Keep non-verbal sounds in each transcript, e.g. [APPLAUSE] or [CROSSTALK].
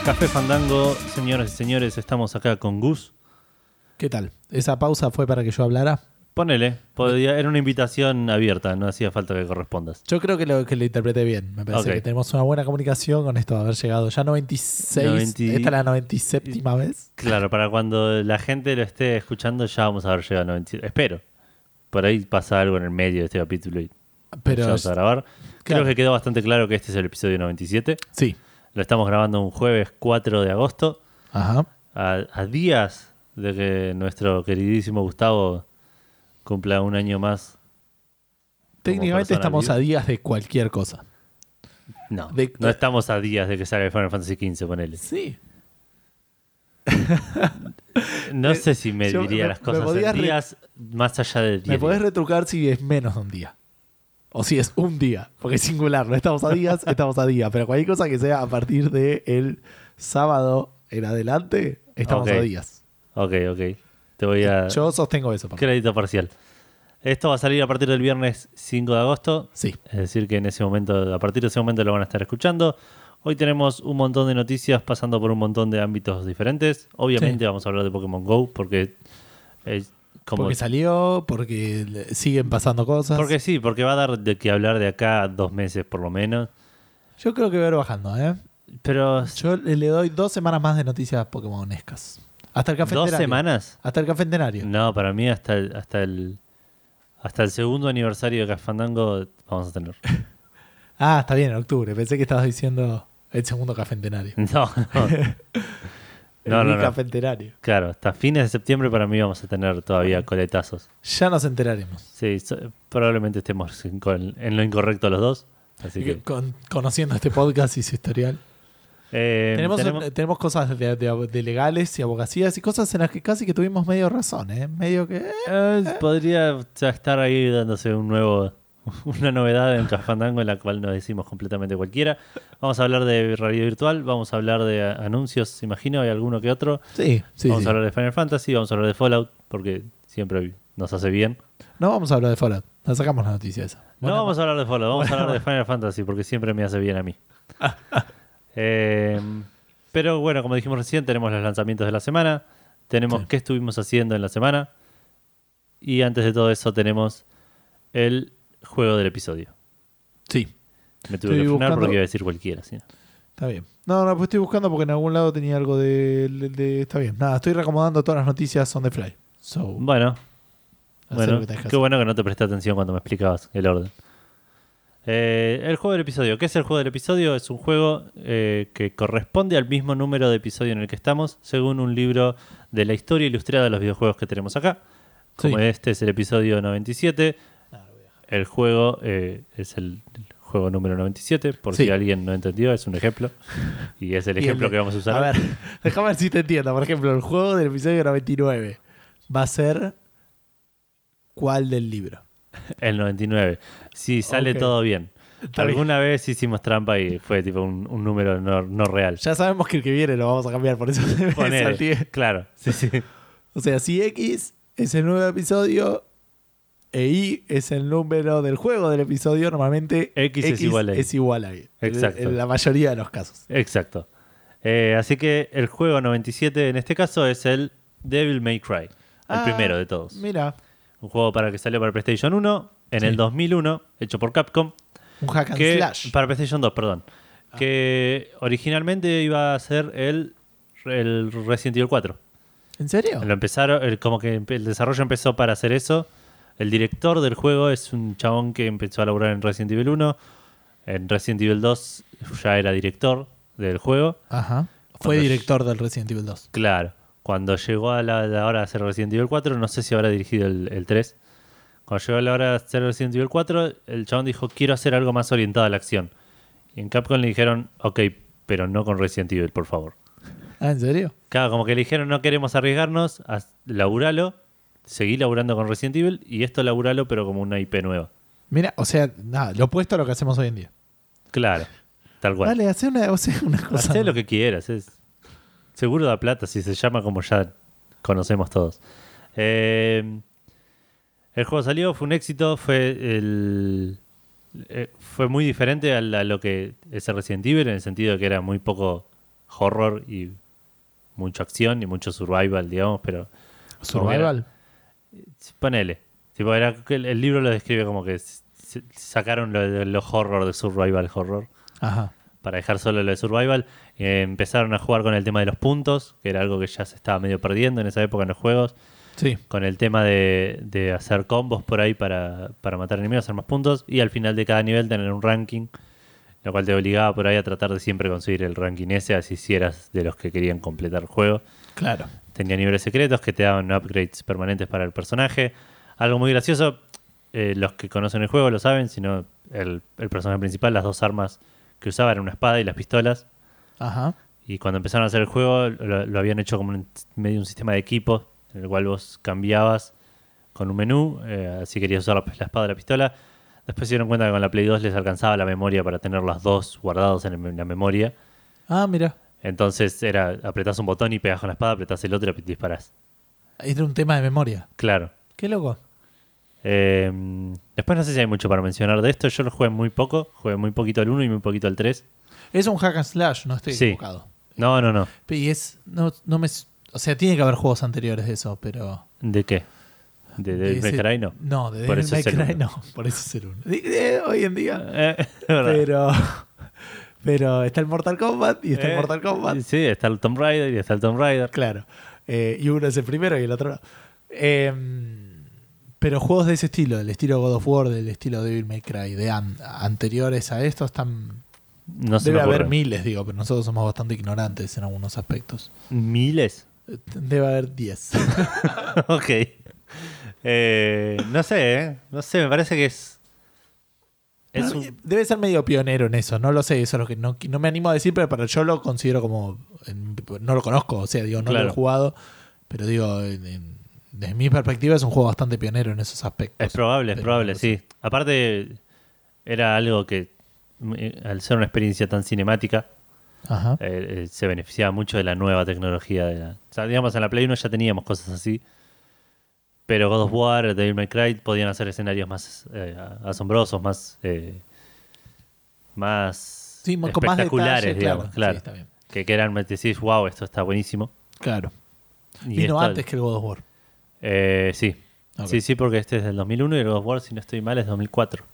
A Café Fandango, señoras y señores. Estamos acá con Gus. ¿Qué tal? ¿Esa pausa fue para que yo hablara? Ponele, podía, era una invitación abierta, no hacía falta que correspondas. Yo creo que lo, que lo interpreté bien. Me parece Ok. que tenemos una buena comunicación con esto haber llegado ya 96. 90 Esta es la 97 vez. Claro, para cuando la gente lo esté escuchando ya vamos a haber llegado a 90. Espero. Por ahí pasa algo en el medio de este capítulo y Pero vamos a grabar. Creo que quedó bastante claro que este es el episodio 97. sí. Lo estamos grabando un jueves 4 de agosto, Ajá. a, a días de que nuestro queridísimo Gustavo cumpla un año más. Técnicamente estamos a días de cualquier cosa. No, De- no estamos a días de que salga el Final Fantasy XV, ponele. Sí. [LAUGHS] No sé si me yo- diría me- las cosas en días más allá de 10. Me podés retrucar si es menos de un día. O si es un día. Porque es singular. No estamos a días, [LAUGHS] estamos a día. Pero cualquier cosa que sea a partir del el sábado en adelante, estamos a días. Ok, ok. Te voy a... Yo sostengo eso. papá. Crédito parcial. Esto va a salir a partir del viernes 5 de agosto. Sí. Es decir, que en ese momento, a partir de ese momento lo van a estar escuchando. Hoy tenemos un montón de noticias pasando por un montón de ámbitos diferentes. Obviamente Sí. vamos a hablar de Pokémon Go porque es como... Porque salió, porque siguen pasando cosas. Porque sí, porque va a dar de qué hablar de acá dos meses por lo menos. Yo creo que va a ir bajando, ¿eh? Pero Yo le doy dos semanas más de noticias Pokémonescas. Hasta el dos semanas. Hasta el cafetenario. No, para mí hasta el, hasta el hasta el segundo aniversario de Cafandango vamos a tener. [LAUGHS] Ah, está bien, en octubre. Pensé que estabas diciendo el segundo cafetenario. [LAUGHS] No, no. [LAUGHS] No, no, no. Claro, hasta fines de septiembre para mí vamos a tener todavía coletazos. Ya nos enteraremos. Sí, so- probablemente estemos en, lo incorrecto los dos. Así que Con- conociendo este podcast y su historial. eh, tenemos, tenemos- tenemos cosas de, de- de legales y abogacías y cosas en las que casi que tuvimos medio razón, ¿eh? Medio que... eh, eh, podría ya estar ahí dándose un nuevo [LAUGHS] una novedad en Cafandango en la cual nos decimos completamente cualquiera. Vamos a hablar de realidad virtual, vamos a hablar de anuncios, imagino, hay alguno que otro. Sí, sí, vamos sí. a hablar de Final Fantasy, vamos a hablar de Fallout, porque siempre nos hace bien. No vamos a hablar de Fallout. La sacamos la noticia esa. no vamos a hablar de Fallout, vamos a hablar de Final Fantasy, porque siempre me hace bien a mí. [LAUGHS] Eh, pero bueno, como dijimos recién, tenemos los lanzamientos de la semana, tenemos Sí. qué estuvimos haciendo en la semana, y antes de todo eso tenemos el juego del episodio. Sí, Me tuve Estoy que frenar buscando- porque iba a decir cualquiera. ¿sí? está bien. No, no, pues estoy buscando porque en algún lado tenía algo de, de- de- Está bien. Nada, estoy reacomodando todas las noticias on the fly. So, Bueno, bueno qué hacer. bueno que no te presté atención cuando me explicabas el orden. Eh, el juego del episodio. ¿Qué es el juego del episodio? Es un juego eh, que corresponde al mismo número de episodio en el que estamos, según un libro de la historia ilustrada de los videojuegos que tenemos acá. Como Sí. este es el episodio 97, Ah, lo voy a- el juego eh, es el, juego número 97, por Sí. si alguien no entendió, es un ejemplo. [LAUGHS] Y es el ejemplo que vamos a usar. A ver, [LAUGHS] déjame ver si te entiendo. Por ejemplo, el juego del episodio 99 va a ser. ¿Cuál del libro? El 99. Si sale Ok. todo bien. [LAUGHS] Está bien. Alguna vez hicimos trampa y fue tipo un, un número no, no real. Ya sabemos que el que viene lo vamos a cambiar, por eso Ponele. Claro, sí, sí. O sea, si X es el nuevo episodio e es el número del juego del episodio, normalmente X es igual a Y. es igual a Y. Exacto. En, la mayoría de los casos. Exacto. Eh, así que el juego 97 en este caso es el Devil May Cry. El Ah, primero de todos. Mira, Un juego para que salió para PlayStation 1 en Sí. el 2001, hecho por Capcom. un hack and Que, slash. para PlayStation 2, perdón. Ah. Que originalmente iba a ser el, el Resident Evil 4. ¿En serio? Lo empezaron, el- como que el desarrollo empezó para hacer eso. El director del juego es un chabón que empezó a laburar en Resident Evil 1. En Resident Evil 2 ya era director del juego. Ajá. Fue Cuando- director del Resident Evil 2. Claro. Cuando llegó a la, la hora de hacer Resident Evil 4, no sé si habrá dirigido el, el 3. Cuando llegó a la hora de hacer Resident Evil 4, el chabón dijo, quiero hacer algo más orientado a la acción. Y en Capcom le dijeron, ok, pero no con Resident Evil, por favor. Ah, ¿en serio? Claro, como que le dijeron, no queremos arriesgarnos, laburalo, seguí laburando con Resident Evil y esto laburalo, pero como una IP nueva. Mira, o sea, nada, lo opuesto a lo que hacemos hoy en día. Claro, tal cual. Dale, hace una, [LAUGHS] o sea, una cosa. Hacé lo que quieras, es seguro da plata si se llama como ya conocemos todos. Eh, el juego salió, fue un éxito, fue el eh, fue muy diferente a, la- a lo que es Resident Evil en el sentido de que era muy poco horror y mucha acción y mucho survival, digamos, pero Survival. Ponele. Tipo, era, el, el libro lo describe como que s- s- sacaron lo de los horror de survival horror Ajá. para dejar solo lo de survival. Eh, empezaron a jugar con el tema de los puntos, que era algo que ya se estaba medio perdiendo en esa época en los juegos. Sí. con el tema de, de hacer combos por ahí para, para matar enemigos, hacer más puntos y al final de cada nivel tener un ranking, lo cual te obligaba por ahí a tratar de siempre conseguir el ranking ese, así si eras de los que querían completar el juego. Claro. Tenía niveles secretos que te daban upgrades permanentes para el personaje. Algo muy gracioso, eh, los que conocen el juego lo saben, sino el, el personaje principal, las dos armas que usaba eran una espada y las pistolas. Ajá. Y cuando empezaron a hacer el juego, lo, lo habían hecho como un, medio un sistema de equipos, en el cual vos cambiabas con un menú, eh, si querías usar la, la espada o la pistola. Después se dieron cuenta que con la Play 2 les alcanzaba la memoria para tener las dos guardados en, el- en la memoria. Ah, mira. Entonces era, apretás un botón y pegas con la espada, apretás el otro y disparás. Era un tema de memoria. Claro. Qué loco. Eh, después no sé si hay mucho para mencionar de esto. Yo lo jugué muy poco. Jugué muy poquito al 1 y muy poquito al 3. Es un hack and slash, no estoy Sí. equivocado. No, no, no. Y es. No, no me. O sea, tiene que haber juegos anteriores de eso, pero. ¿De qué? ¿De, de, ese- May Cry no? No, de Devil May Cry no. Por eso es el uno. Eh, Hoy en día. [LAUGHS] Eh. Pero. Pero está el Mortal Kombat y está el Eh, Mortal Kombat. Sí, está el Tomb Raider y está el Tomb Raider. Claro. Eh, y uno es el primero y el otro no. Eh, pero juegos de ese estilo, del estilo God of War, del estilo Devil May Cry, de an- anteriores a estos, están. No se Debe haber miles, digo, pero nosotros somos bastante ignorantes en algunos aspectos. ¿Miles? Debe haber 10. [LAUGHS] ok. Eh, no sé, ¿eh? No sé, me parece que es... es un- Debe ser medio pionero en eso, no lo sé, eso es lo que no, no me animo a decir, pero para yo lo considero como. en- no lo conozco, o sea, digo, no lo he jugado, pero digo, en- en- desde mi perspectiva es un juego bastante pionero en esos aspectos. Es probable, es Pero probable, sí. Aparte, era algo que, eh, al ser una experiencia tan cinemática, Ajá. eh, eh, se beneficiaba mucho de la nueva tecnología. De la, o sea, digamos, en la Play 1 ya teníamos cosas así. Pero God of War, Devil May Cry podían hacer escenarios más eh, asombrosos, más... eh, más Sí, con más espectaculares, detalle, digamos. claro. Claro. Sí, está bien. que, que eran, decís, wow, esto está buenísimo. Claro. Y Vino esto- antes que el God of War. Eh, sí. Sí, sí, porque este es del 2001 y el God of War, si no estoy mal, es 2004.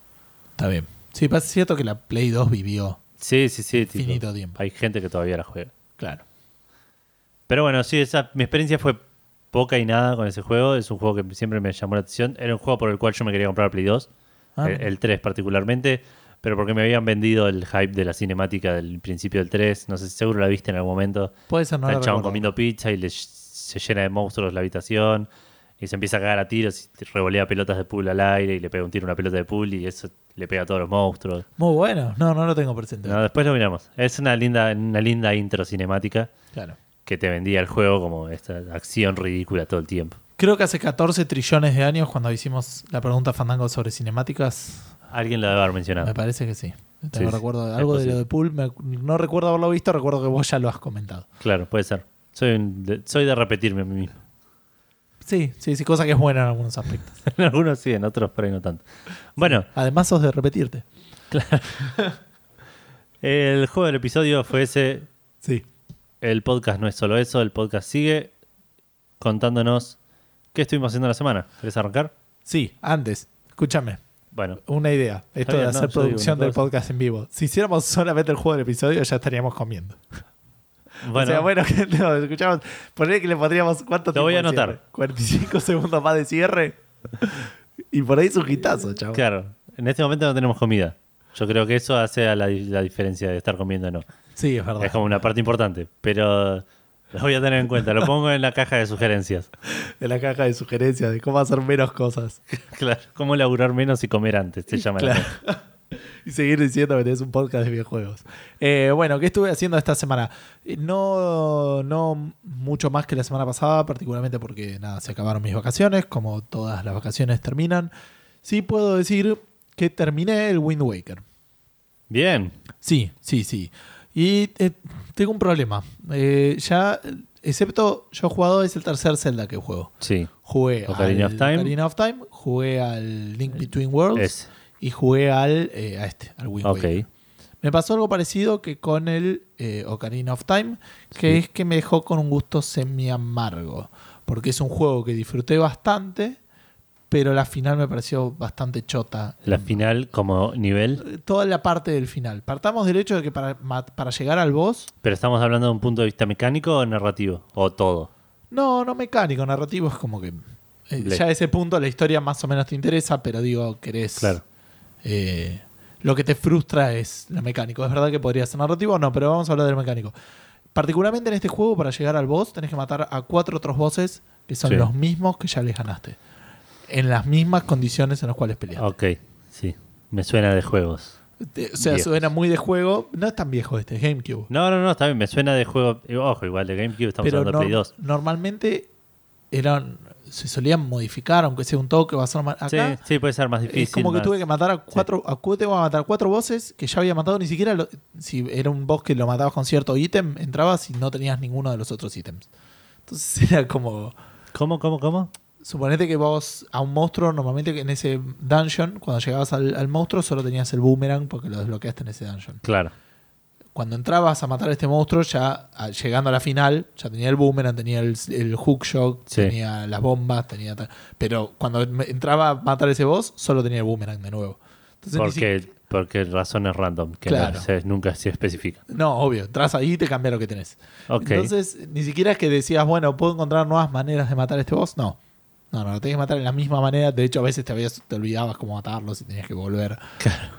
Está bien. Sí, es cierto que la Play 2 vivió. Sí, sí, sí. tipo, Infinito tiempo. Hay gente que todavía la juega. Claro. Pero bueno, sí, esa, mi experiencia fue poca y nada con ese juego. Es un juego que siempre me llamó la atención. Era un juego por el cual yo me quería comprar Play 2, Ah, el, el 3 particularmente, pero porque me habían vendido el hype de la cinemática del principio del 3. No sé si seguro la viste en algún momento. puede ser, no Está el chabón comiendo pizza y le, se llena de monstruos la habitación. Y se empieza a cagar a tiros y revolea pelotas de pool al aire y le pega un tiro a una pelota de pool y eso le pega a todos los monstruos. Muy bueno. No, no lo tengo presente. No, después lo miramos. Es una linda, una linda intro cinemática Claro. Que te vendía el juego como esta acción ridícula todo el tiempo. Creo que hace 14 trillones de años, cuando hicimos la pregunta Fandango sobre cinemáticas, Alguien lo debe haber mencionado. me parece que sí. Te Sí, recuerdo algo de lo de Pool. me- no recuerdo haberlo visto, recuerdo que vos ya lo has comentado. Claro, puede ser. Soy, un- de, soy de repetirme a mí mismo. Sí, sí, sí, cosa que es buena en algunos aspectos. [LAUGHS] En algunos sí, en otros por ahí no tanto. Bueno, Además sos de repetirte. [LAUGHS] el juego del episodio fue ese. Sí. El podcast no es solo eso, el podcast sigue contándonos qué estuvimos haciendo la semana. ¿Querés arrancar? Sí, antes, escúchame, Bueno, una idea. Esto bien, de hacer producción del podcast en vivo. Si hiciéramos solamente el juego del episodio, ya estaríamos comiendo. bueno, [LAUGHS] o sea, bueno, [LAUGHS] que no, escuchamos. Poner que le pondríamos cuánto Lo voy a anotar. cierre? 45 segundos más de cierre. [LAUGHS] y por ahí es un hitazo, chaval. claro, en este momento no tenemos comida. Yo creo que eso hace a la, la diferencia de estar comiendo o no. Sí, es verdad. Es como una parte importante, pero lo voy a tener en cuenta. Lo pongo en la caja de sugerencias. [LAUGHS] En la caja de sugerencias de cómo hacer menos cosas. [LAUGHS] Claro, cómo laburar menos y comer antes, se llama la Claro. [LAUGHS] y seguir diciendo que tenés un podcast de videojuegos. Eh, bueno, ¿qué estuve haciendo esta semana? Eh, No, no mucho más que la semana pasada, particularmente porque nada, se acabaron mis vacaciones, como todas las vacaciones terminan. Sí puedo decir que terminé el Wind Waker. Bien, Sí, sí, sí. Y eh, tengo un problema. Eh, ya, eh, excepto yo he jugado, es el tercer Zelda que juego. sí. Jugué Ocarina al of Time. Ocarina of Time, jugué al Link Between Worlds Es. y jugué al, eh, a este, al Wind Ok. Waker. Me pasó algo parecido que con el eh, Ocarina of Time, que Sí. es que me dejó con un gusto semi amargo. Porque es un juego que disfruté bastante, pero la final me pareció bastante chota. La final como nivel, Toda la parte del final. Partamos del hecho de que para, para llegar al boss, pero estamos hablando de un punto de vista mecánico o narrativo, o todo. no, no mecánico, narrativo, es como que. eh, ya a ese punto la historia más o menos te interesa, pero digo, querés. Claro. Eh, lo que te frustra es lo mecánico. Es verdad que podría ser narrativo, no, pero vamos a hablar del mecánico. Particularmente en este juego, para llegar al boss, tenés que matar a cuatro otros bosses que son Sí. los mismos que ya les ganaste. En las mismas condiciones en las cuales peleaste. Ok, sí. Me suena de juegos. O sea, Viejos. suena muy de juego. No es tan viejo este, es GameCube. No, no, no, está bien, me suena de juego. y Ojo, igual de GameCube estamos pero hablando de Play nor- 2. normalmente eran se solían modificar, aunque sea un toque, va a ser más. Acá Sí, sí, puede ser más difícil. es como que más- tuve que matar a cuatro, a, cu- tengo que matar cuatro bosses que ya había matado, ni siquiera lo- si era un boss que lo matabas con cierto ítem, entrabas y no tenías ninguno de los otros ítems. Entonces [LAUGHS] era como, ¿Cómo, cómo, cómo? Suponete que vos a un monstruo, normalmente en ese dungeon, cuando llegabas al, al monstruo solo tenías el boomerang porque lo desbloqueaste en ese dungeon. Claro. Cuando entrabas a matar a este monstruo, ya a- llegando a la final, ya tenía el boomerang, tenía el, el hookshot, Sí. tenía las bombas, tenía tal. Pero cuando entraba a matar a ese boss, solo tenía el boomerang de nuevo. Entonces, Porque, porque razones random, que Claro. no se- nunca se especifica. si- no, obvio, entras ahí y te cambia lo que tenés. Entonces, ni siquiera es que decías, bueno, ¿puedo encontrar nuevas maneras de matar a este boss? No. No, no, lo tenés que matar en la misma manera. De hecho, a veces te, habías, te olvidabas cómo matarlos y tenías que volver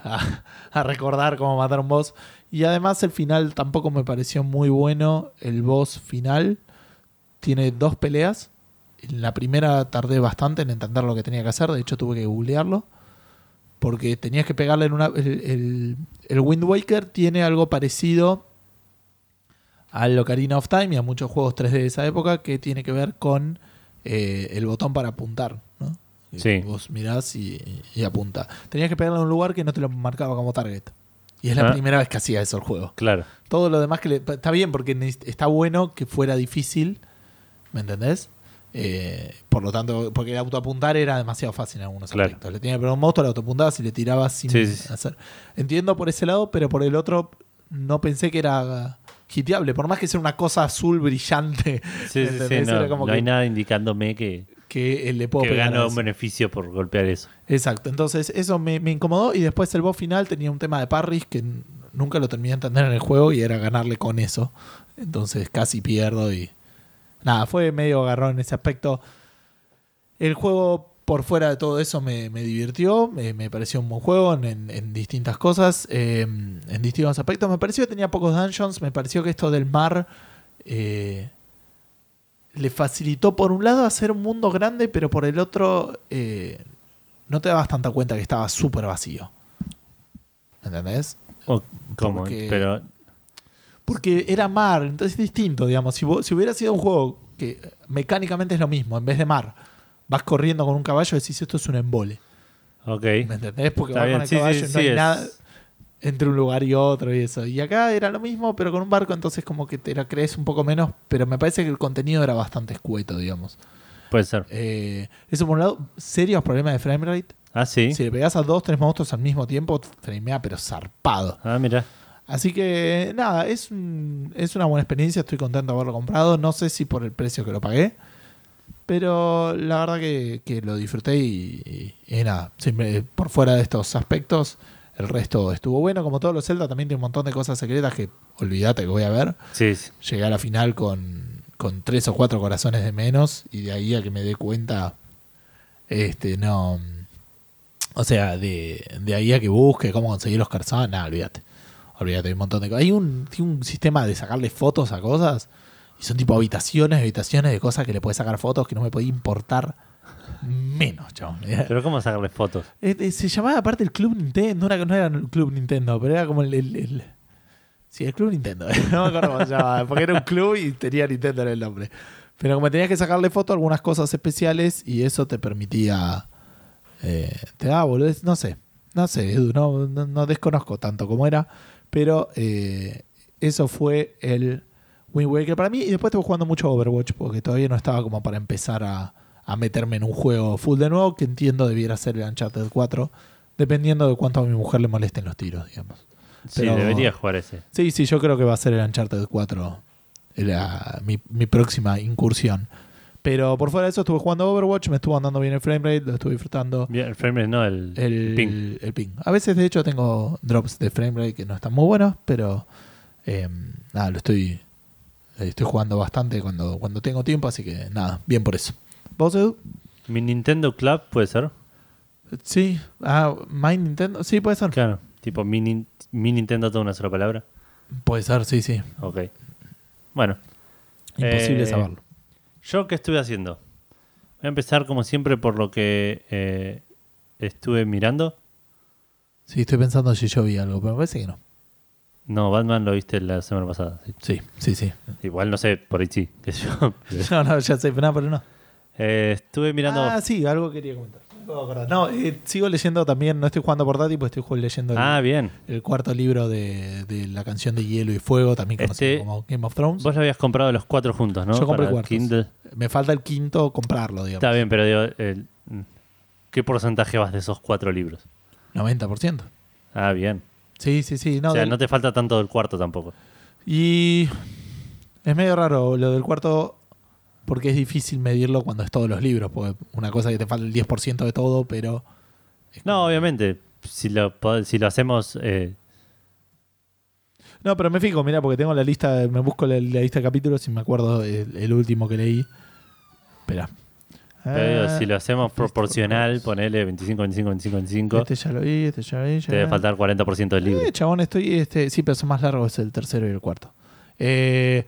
a, a recordar cómo matar a un boss. Y además, el final tampoco me pareció muy bueno. El boss final tiene dos peleas. En la primera tardé bastante en entender lo que tenía que hacer. De hecho, tuve que googlearlo. Porque tenías que pegarle en una. El, el, el Wind Waker tiene algo parecido al Ocarina of Time y a muchos juegos 3D de esa época que tiene que ver con eh, el botón para apuntar. ¿no? Sí. Vos mirás y, y apunta. Tenías que pegarle en un lugar que no te lo marcaba como target. Y es la Ah. primera vez que hacía eso el juego. Claro. Todo lo demás que le, está bien porque está bueno que fuera difícil, ¿me entendés? Eh, por lo tanto, porque el autoapuntar era demasiado fácil en algunos Claro. aspectos. Le tenía que pegar un monstruo, le autoapuntabas y le tirabas sin Sí, sí, sí. hacer. Entiendo por ese lado, pero por el otro no pensé que era hiteable. Por más que sea una cosa azul brillante, Sí, sí, sí, no, Era como no que- hay nada indicándome que, que le puedo que pegar gano un beneficio por golpear eso. Exacto, entonces eso me, me incomodó y después el boss final tenía un tema de parries que nunca lo terminé de entender en el juego y era ganarle con eso. Entonces casi pierdo y nada, fue medio agarrón en ese aspecto. El juego por fuera de todo eso me, me divirtió, me, me pareció un buen juego en, distintas cosas, eh, en distintos aspectos. Me pareció que tenía pocos dungeons, me pareció que esto del mar... eh, le facilitó por un lado hacer un mundo grande, pero por el otro eh, no te dabas tanta cuenta que estaba súper vacío. ¿Entendés? ¿Cómo? Porque- Pero Porque era mar, entonces es distinto, digamos. Si, vos- si hubiera sido un juego que mecánicamente es lo mismo, en vez de mar, vas corriendo con un caballo y decís esto es un embole. Ok. ¿Me entendés? Porque Está vas bien, con el sí, sí, caballo y no sí, hay es- nada entre un lugar y otro y eso. Y acá era lo mismo, pero con un barco, entonces como que te la crees un poco menos, pero me parece que el contenido era bastante escueto, digamos. Puede ser. Eh, eso por un lado, serios problemas de framerate. Ah, sí. Si le pegás a dos, tres monstruos al mismo tiempo, framea pero zarpado. Ah, mira. Así que nada, es, un- es una buena experiencia, estoy contento de haberlo comprado. No sé si por el precio que lo pagué, pero la verdad que, que lo disfruté y, y- y nada, siempre por fuera de estos aspectos, el resto estuvo bueno. Como todos los Zelda, también tiene un montón de cosas secretas que olvídate que voy a ver. Sí, sí. Llegué a la final con, con tres o cuatro corazones de menos y de ahí a que me dé cuenta, este, no... O sea, de, de ahí a que busque cómo conseguir los corazones, nada, olvídate. Olvídate, hay un montón de cosas. Hay un, un sistema de sacarle fotos a cosas y son tipo habitaciones, habitaciones de cosas que le puedes sacar fotos que no me podía importar menos, chabón. Pero ¿cómo sacarle fotos? Eh, eh, se llamaba aparte el Club Nintendo, no era, no era el Club Nintendo, pero era como el, el- el- Sí, el Club Nintendo, [LAUGHS] no me acuerdo cómo se llamaba, porque era un club y tenía Nintendo en el nombre. Pero como tenías que sacarle foto a algunas cosas especiales y eso te permitía... eh, te daba boludez, no sé, no sé, Edu, no, no, no desconozco tanto cómo era, pero eso fue el Wind Waker para mí y después estuve jugando mucho Overwatch porque todavía no estaba como para empezar a, a meterme en un juego full de nuevo que entiendo debiera ser el Uncharted 4 dependiendo de cuánto a mi mujer le molesten los tiros, digamos. Sí, debería jugar ese. Sí, sí, yo creo que va a ser el Uncharted 4 la- mi, mi próxima incursión. Pero por fuera de eso estuve jugando Overwatch, me estuvo andando bien el framerate, lo estuve disfrutando. Bien, el frame rate no, el, El ping. el ping. A veces, de hecho, tengo drops de framerate que no están muy buenos, pero eh, nada, lo estoy, estoy jugando bastante cuando, cuando tengo tiempo, así que nada, bien por eso. ¿Vos, Edu? Mi Nintendo Club puede ser. Sí. Ah, My Nintendo. Sí, puede ser. Claro, tipo mi, Nin- mi Nintendo, toda una sola palabra. Puede ser, sí, sí. Ok. Bueno, Imposible Eh, saberlo. ¿yo qué estuve haciendo? Voy a empezar como siempre por lo que eh, estuve mirando. Sí, estoy pensando si yo vi algo, pero me parece que no. No, Batman lo viste la semana pasada. sí. Sí, sí, sí. Igual no sé, por ahí sí. [LAUGHS] qué sé yo. [LAUGHS] No, no, ya sé, pero no, pero no. Eh, estuve mirando. Ah, sí, algo quería comentar. No, eh, sigo leyendo también, no estoy jugando portátil, pues estoy leyendo el, Ah, bien. el cuarto libro de, de la canción de Hielo y Fuego, también conocido Este- como Game of Thrones. Vos lo habías comprado los cuatro juntos, ¿no? Yo compré cuartos. Kindle. Me falta el quinto comprarlo, digamos. Está bien, pero digo, el- ¿qué porcentaje vas de esos cuatro libros? 90%. Ah, bien. Sí, sí, sí. No, o sea, del- no te falta tanto del cuarto tampoco. Y es medio raro lo del cuarto porque es difícil medirlo cuando es todos los libros, porque una cosa que te falta el 10% de todo, pero... No, obviamente. Si lo, si lo hacemos. eh, No, pero me fijo, mira, porque tengo la lista, me busco la, la lista de capítulos y me acuerdo el, el último que leí. Espera. Pero digo, Ah, si lo hacemos proporcional, ponele 25, 25, 25, 25. Este ya lo vi, este ya lo vi. ya- te debe faltar 40% del libro. Eh, chabón, estoy. Este, sí, pero son más largos el tercero y el cuarto. Eh,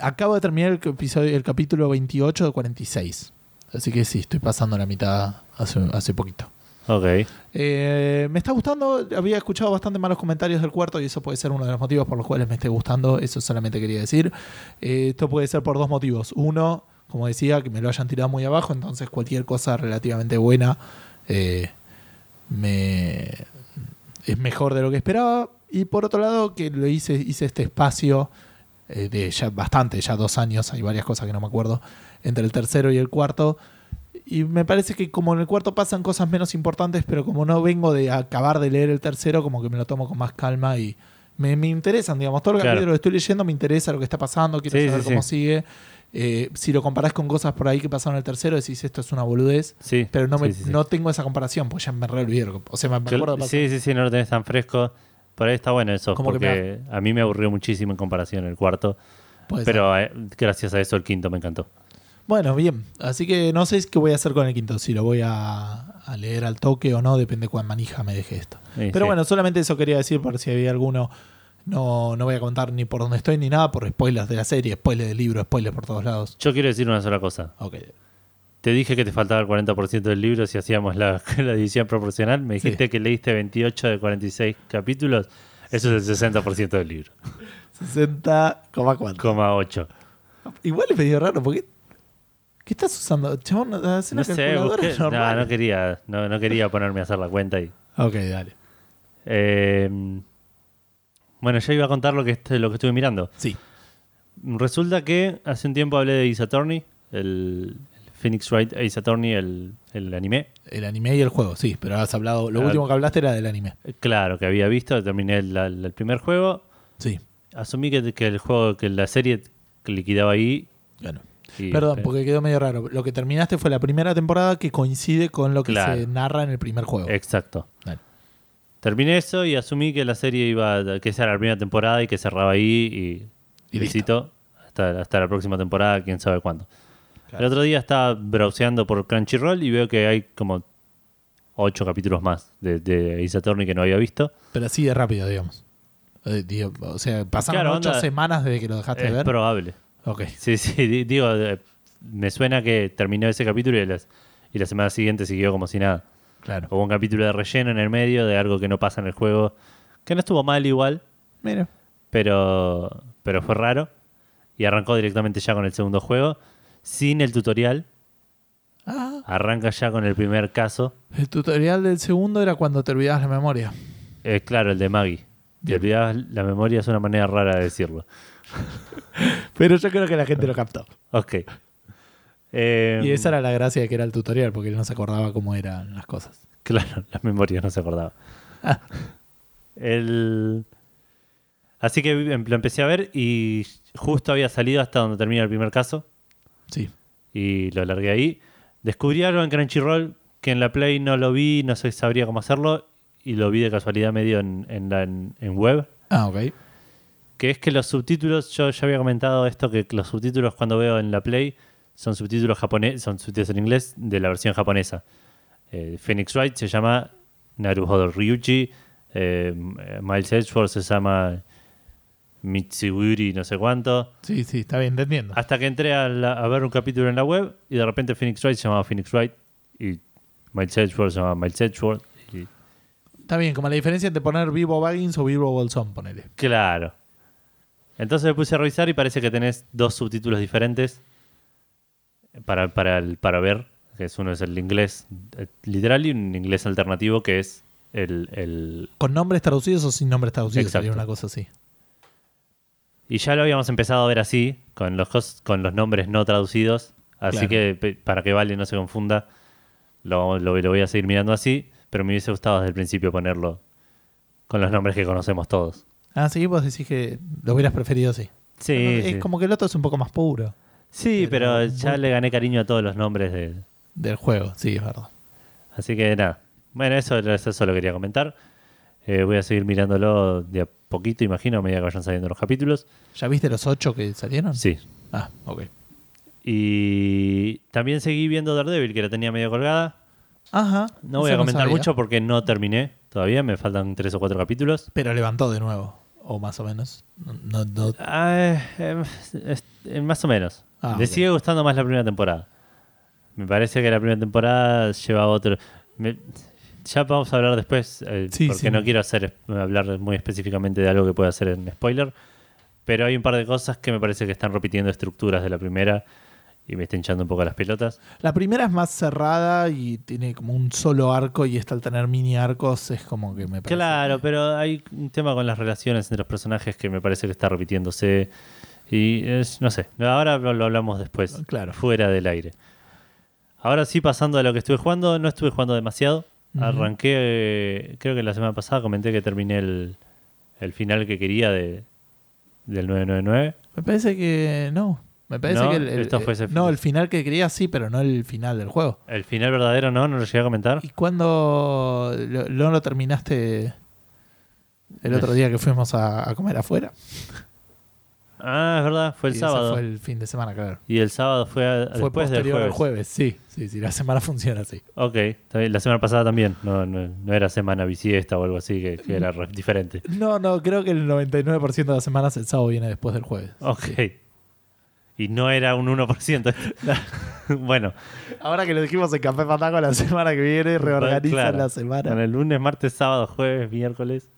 acabo de terminar el, episodio, el capítulo 28 de 46. Así que sí, estoy pasando la mitad hace, hace poquito. Ok. Eh, me está gustando, había escuchado bastante malos comentarios del cuarto y eso puede ser uno de los motivos por los cuales me esté gustando, eso solamente quería decir. Eh, esto puede ser por dos motivos. Uno, como decía, que me lo hayan tirado muy abajo, entonces cualquier cosa relativamente buena eh, me, es mejor de lo que esperaba. Y por otro lado, que lo hice, hice este espacio eh, de ya bastante, ya dos años, hay varias cosas que no me acuerdo, entre el tercero y el cuarto. Y me parece que como en el cuarto pasan cosas menos importantes, pero como no vengo de acabar de leer el tercero, como que me lo tomo con más calma y me, me interesan, digamos, todo el Claro. capítulo que estoy leyendo me interesa lo que está pasando, quiero Sí, saber sí, cómo sí. sigue. Eh, si lo comparás con cosas por ahí que pasaron en el tercero, decís esto es una boludez, Sí. pero no, me, sí, sí, sí. no tengo esa comparación, pues ya me re olvidé. O sea, me, acuerdo sí, sí, sí, no lo tenés tan fresco. Por ahí está bueno eso, Como porque a mí me aburrió muchísimo en comparación el cuarto. Puede. Pero eh, gracias a eso el quinto me encantó. Bueno, bien. Así que no sé qué voy a hacer con el quinto, si lo voy a, a leer al toque o no, depende cuán manija me deje esto. Pero bueno, solamente eso quería decir por si había alguno. No, no voy a contar ni por dónde estoy ni nada, por spoilers de la serie, spoilers del libro, spoilers por todos lados. Yo quiero decir una sola cosa. Ok. Te dije que te faltaba el 40% del libro si hacíamos la, [LAUGHS] la división proporcional. Me dijiste Sí. que leíste 28 de 46 capítulos. Eso es el 60% del libro. [LAUGHS] 60,4. Coma 8. Igual es medio raro, porque. ¿Qué estás usando? Chabón, No sé, busqué- no, no quería, no, no quería ponerme a hacer la cuenta y. Ok, dale. Eh, bueno, yo iba a contar lo que, lo que estuve mirando. Sí. Resulta que hace un tiempo hablé de Ace Attorney, el, el Phoenix Wright Ace Attorney, el, el anime. El anime y el juego, sí, pero has hablado. Lo Ah. último que hablaste era del anime. Claro, que había visto, terminé el, primer juego. Sí. Asumí que, que el juego, que la serie liquidaba ahí. Bueno. Perdón, porque quedó medio raro. Lo que terminaste fue la primera temporada que coincide con lo que Claro. se narra en el primer juego. Exacto. Dale. Terminé eso y asumí que la serie iba, que esa era la primera temporada y que cerraba ahí y, Y visito hasta, hasta la próxima temporada, quién sabe cuándo. Claro. El otro día estaba browseando por Crunchyroll y veo que hay como ocho capítulos más de, de Ace Attorney que no había visto. Pero así de rápido, digamos. Eh, digo, o sea, pasaron Claro, ocho onda- semanas desde que lo dejaste de Es ver. probable. Ok. Sí, sí, di- digo, eh, me suena que terminó ese capítulo y, las- y la semana siguiente siguió como si nada. Claro. Hubo un capítulo de relleno en el medio de algo que no pasa en el juego, que no estuvo mal igual, Mira. pero, pero fue raro. Y arrancó directamente ya con el segundo juego, sin el tutorial. Ah, Arranca ya con el primer caso. el tutorial del segundo era cuando te olvidabas la memoria. Es claro, el de Maggie. Te olvidabas la memoria, es una manera rara de decirlo. [LAUGHS] Pero yo creo que la gente lo captó. Ok. Eh, Y esa era la gracia de que era el tutorial, porque él no se acordaba cómo eran las cosas. [LAUGHS] Claro, la memoria no se acordaba. [LAUGHS] El, Así que em- lo empecé a ver y justo había salido hasta donde termina el primer caso Sí. y lo largué ahí. Descubrí algo en Crunchyroll que en la Play no lo vi, no sé, sabría cómo hacerlo y lo vi de casualidad medio en, en, la- en- en web. Ah, ok. Que es que los subtítulos, yo ya había comentado esto, que los subtítulos cuando veo en la Play son subtítulos japoneses, son subtítulos en inglés de la versión japonesa. Eh, Phoenix Wright se llama Naruhodo Ryuchi, eh, Miles Edgeworth se llama Mitsuguri no sé cuánto. Sí, sí, está bien, entendiendo. Hasta que entré a, la- a ver un capítulo en la web y de repente Phoenix Wright se llamaba Phoenix Wright y Miles Edgeworth se llamaba Miles Edgeworth. y- Está bien, como la diferencia entre poner Vivo Baggins o Vivo Bolsón, ponele. claro. Entonces me puse a revisar y parece que tenés dos subtítulos diferentes para, para, el- para ver. Que es uno es el inglés eh, literal y un inglés alternativo que es el, el- ¿Con nombres traducidos o sin nombres traducidos? Exacto. Sería una cosa así. Y ya lo habíamos empezado a ver así, con los, con los nombres no traducidos. Así Claro. que para que Vale no se confunda, lo, lo- lo voy a seguir mirando así. Pero me hubiese gustado desde el principio ponerlo con los nombres que conocemos todos. Ah, sí, vos decís que lo hubieras preferido así. Sí, es sí. como que el otro es un poco más puro Sí, pero pero ya muy- le gané cariño a todos los nombres de... del juego. Sí, es verdad. Así que nada. Bueno, eso, eso lo quería comentar. Eh, voy a seguir mirándolo de a poquito, imagino, a medida que vayan saliendo los capítulos. ¿Ya viste los ocho que salieron? Sí. Ah, ok. Y también seguí viendo Daredevil, que la tenía medio colgada. Ajá. No voy a comentar mucho porque no terminé todavía, me faltan tres o cuatro capítulos. Pero levantó de nuevo. O más o menos. No, no- Ah, eh, es- más o menos. Ah, Me sigue gustando más la primera temporada. Me parece que la primera temporada lleva otro. me- ya vamos a hablar después, eh, Sí, porque sí. no quiero hacer hablar muy específicamente de algo que pueda hacer en spoiler. Pero hay un par de cosas que me parece que están repitiendo estructuras de la primera y me está hinchando un poco las pelotas. La primera es más cerrada y tiene como un solo arco y esta al tener mini arcos es como que me parece. Claro, que- pero hay un tema con las relaciones entre los personajes que me parece que está repitiéndose. Y es, no sé, ahora lo, lo hablamos después, Claro. fuera del aire. Ahora sí, pasando a lo que estuve jugando, no estuve jugando demasiado. Arranqué, eh, creo que la semana pasada comenté que terminé el, el final que quería de, del 999. Me parece que no. Me parece No, que el, el- esto fue ese no, final. el final que quería sí, pero no el final del juego. El final verdadero no, no lo llegué a comentar. ¿Y cuándo lo, no lo terminaste el otro día que fuimos a, a comer afuera? Ah, es verdad, fue el Y ese sábado. Fue el fin de semana, claro. Y el sábado fue, a- Fue después del jueves. al jueves, sí. Sí, sí, la semana [LAUGHS] funciona así. Ok, la semana pasada también, no, no, no era semana bisiesta o algo así, que, que era re- diferente. No, no, creo que el 99% de las semanas el sábado viene después del jueves. Ok. Y no era un 1%. [LAUGHS] bueno, Ahora que lo dijimos en Café Fandango la semana que viene, reorganizan claro. la semana. con el lunes, martes, sábado, jueves, miércoles.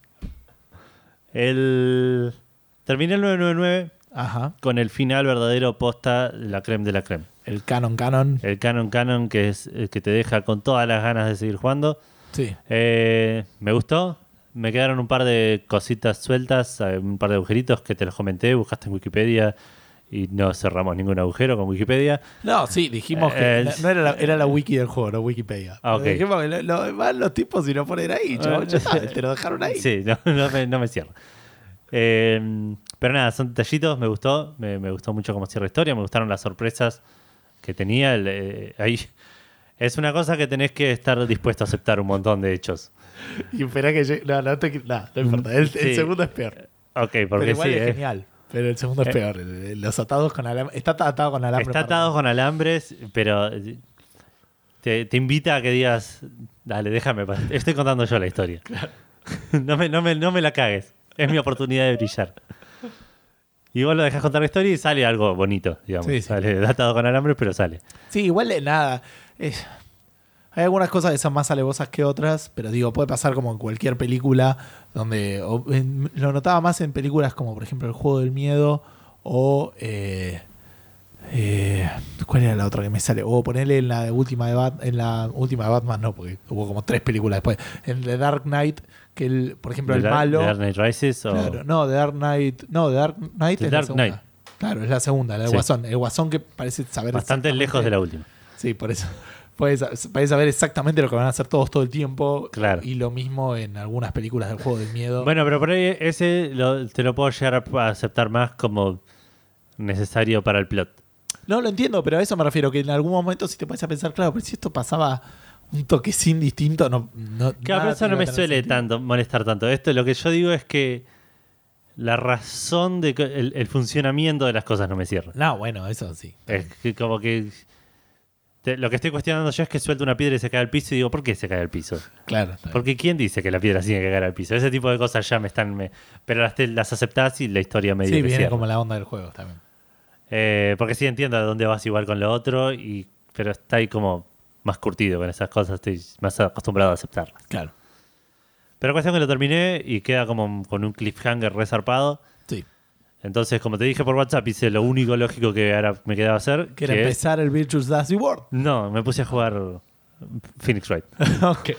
El... Terminé el 999 Ajá. con el final verdadero posta, la creme de la creme. El canon canon. El canon canon que, es, el que te deja con todas las ganas de seguir jugando. Sí. Eh, me gustó. Me quedaron un par de cositas sueltas, eh, un par de agujeritos que te los comenté, buscaste en Wikipedia y no cerramos ningún agujero con Wikipedia. No, sí, dijimos que Eh, no- no era la, era la wiki del juego, no Wikipedia. Ah, ok. Dijimos que lo, lo- los tipos y lo ponen ahí, chabón, ya sabes, te lo dejaron ahí. Sí, no, no me, no me cierro. Eh, pero nada, son detallitos, me gustó. Me, me gustó mucho cómo cierra la historia, me gustaron las sorpresas que tenía. el, eh, ahí [LAUGHS] es una cosa que tenés que estar dispuesto a aceptar un montón de hechos. [LAUGHS] Y espera que llegue. No, no, te- no, no importa. El, segundo es peor. Ok, Pero porque igual sí, es eh, genial. Pero el segundo es Eh. peor. Los atados con alambre. Está atado con alambre. Está atado con alambres, pero te, te invita a que digas, dale, déjame, estoy contando yo la historia. [LAUGHS] no, me, no, me, no me la cagues, es mi oportunidad de brillar. Y vos lo dejas contar la historia y sale algo bonito, digamos. Sí, sí. Sale atado con alambres, pero sale. Sí, igual de nada. Es- hay algunas cosas que son más alevosas que otras, pero digo, puede pasar como en cualquier película donde. o en- lo notaba más en películas como, por ejemplo, El juego del miedo o. eh, eh, ¿Cuál era la otra que me sale? O ponerle en la última de Bat- en la última de Batman, no, porque hubo como tres películas después. En The Dark Knight, que el, por ejemplo, el Dark- malo. The Dark Knight Rises o... Claro, no, The Dark Knight. No, The Dark Knight The es Dark la segunda. Knight. Claro, es la segunda, la del Sí. Guasón. El Guasón que parece saber bastante lejos de la última. Sí, por eso. [LAUGHS] Puedes saber exactamente lo que van a hacer todos todo el tiempo. Claro. Y lo mismo en algunas películas del juego del miedo. Bueno, pero por ahí ese lo- te lo puedo llegar a aceptar más como necesario para el plot. No lo entiendo, pero a eso me refiero. Que en algún momento, si te pones a pensar, claro, pero si esto pasaba un toquecín distinto, no. no Claro, pero nada eso no me suele sentido. tanto molestar tanto. Esto lo que yo digo es que la razón de que- el, el funcionamiento de las cosas no me cierra. No, bueno, eso sí. Es que como que te- lo que estoy cuestionando yo es que suelta una piedra y se cae al piso y digo, ¿por qué se cae al piso? Claro. Porque ¿quién dice que la piedra tiene que caer al piso? Ese tipo de cosas ya me están... me- pero las, te- las aceptás y la historia medio Sí, viene cierra. como la onda del juego también. Eh, porque sí entiendo a dónde vas igual con lo otro, y, pero está ahí como más curtido con esas cosas, estoy más acostumbrado a aceptarlas. Claro. Pero cuestión que lo terminé y queda como con un cliffhanger resarpado. Sí. Entonces, como te dije por WhatsApp, hice lo único lógico que ahora me quedaba hacer. Que era es- empezar el Virtuous Dusty World. No, me puse a jugar Phoenix Wright. [LAUGHS] ok.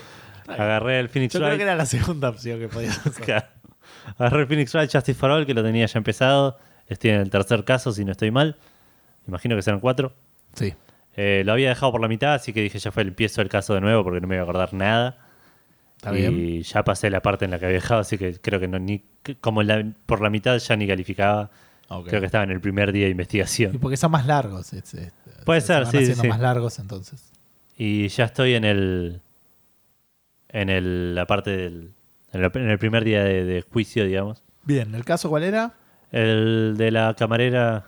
Agarré el Phoenix Yo creo Wright. que era la segunda opción que podías [LAUGHS] hacer. Agarré el Phoenix Wright Justice for All, que lo tenía ya empezado. Estoy en el tercer caso, si no estoy mal. Imagino que serán cuatro. Sí. Eh, lo había dejado por la mitad, así que dije ya fue, empiezo el caso de nuevo porque no me iba a acordar nada. Está y bien. ya pasé la parte en la que había dejado, así que creo que no ni como la- por la mitad ya ni calificaba. Creo que estaba en el primer día de Y investigación. porque son más largos. es- es- Puede se ser, sí, sí. más largos entonces. Y ya estoy en el en el, la parte del en el, en el primer día de, de juicio, digamos. Bien, ¿el caso cuál era? El de la camarera,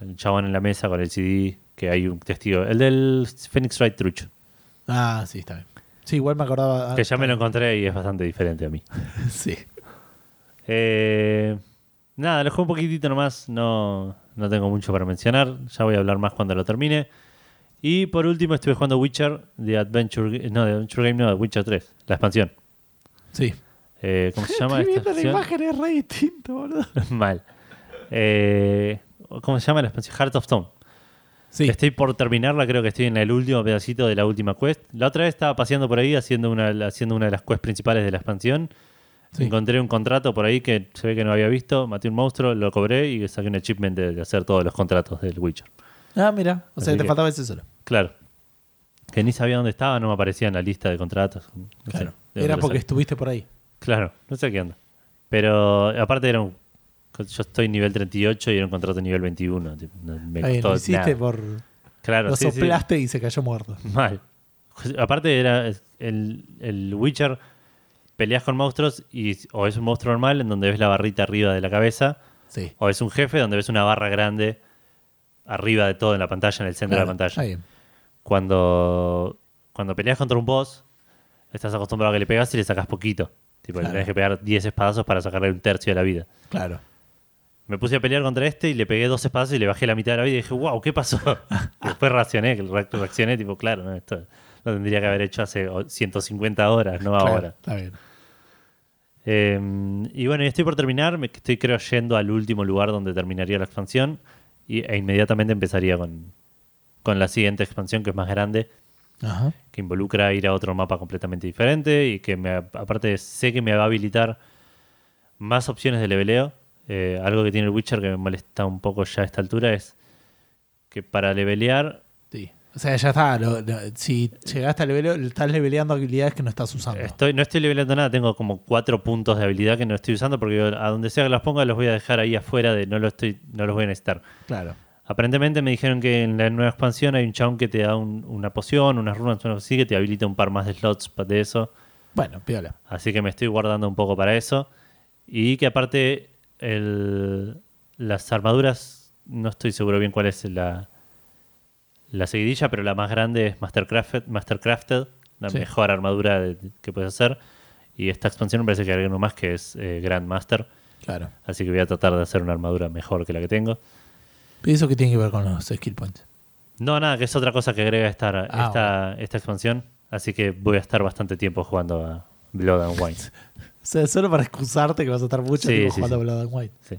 el chabón en la mesa con el CD, que hay un testigo. El del Phoenix Wright Trucho, Ah, sí, está bien. Sí, igual me acordaba. que ya me lo encontré y es bastante diferente a mí. [LAUGHS] Sí. Eh, nada, lo juego un poquitito nomás, no, no tengo mucho para mencionar, ya voy a hablar más cuando lo termine. Y por último estuve jugando Witcher, de Adventure, no, de Adventure Game, no, de Witcher 3, la expansión. Sí. Eh, ¿Cómo se llama [LAUGHS] Estoy esta viendo la expansión? imagen, es re distinto, boludo. [LAUGHS] Mal. Eh, ¿Cómo se llama la expansión? Heart of Stone. Sí. Estoy por terminarla, creo que estoy en el último pedacito de la última quest. La otra vez estaba paseando por ahí haciendo una, haciendo una de las quests principales de la expansión. Sí. Encontré un contrato por ahí que se ve que no había visto, maté un monstruo, lo cobré y saqué un achievement de, hacer todos los contratos del Witcher. Ah, mira. O sea, te faltaba ese solo. Claro. Que ni sabía dónde estaba, no me aparecía en la lista de contratos. No sé, Claro. de Era porque estuviste por ahí. Claro, no sé qué onda. Pero aparte era un... Yo estoy nivel 38 y era un contrato nivel 21. tipo, no- me bien, costó lo hiciste nada. por. Claro, lo sí, sí. soplaste y se cayó muerto. Mal. Aparte era el, el Witcher, peleas con monstruos y o es un monstruo normal en donde ves la barrita arriba de la cabeza, Sí. o es un jefe donde ves una barra grande arriba de todo en la pantalla, en el centro Claro, de la pantalla. Cuando, cuando peleas contra un boss, estás acostumbrado a que le pegas y le sacas poquito. Tipo, Claro. le tenés que pegar 10 espadazos para sacarle un tercio de la vida. Claro. Me puse a pelear contra este y le pegué dos espadazos y le bajé la mitad de la vida y dije, wow, ¿qué pasó? [LAUGHS] y después reaccioné, reaccioné, tipo, claro, no, esto lo tendría que haber hecho hace o- 150 horas, no Claro, ahora. Está bien. Eh, y bueno, estoy por terminar, me estoy creo yendo al último lugar donde terminaría la expansión y, e inmediatamente empezaría con, con la siguiente expansión que es más grande, Ajá. que involucra ir a otro mapa completamente diferente y que me, aparte sé que me va a habilitar más opciones de leveleo. Eh, algo que tiene el Witcher que me molesta un poco ya a esta altura es que para levelear Sí. O sea, ya está. lo- lo- si llegaste al level, estás leveleando habilidades que no estás usando. estoy, no estoy leveleando nada, tengo como cuatro puntos de habilidad que no estoy usando porque a donde sea que las ponga los voy a dejar ahí afuera de no, lo estoy, no los voy a necesitar. Claro. Aparentemente me dijeron que en la nueva expansión hay un chabón que te da un- una poción, unas runas, algo así, que te habilita un par más de slots de eso. Bueno, piola. Así que me estoy guardando un poco para eso. Y que aparte el- las armaduras, no estoy seguro bien cuál es la, la seguidilla, pero la más grande es Mastercrafted, Mastercrafted la Sí. mejor armadura de- que puedes hacer. Y esta expansión me parece que hay uno más que es eh, Grandmaster. Claro. Así que voy a tratar de hacer una armadura mejor que la que tengo. ¿Y eso qué tiene que ver con los skill points? No, nada, que es otra cosa que agrega esta, Ah, esta, esta expansión. Así que voy a estar bastante tiempo jugando a Blood and Wine. [LAUGHS] O sea, solo para excusarte que vas a estar mucho Sí, tiempo sí, jugando sí. Blood and White. Sí.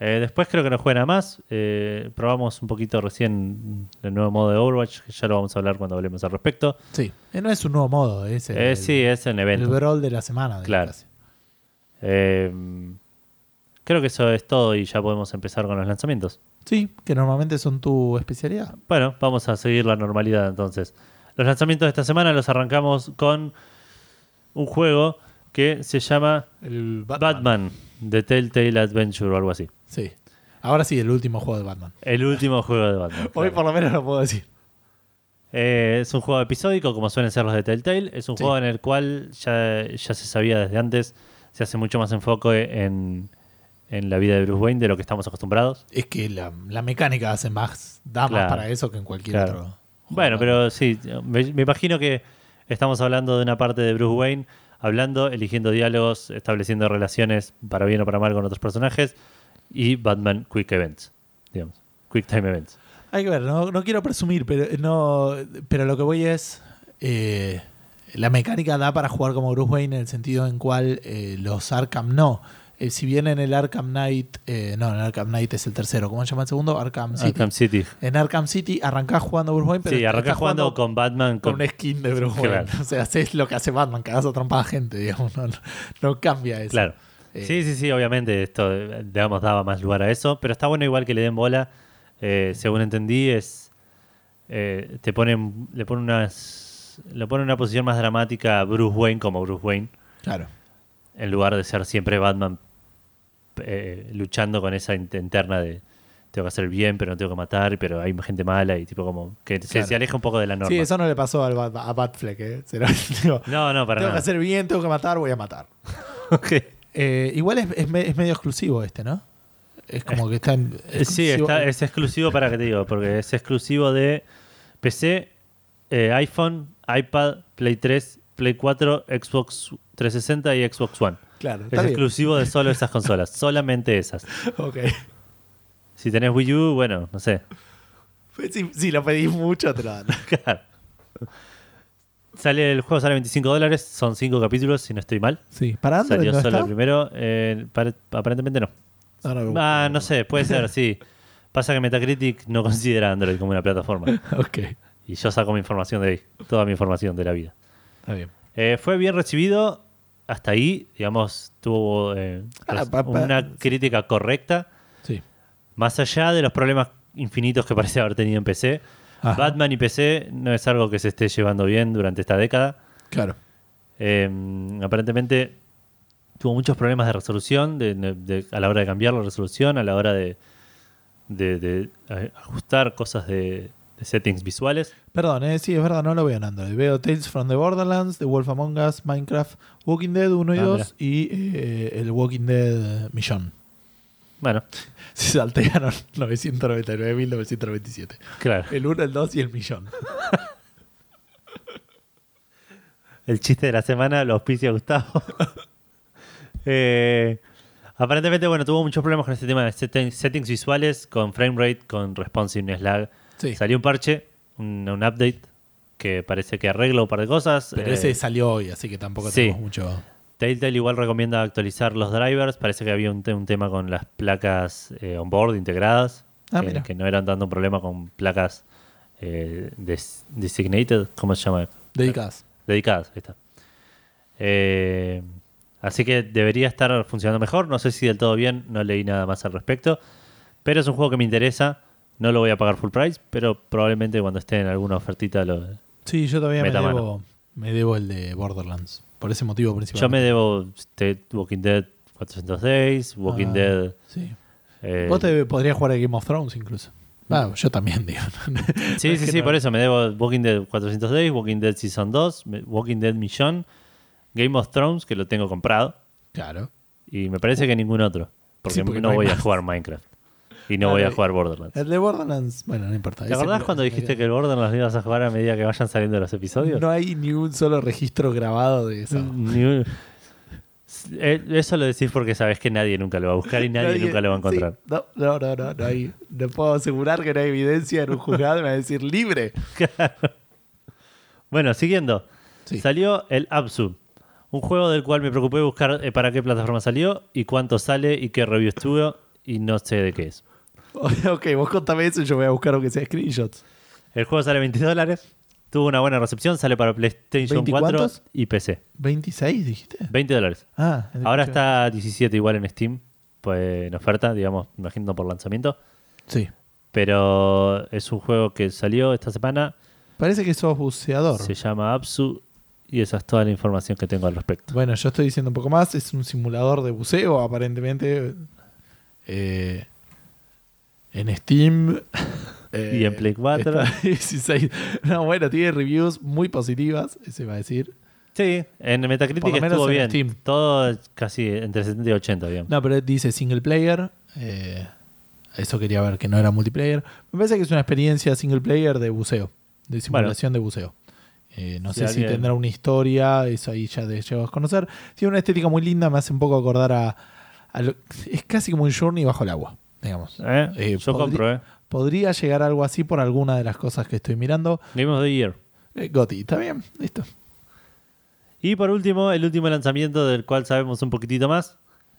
Eh, después creo que no juega nada más. Eh, probamos un poquito recién el nuevo modo de Overwatch, que ya lo vamos a hablar cuando hablemos al respecto. Sí. Eh, no es un nuevo modo, es el, Eh, sí, es el evento. brawl de la semana. de Claro. Eh, creo que eso es todo y ya podemos empezar con los lanzamientos. Sí, que normalmente son tu especialidad. Bueno, vamos a seguir la normalidad entonces. Los lanzamientos de esta semana los arrancamos con un juego que se llama El Batman, The Telltale Adventure o algo así. Sí. Ahora sí, el último juego de Batman. El último juego de Batman. [LAUGHS] Hoy claro. por lo menos lo puedo decir. Eh, es un juego episódico, como suelen ser los de Telltale. Es un Sí. juego en el cual ya, ya se sabía desde antes, se hace mucho más enfoque en, en la vida de Bruce Wayne de lo que estamos acostumbrados. Es que la, la mecánica hace más, da Claro. más para eso que en cualquier Claro. otro. juego. Bueno, pero sí, me, me imagino que estamos hablando de una parte de Bruce Wayne, hablando, eligiendo diálogos, estableciendo relaciones para bien o para mal con otros personajes y Batman Quick Events, digamos. Quick Time Events. Hay que ver, no, no quiero presumir, pero no pero lo que voy es. eh, la mecánica da para jugar como Bruce Wayne en el sentido en cual eh, los Arkham no. Eh, si bien en el Arkham Knight, eh, no, en Arkham Knight es el tercero, ¿cómo se llama el segundo? Arkham City. Arkham City. En Arkham City arrancás jugando Bruce Wayne, pero Sí, arrancás jugando con Batman. con Con, una skin de Bruce Claro. Wayne. [LAUGHS] O sea, haces lo que hace Batman, cagás a trompada gente, digamos, no, cambia eso. Claro. Eh, Sí, sí, sí, obviamente esto, digamos, daba más lugar a eso, pero está bueno igual que le den bola. Eh, según entendí, es te ponen, le ponen unas, le ponen una posición más dramática a Bruce Wayne como Bruce Wayne, Claro. En lugar de ser siempre Batman eh, luchando con esa int- interna de tengo que hacer el bien, pero no tengo que matar, pero hay gente mala y tipo como que se, Claro. se aleja un poco de la norma. Sí, eso no le pasó al Bat- a Batfleck, ¿eh? Se lo- [LAUGHS] digo, No, no, para tengo que hacer bien, tengo que matar, voy a matar. [LAUGHS] Ok. Eh, igual es, es me- es medio exclusivo este, ¿no? Es como que está en. Eh, Sí, está, es exclusivo para que te digo, porque es exclusivo de PC, iPhone, iPad, Play 3, Play 4, Xbox 360 y Xbox One. Claro, Es está bien. exclusivo de solo esas consolas, [LAUGHS] solamente esas. Ok. Si tenés Wii U, bueno, no sé. Pues Si, si lo pedís mucho, te lo dan. [LAUGHS] Claro. Sale el juego sale 25 dólares, son 5 capítulos, si no estoy mal. Sí, para Android Salió no solo está. el primero, eh, pare- aparentemente no. No, no, Ah, no sé, puede ser, sí. Pasa que Metacritic no considera Android como una plataforma. [LAUGHS] Ok, Y yo saco mi información de ahí, toda mi información de la vida. está bien. Eh, fue bien recibido hasta ahí, digamos, tuvo eh, Ah, una crítica correcta, Sí. más allá de los problemas infinitos que [LAUGHS] parece haber tenido en PC. Ajá. Batman y PC no es algo que se esté llevando bien durante esta década. Claro. Eh, aparentemente tuvo muchos problemas de resolución de- de- a la hora de cambiar la resolución, a la hora de, de ajustar cosas de, de settings visuales. Perdón, eh, sí, es verdad, no lo veo en Android. Veo Tales from the Borderlands, The Wolf Among Us, Minecraft, Walking Dead 1 y Ah, 2 y eh, el Walking Dead Millón. Bueno, [LAUGHS] Se saltearon [LAUGHS] 999.997. claro. El 1, el 2 y el millón. [LAUGHS] El chiste de la semana lo auspicia Gustavo. Eh, aparentemente, bueno, tuvo muchos problemas con este tema de setti- settings visuales, con frame rate, con responsiveness lag. Sí. Salió un parche, un, un update, que parece que arregla un par de cosas. Pero Eh, ese salió hoy, así que tampoco sí. tenemos mucho. Telltale igual recomienda actualizar los drivers. Parece que había un, te- un tema con las placas eh, onboard integradas, Ah, que, mira. que no eran dando un problema con placas eh, des- designated, ¿cómo se llama? Dedicadas. dedicadas. Ahí está. Eh, así que debería estar funcionando mejor. No sé si del todo bien, no leí nada más al respecto. Pero es un juego que me interesa. No lo voy a pagar full price, pero probablemente cuando esté en alguna ofertita lo. Sí, yo todavía me mano. debo, me debo el de Borderlands. Por ese motivo principal. Yo me debo este, Walking Dead 400 Days, Walking Ah, Dead. Sí. eh, Vos te podrías jugar a Game of Thrones incluso. Ah, yo también, [LAUGHS] digo. Sí, sí, sí, no- por eso me debo Walking Dead 400 Days, Walking Dead Season 2, me- Walking Dead Millón, Game of Thrones, que lo tengo comprado, Claro. y me parece que ningún otro. Porque, Sí, porque no, voy a jugar Minecraft. Y no voy a jugar Borderlands. El de Borderlands, bueno, no importa. ¿Te acordás cuando dijiste que el Borderlands lo ibas a jugar a medida que vayan saliendo los episodios? No hay ni un solo registro grabado de eso. Ni un- Eh, Eso lo decís porque sabes que nadie nunca lo va a buscar y nadie, nunca lo va a encontrar. sí, no, no, no, no, no hay. No puedo asegurar que no hay evidencia en un juzgado. Me va a decir libre. [LAUGHS] Bueno, siguiendo. Sí. Salió el Absu, un juego del cual me preocupé buscar eh, para qué plataforma salió y cuánto sale y qué reviews tuvo y no sé de qué es. [LAUGHS] ok, vos contame eso y yo voy a buscar aunque sea screenshots. El juego sale 20 dólares, tuvo una buena recepción, sale para PlayStation 20 4 cuántos? y PC. ¿26 dijiste? 20 dólares. Ah, Ahora está 17 igual en Steam, pues en oferta, digamos, imagino por lanzamiento. Sí. Pero es un juego que salió esta semana. Parece que sos buceador. Se llama Apsu y esa es toda la información que tengo al respecto. Bueno, yo estoy diciendo un poco más. Es un simulador de buceo, aparentemente. Eh, en Steam. eh, Y en Play 4. está [LAUGHS] 16. No, bueno, tiene reviews muy positivas, se va a decir. Sí, en Metacritic estuvo en bien. Steam. Todo casi entre 70 y 80, digamos. No, pero dice single player. eh, eso quería ver que no era multiplayer. Me parece que es una experiencia single player de buceo, de simulación de buceo. Eh, no Si sé si tendrá una historia, eso ahí ya de llego a conocer. Tiene una estética muy linda, me hace un poco acordar a. a lo- es casi como un Journey bajo el agua, digamos. ¿Eh? Eh, Yo compro, ¿eh? Podría llegar algo así por alguna de las cosas que estoy mirando. Game of the Year. Eh, Goti, está bien, listo. Y por último, el último lanzamiento del cual sabemos un poquitito más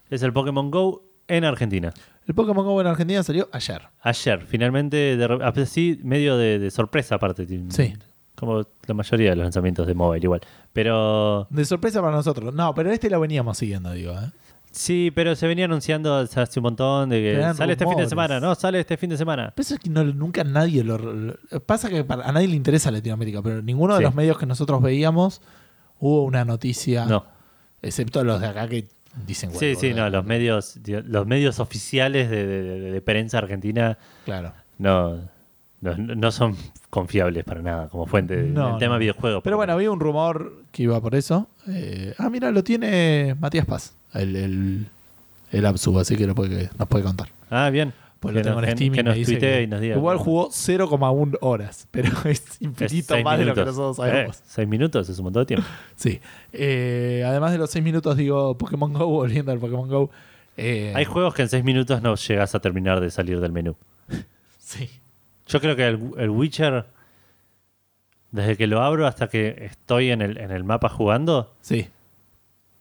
es el Pokémon Go en Argentina. El Pokémon Go en Argentina salió ayer. Ayer, finalmente, de, así medio de, de sorpresa aparte. Sí. Como la mayoría de los lanzamientos de móvil igual. Pero De sorpresa para nosotros. No, pero este lo veníamos siguiendo, digo. ¿eh? Sí, pero se venía anunciando hace un montón de que sale este fin de semana, no, sale este fin de semana. Pero eso es que no- nunca nadie lo, lo- Pasa que a nadie le interesa Latinoamérica, pero ninguno de Sí. los medios que nosotros veíamos hubo una noticia. No. Excepto los de acá que dicen Sí, sí, no, los medios, los medios oficiales de, de- de- prensa argentina Claro. no, no, no son confiables para nada como fuente del No, tema videojuegos. Pero bueno, había un rumor que iba por eso. Eh, ah, mira, lo tiene Matías Paz, el, el, el Absub, así que lo puede, nos puede contar. Ah, bien. Pues que lo tengo nos, en Steam que y nos dice que y nos diga. Igual jugó 0,1 horas, [LAUGHS] pero es infinito más de lo que nosotros sabemos. Eh, seis minutos es un montón de tiempo. [LAUGHS] Sí. Eh, además de los 6 minutos, digo Pokémon Go, [LAUGHS] volviendo al Pokémon Go. eh, Hay juegos que en seis minutos no llegas a terminar de salir del menú. Sí. Yo creo que el, el Witcher, desde que lo abro hasta que estoy en el, en el mapa jugando, Sí.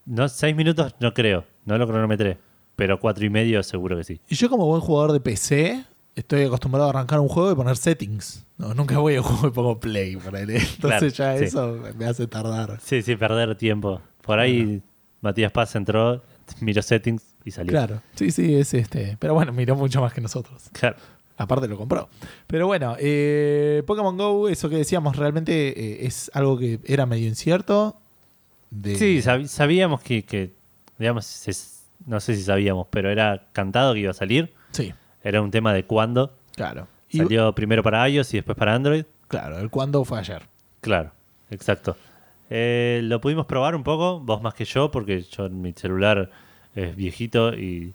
No, seis minutos no creo, no lo cronometré, pero cuatro y medio seguro que sí. Y yo como buen jugador de PC, estoy acostumbrado a arrancar un juego y poner settings. No, nunca voy a un juego y pongo play. por ahí. [LAUGHS] Entonces Claro, ya sí. eso me hace tardar. Sí, sí, perder tiempo. Por ahí Matías Paz entró, [LAUGHS] miró settings y salió. Claro. Sí, sí, es este. Pero bueno, miró mucho más que nosotros. Claro. Aparte lo compró. Pero bueno, eh, Pokémon Go, eso que decíamos, realmente eh, es algo que era medio incierto. De... Sí, sab- sabíamos que, que, digamos, no sé si sabíamos, pero era cantado que iba a salir. Sí, Era un tema de cuándo. claro. Y, Salió primero para iOS y después para Android. claro, el cuándo fue ayer. Claro, exacto. Eh, lo pudimos probar un poco, vos más que yo, porque yo mi celular es viejito y,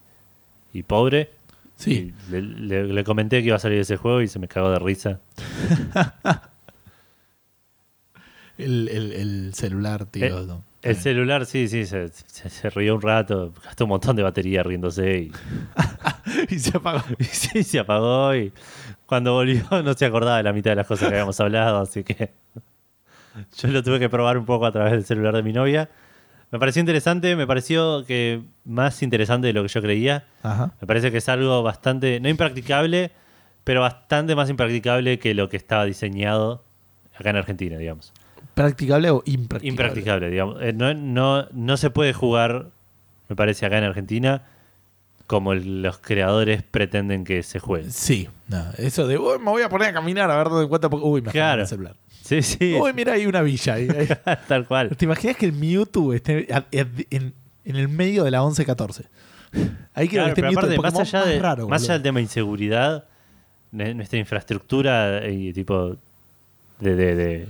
y pobre. Sí. Y le, le- le comenté que iba a salir ese juego y se me cagó de risa. [LAUGHS] El, el- el celular, tío. Eh, ¿no? El celular, sí, sí, se, se- se rió un rato, gastó un montón de batería riéndose y, [LAUGHS] y se apagó. [LAUGHS] y sí, se apagó y cuando volvió [LAUGHS] no se acordaba de la mitad de las cosas que habíamos hablado, así que yo lo tuve que probar un poco a través del celular de mi novia. Me pareció interesante, me pareció que más interesante de lo que yo creía. Ajá. Me parece que es algo bastante, no impracticable, pero bastante más impracticable que lo que estaba diseñado acá en Argentina, digamos. ¿Practicable o impracticable? Impracticable, digamos. Eh, no, no, no se puede jugar, me parece, acá en Argentina como los creadores pretenden que se juegue. Sí, no, eso de "Uy, me voy a poner a caminar a ver dónde encuentro. Uy, me Claro. el celular. Sí, sí, Uy, mira, hay una villa ahí. [LAUGHS] tal cual. ¿Te imaginas que el Mewtwo esté a- en, en el medio de la 11-14? Ahí Claro, que este aparte, más allá, más de, raro, más allá del tema de inseguridad, nuestra infraestructura y tipo de, de, de-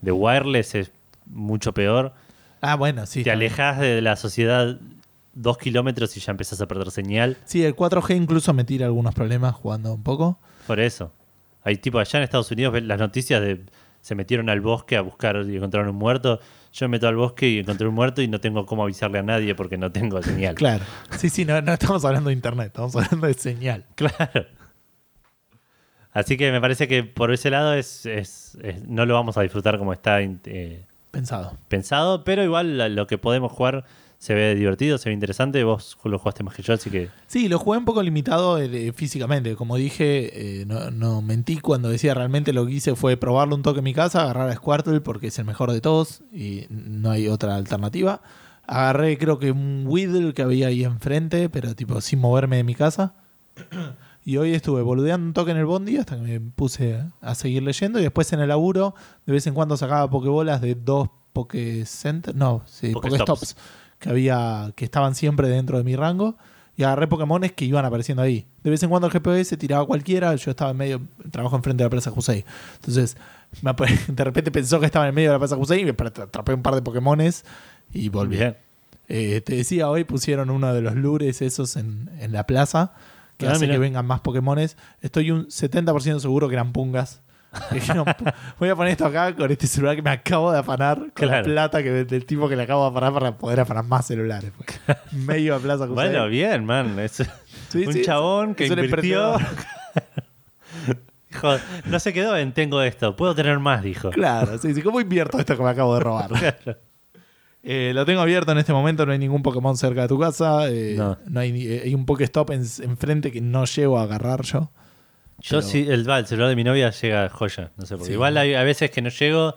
de wireless es mucho peor. Ah, bueno, sí. Te alejas de la sociedad dos kilómetros y ya empezás a perder señal. Sí, el 4G incluso me tira algunos problemas jugando un poco. Por eso. Hay tipo allá en Estados Unidos ves las noticias de se metieron al bosque a buscar y encontraron un muerto. Yo me meto al bosque y encontré un muerto y no tengo cómo avisarle a nadie porque no tengo señal. [LAUGHS] Claro. Sí, sí, no, no estamos hablando de internet, estamos hablando de señal. [LAUGHS] Claro. Así que me parece que por ese lado es, es- es- no lo vamos a disfrutar como está eh, Pensado. pensado, pero igual lo que podemos jugar se ve divertido, se ve interesante. Vos lo jugaste más que yo, así que Sí, lo jugué un poco limitado eh, físicamente. Como dije, eh, no, no mentí cuando decía realmente lo que hice fue probarlo un toque en mi casa, agarrar a Squirtle porque es el mejor de todos y no hay otra alternativa. Agarré creo que un Weedle que había ahí enfrente, pero tipo sin moverme de mi casa. Y hoy estuve boludeando un toque en el bondi hasta que me puse a seguir leyendo. Y después en el laburo, de vez en cuando sacaba pokebolas de dos Pokecenter, no, sí, Pokestops. Pokestops, que había, que estaban siempre dentro de mi rango. Y agarré Pokémones que iban apareciendo ahí. De vez en cuando el GPS tiraba cualquiera. Yo estaba en medio, trabajo enfrente de la presa Jusei. Entonces, me [LAUGHS] de repente pensó que estaba en medio de la presa Jusei y me atrapé un par de Pokémones y volví. Eh, te decía, hoy pusieron uno de los lures esos en, en la plaza que Ah, hace mirá. que vengan más Pokémones. Estoy un 70% seguro que eran pungas. [LAUGHS] Dijeron, "Pu- Voy a poner esto acá con este celular que me acabo de afanar, con Claro. la plata que, del tipo que le acabo de afanar para poder afanar más celulares. pues. [LAUGHS] Medio de plaza. Bueno, bien, man. Es Sí, un sí, chabón que es invirtió. Dijo, [LAUGHS] no se quedó en tengo esto, puedo tener más, dijo. Claro, sí, sí. ¿Cómo invierto esto que me acabo de robar? Claro. Eh, lo tengo abierto en este momento, no hay ningún Pokémon cerca de tu casa. eh, No. no. hay, eh, hay un Pokéstop en- enfrente que no llego a agarrar yo. Yo Pero- sí, el, el celular de mi novia llega joya, no sé por qué. Sí. Igual hay a veces que no llego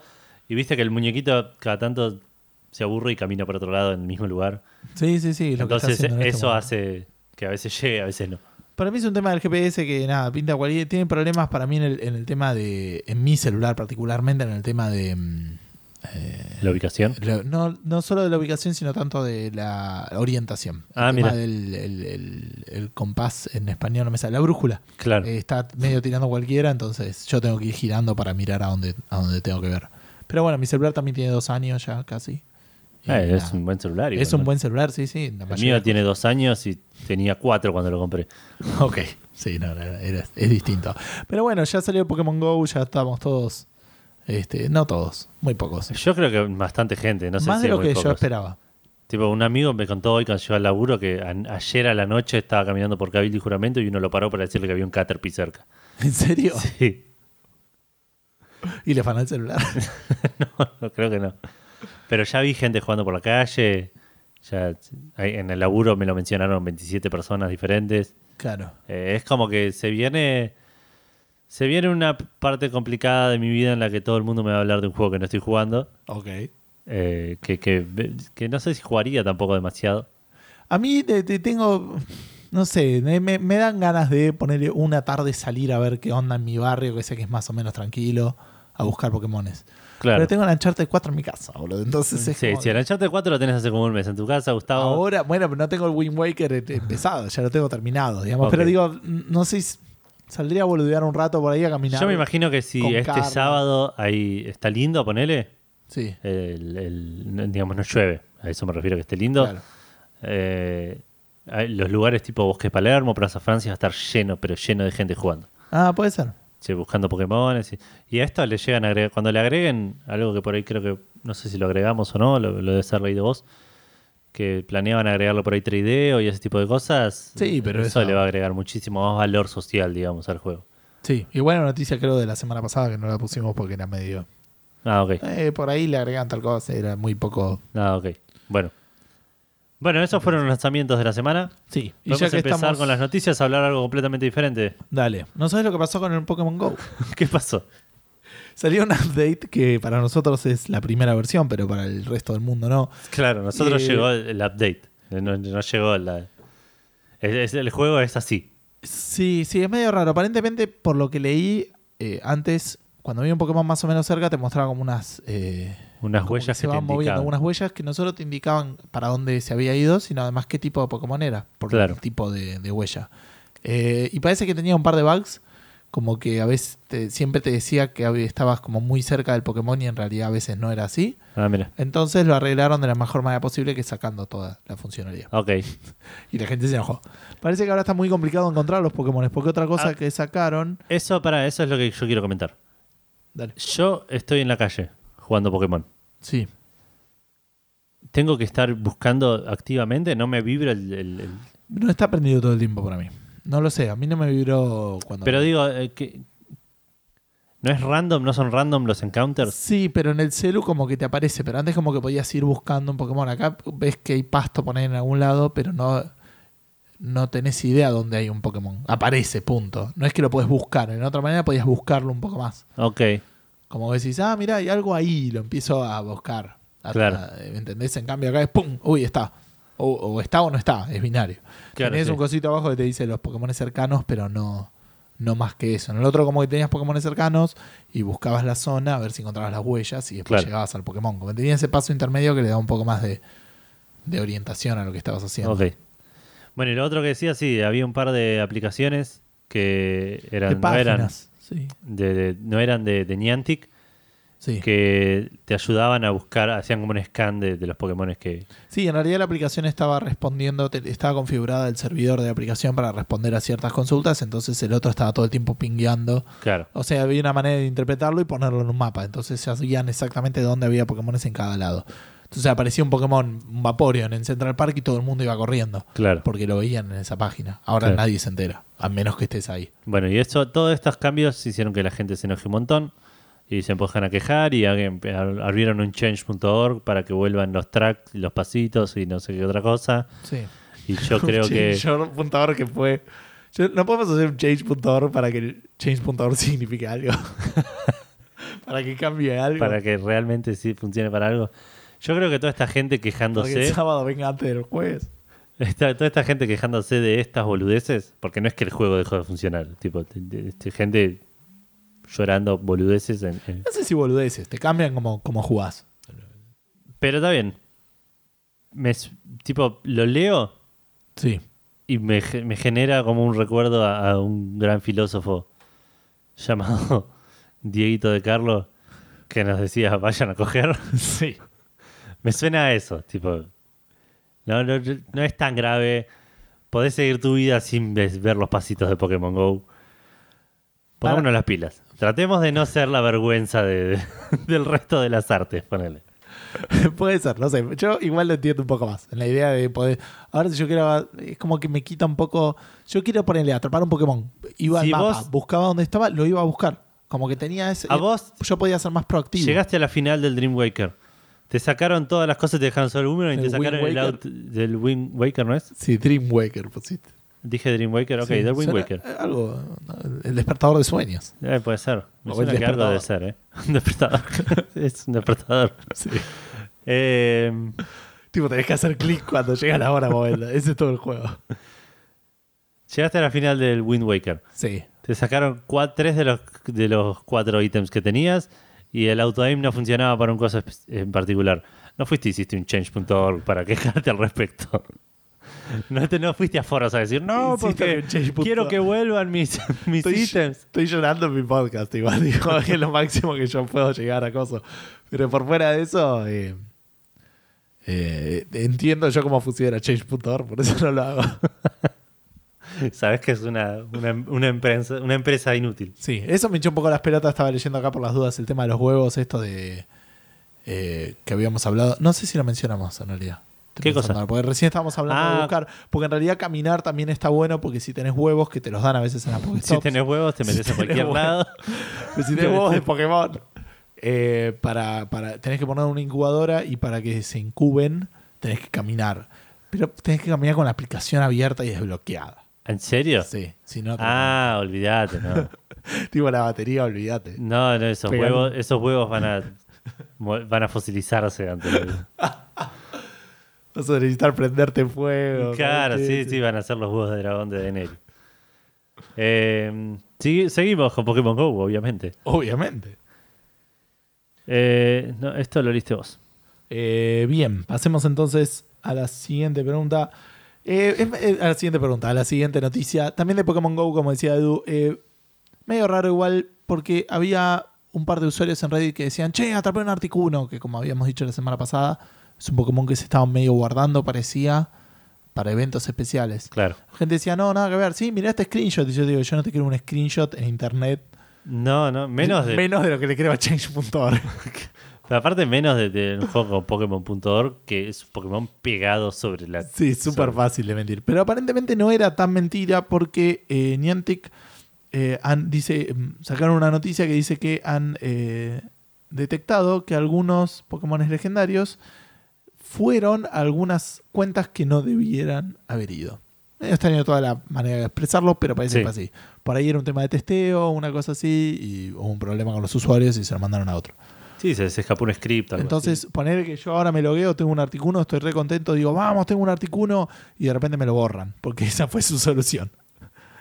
y viste que el muñequito cada tanto se aburre y camina por otro lado en el mismo lugar. Sí, sí, sí. lo que está Entonces en este eso hace que a veces llegue, a veces no. Para mí es un tema del GPS que nada, pinta cualquier. Tiene problemas para mí en el, en el tema de. En mi celular, particularmente, en el tema de. Mm, La ubicación. lo- no, no solo de la ubicación, sino tanto de la orientación. Ah, el tema mira. del el, el- el compás en español, no me sale. La brújula. Claro. Eh, está medio tirando cualquiera, entonces yo tengo que ir girando para mirar a dónde, a dónde tengo que ver. Pero bueno, mi celular también tiene dos años ya casi. Eh, es nada. un buen celular. Es un ¿no? buen celular, sí, sí. la El mío tiene dos años y tenía cuatro cuando lo compré. [LAUGHS] Ok, sí, no, no, era- es distinto. Pero bueno, ya salió Pokémon Go, ya estamos todos. Este, no todos, muy pocos. Yo creo que bastante gente, no sé Más si de lo muy que yo esperaba. Tipo, un amigo me contó hoy cuando llegó al laburo que a- ayer a la noche estaba caminando por Cabildo y Juramento y uno lo paró para decirle que había un Caterpie cerca. ¿En serio? [LAUGHS] Sí, Y le fanó el celular. [LAUGHS] no, creo que no. Pero ya vi gente jugando por la calle. Ya en el laburo me lo mencionaron 27 personas diferentes. claro. Eh, es como que se viene. Se viene una parte complicada de mi vida en la que todo el mundo me va a hablar de un juego que no estoy jugando. Ok. eh, que, que, que no sé si jugaría tampoco demasiado. A mí te, te tengo. No sé, me, dan ganas de ponerle una tarde salir a ver qué onda en mi barrio, que sé que es más o menos tranquilo, a buscar Pokémones. Claro. Pero tengo la Uncharted 4 en mi casa, boludo. Entonces es Sí, como si el Uncharted 4 lo tenés hace como un mes en tu casa, Gustavo. Ahora, bueno, pero no tengo el Wind Waker eh, empezado, ya lo tengo terminado, digamos. Pero digo, no sé si saldría a boludear un rato por ahí a caminar. Yo me imagino que si con este sábado ahí está lindo, ponele, Sí, el, el- digamos, no llueve. A eso me refiero que esté lindo. claro. Eh, los lugares tipo Bosque Palermo, Plaza Francia, va a estar lleno, pero lleno de gente jugando. Ah, puede ser. Sí, buscando Pokémon. Y, y a esto le llegan a agregar, cuando le agreguen algo que por ahí creo que, no sé si lo agregamos o no, lo, lo debe ser leído vos, que planeaban agregarlo por ahí 3D y ese tipo de cosas. Sí, pero eso, eso- le va a agregar muchísimo más valor social, digamos, al juego. Sí, y buena noticia creo de la semana pasada que no la pusimos porque era medio... Ah, ok. Eh, por ahí le agregan tal cosa, era muy poco... Ah, ok. Bueno. Bueno, esos fueron los lanzamientos de la semana. Sí, y Podemos ya que empezar estamos... con las noticias a hablar algo completamente diferente. Dale, ¿no sabes lo que pasó con el Pokémon GO? [LAUGHS] ¿Qué pasó? Salió un update que para nosotros es la primera versión, pero para el resto del mundo no. Claro, nosotros Eh, llegó el, el update. No, no llegó la. es- es- el juego es así. Sí, sí, es medio raro. Aparentemente, por lo que leí eh, antes, cuando había un Pokémon más o menos cerca, te mostraba como unas... eh, Unas huellas se que te van moviendo, unas huellas que no solo te indicaban para dónde se había ido, sino además qué tipo de Pokémon era, por Claro. el tipo de, de huella. Eh, y parece que tenía un par de bugs, como que a veces te- siempre te decía que estabas como muy cerca del Pokémon y en realidad a veces no era así. Ah, mira. Entonces lo arreglaron de la mejor manera posible que sacando toda la funcionalidad. Ok. [LAUGHS] Y la gente se enojó. Parece que ahora está muy complicado encontrar los Pokémon, porque otra cosa Ah. que sacaron... Eso para eso es lo que yo quiero comentar. Dale. Yo estoy en la calle jugando Pokémon. Sí. Tengo que estar buscando activamente, no me vibra el. el- el- No está prendido todo el tiempo para mí. No lo sé, a mí no me vibró cuando... Pero digo, eh, que. ¿No es random? ¿No son random los encounters? Sí, pero en el celu como que te aparece, pero antes como que podías ir buscando un Pokémon. Acá ves que hay pasto poner en algún lado, pero no, no tenés idea dónde hay un Pokémon. Aparece, punto. No es que lo puedes buscar, en otra manera podías buscarlo un poco más. Ok. Como que decís, ah, mira, hay algo ahí, lo empiezo a buscar. Claro. ¿Me entendés? En cambio acá es ¡pum! Uy, está. O, o está o no está, es binario. Claro, tenés sí. un cosito abajo que te dice los Pokémon cercanos, pero no, no más que eso. En el otro como que tenías Pokémon cercanos y buscabas la zona a ver si encontrabas las huellas y después Claro. llegabas al Pokémon. Como que tenía ese paso intermedio que le da un poco más de, de orientación a lo que estabas haciendo. Bueno, y lo otro que decía, sí, había un par de aplicaciones que ¿Qué eran, no eran páginas? Sí, de, de- no eran de, de Niantic, sí. que te ayudaban a buscar, hacían como un scan de, de los Pokémon que... Sí, en realidad la aplicación estaba respondiendo, te- estaba configurada el servidor de aplicación para responder a ciertas consultas, entonces el otro estaba todo el tiempo pingueando. Claro, O sea, había una manera de interpretarlo y ponerlo en un mapa, entonces sabían exactamente dónde había Pokémones en cada lado. Entonces aparecía un Pokémon, un Vaporeon en Central Park y todo el mundo iba corriendo, claro. porque lo veían en esa página. Ahora Claro. nadie se entera, a menos que estés ahí. Bueno, y eso, todos estos cambios hicieron que la gente se enoje un montón y se empujan a quejar y abrieron un change.org para que vuelvan los tracks y los pasitos y no sé qué otra cosa. Sí. Y yo [LAUGHS] creo que... Change.org que fue... Yo- no podemos hacer un change.org para que el change.org [LAUGHS] signifique algo. [LAUGHS] para que cambie algo. Para que realmente sí funcione para algo. Yo creo que toda esta gente Para que el quejándose, sábado venga antes del jueves. esta- toda esta gente quejándose de estas boludeces, porque no es que el juego dejó de funcionar, tipo, gente llorando boludeces. en- en- No sé si boludeces, te cambian como, como jugás. Pero está bien. Me, tipo, lo leo Sí. y me, me genera como un recuerdo a, a un gran filósofo llamado [LAUGHS] Dieguito de Carlo que nos decía vayan a coger. [LAUGHS] Sí. me suena a eso, tipo, no, no, no es tan grave. Podés seguir tu vida sin ver los pasitos de Pokémon Go. Pongámonos las pilas. Tratemos de no ser la vergüenza de- de- [LAUGHS] del resto de las artes, ponele. [LAUGHS] Puede ser, no sé. Yo igual lo entiendo un poco más. En la idea de poder. Ahora, si yo quiero. Es como que me quita un poco. Yo quiero ponerle a atrapar un Pokémon. Iba Si al mapa, vos- buscaba dónde estaba, lo iba a buscar. Como que tenía ese. A vos Yo podía ser más proactivo. Llegaste a la final del Dream Waker. Te sacaron todas las cosas te dejaron solo el Boomerang y ¿El te sacaron el out del Wind Waker, ¿no es? Sí, Dream Waker pusiste. Dije Dream Waker, ok, Sí, del Wind suena, Waker. Algo. El despertador de sueños. Eh, puede ser. Me O el suena que algo debe ser, ¿eh? [LAUGHS] Un despertador. [LAUGHS] es un despertador. Sí. Eh, Tipo, tenés que hacer clic cuando llega la hora moverla. Ese es todo el juego. llegaste a la final del Wind Waker. Sí. Te sacaron tres de los, de los cuatro ítems que tenías y el auto-aim no funcionaba para un cosa en particular. No fuiste y hiciste un change.org para quejarte al respecto. No, te, no fuiste a foros a decir, no, porque quiero que vuelvan mis, [LAUGHS] mis Estoy, ítems. estoy llorando en mi podcast, igual. [LAUGHS] Digo, es lo máximo que yo puedo llegar a cosas. Pero por fuera de eso, eh, eh, entiendo yo cómo funciona Change.org, por eso no lo hago. [LAUGHS] Sabes que es una, una, una empresa, una empresa inútil. Sí, eso me echó un poco las pelotas. Estaba leyendo acá por las dudas el tema de los huevos, esto de eh, que habíamos hablado. No sé si lo mencionamos en realidad. ¿Qué pensando cosa? Porque recién estábamos hablando de Ah. buscar. Porque en realidad caminar también está bueno porque si tenés huevos que te los dan a veces en la [LAUGHS] Si Pokéstop. tenés huevos, te Si metes a cualquier huevos. lado. Pero [LAUGHS] si tenés huevos de [LAUGHS] Pokémon, eh, para, para, tenés que poner una incubadora y para que se incuben tenés que caminar. Pero tenés que caminar con la aplicación abierta y desbloqueada. ¿En serio? Sí, si no, Ah, olvídate, no. tipo la batería, olvídate. No, no, esos Pegan- huevos, esos huevos van a van a fosilizarse antes. de- Vas a necesitar prenderte en fuego. Claro, sí, sí, van a ser los huevos de dragón de. Eh, sigue- seguimos con Pokémon Go, obviamente. Obviamente. Eh, no, esto lo liste vos. Eh, bien, pasemos entonces a la siguiente pregunta. Eh, a la siguiente pregunta, a la siguiente noticia. También de Pokémon Go, como decía Edu. medio raro igual, porque había un par de usuarios en Reddit que decían, che, atrapé un Articuno, que como habíamos dicho la semana pasada, es un Pokémon que se estaba medio guardando, parecía, para eventos especiales. Claro. La gente decía, no, nada que ver. Sí, mirá este screenshot. Y yo digo, yo no te quiero un screenshot en internet. No, no, menos de. Menos de lo que le creo a Change.org. [LAUGHS] pero aparte, menos de, de juego Pokémon.org, que es un Pokémon pegado sobre la. Sí, súper fácil de mentir. Pero aparentemente no era tan mentira porque eh, Niantic eh, han- dice, mm, sacaron una noticia que dice que han eh, detectado que algunos Pokémon legendarios fueron algunas cuentas que no debieran haber ido. He extraño toda la manera de expresarlo, pero parece Sí. que fue así. Por ahí era un tema de testeo, una cosa así, y hubo un problema con los usuarios y se lo mandaron a otro. Sí, se, se escapó un script. algo Entonces, poner que yo ahora me logueo, tengo un Articuno, estoy re contento, digo, vamos, tengo un Articuno, y de repente me lo borran, porque [LAUGHS] esa fue su solución.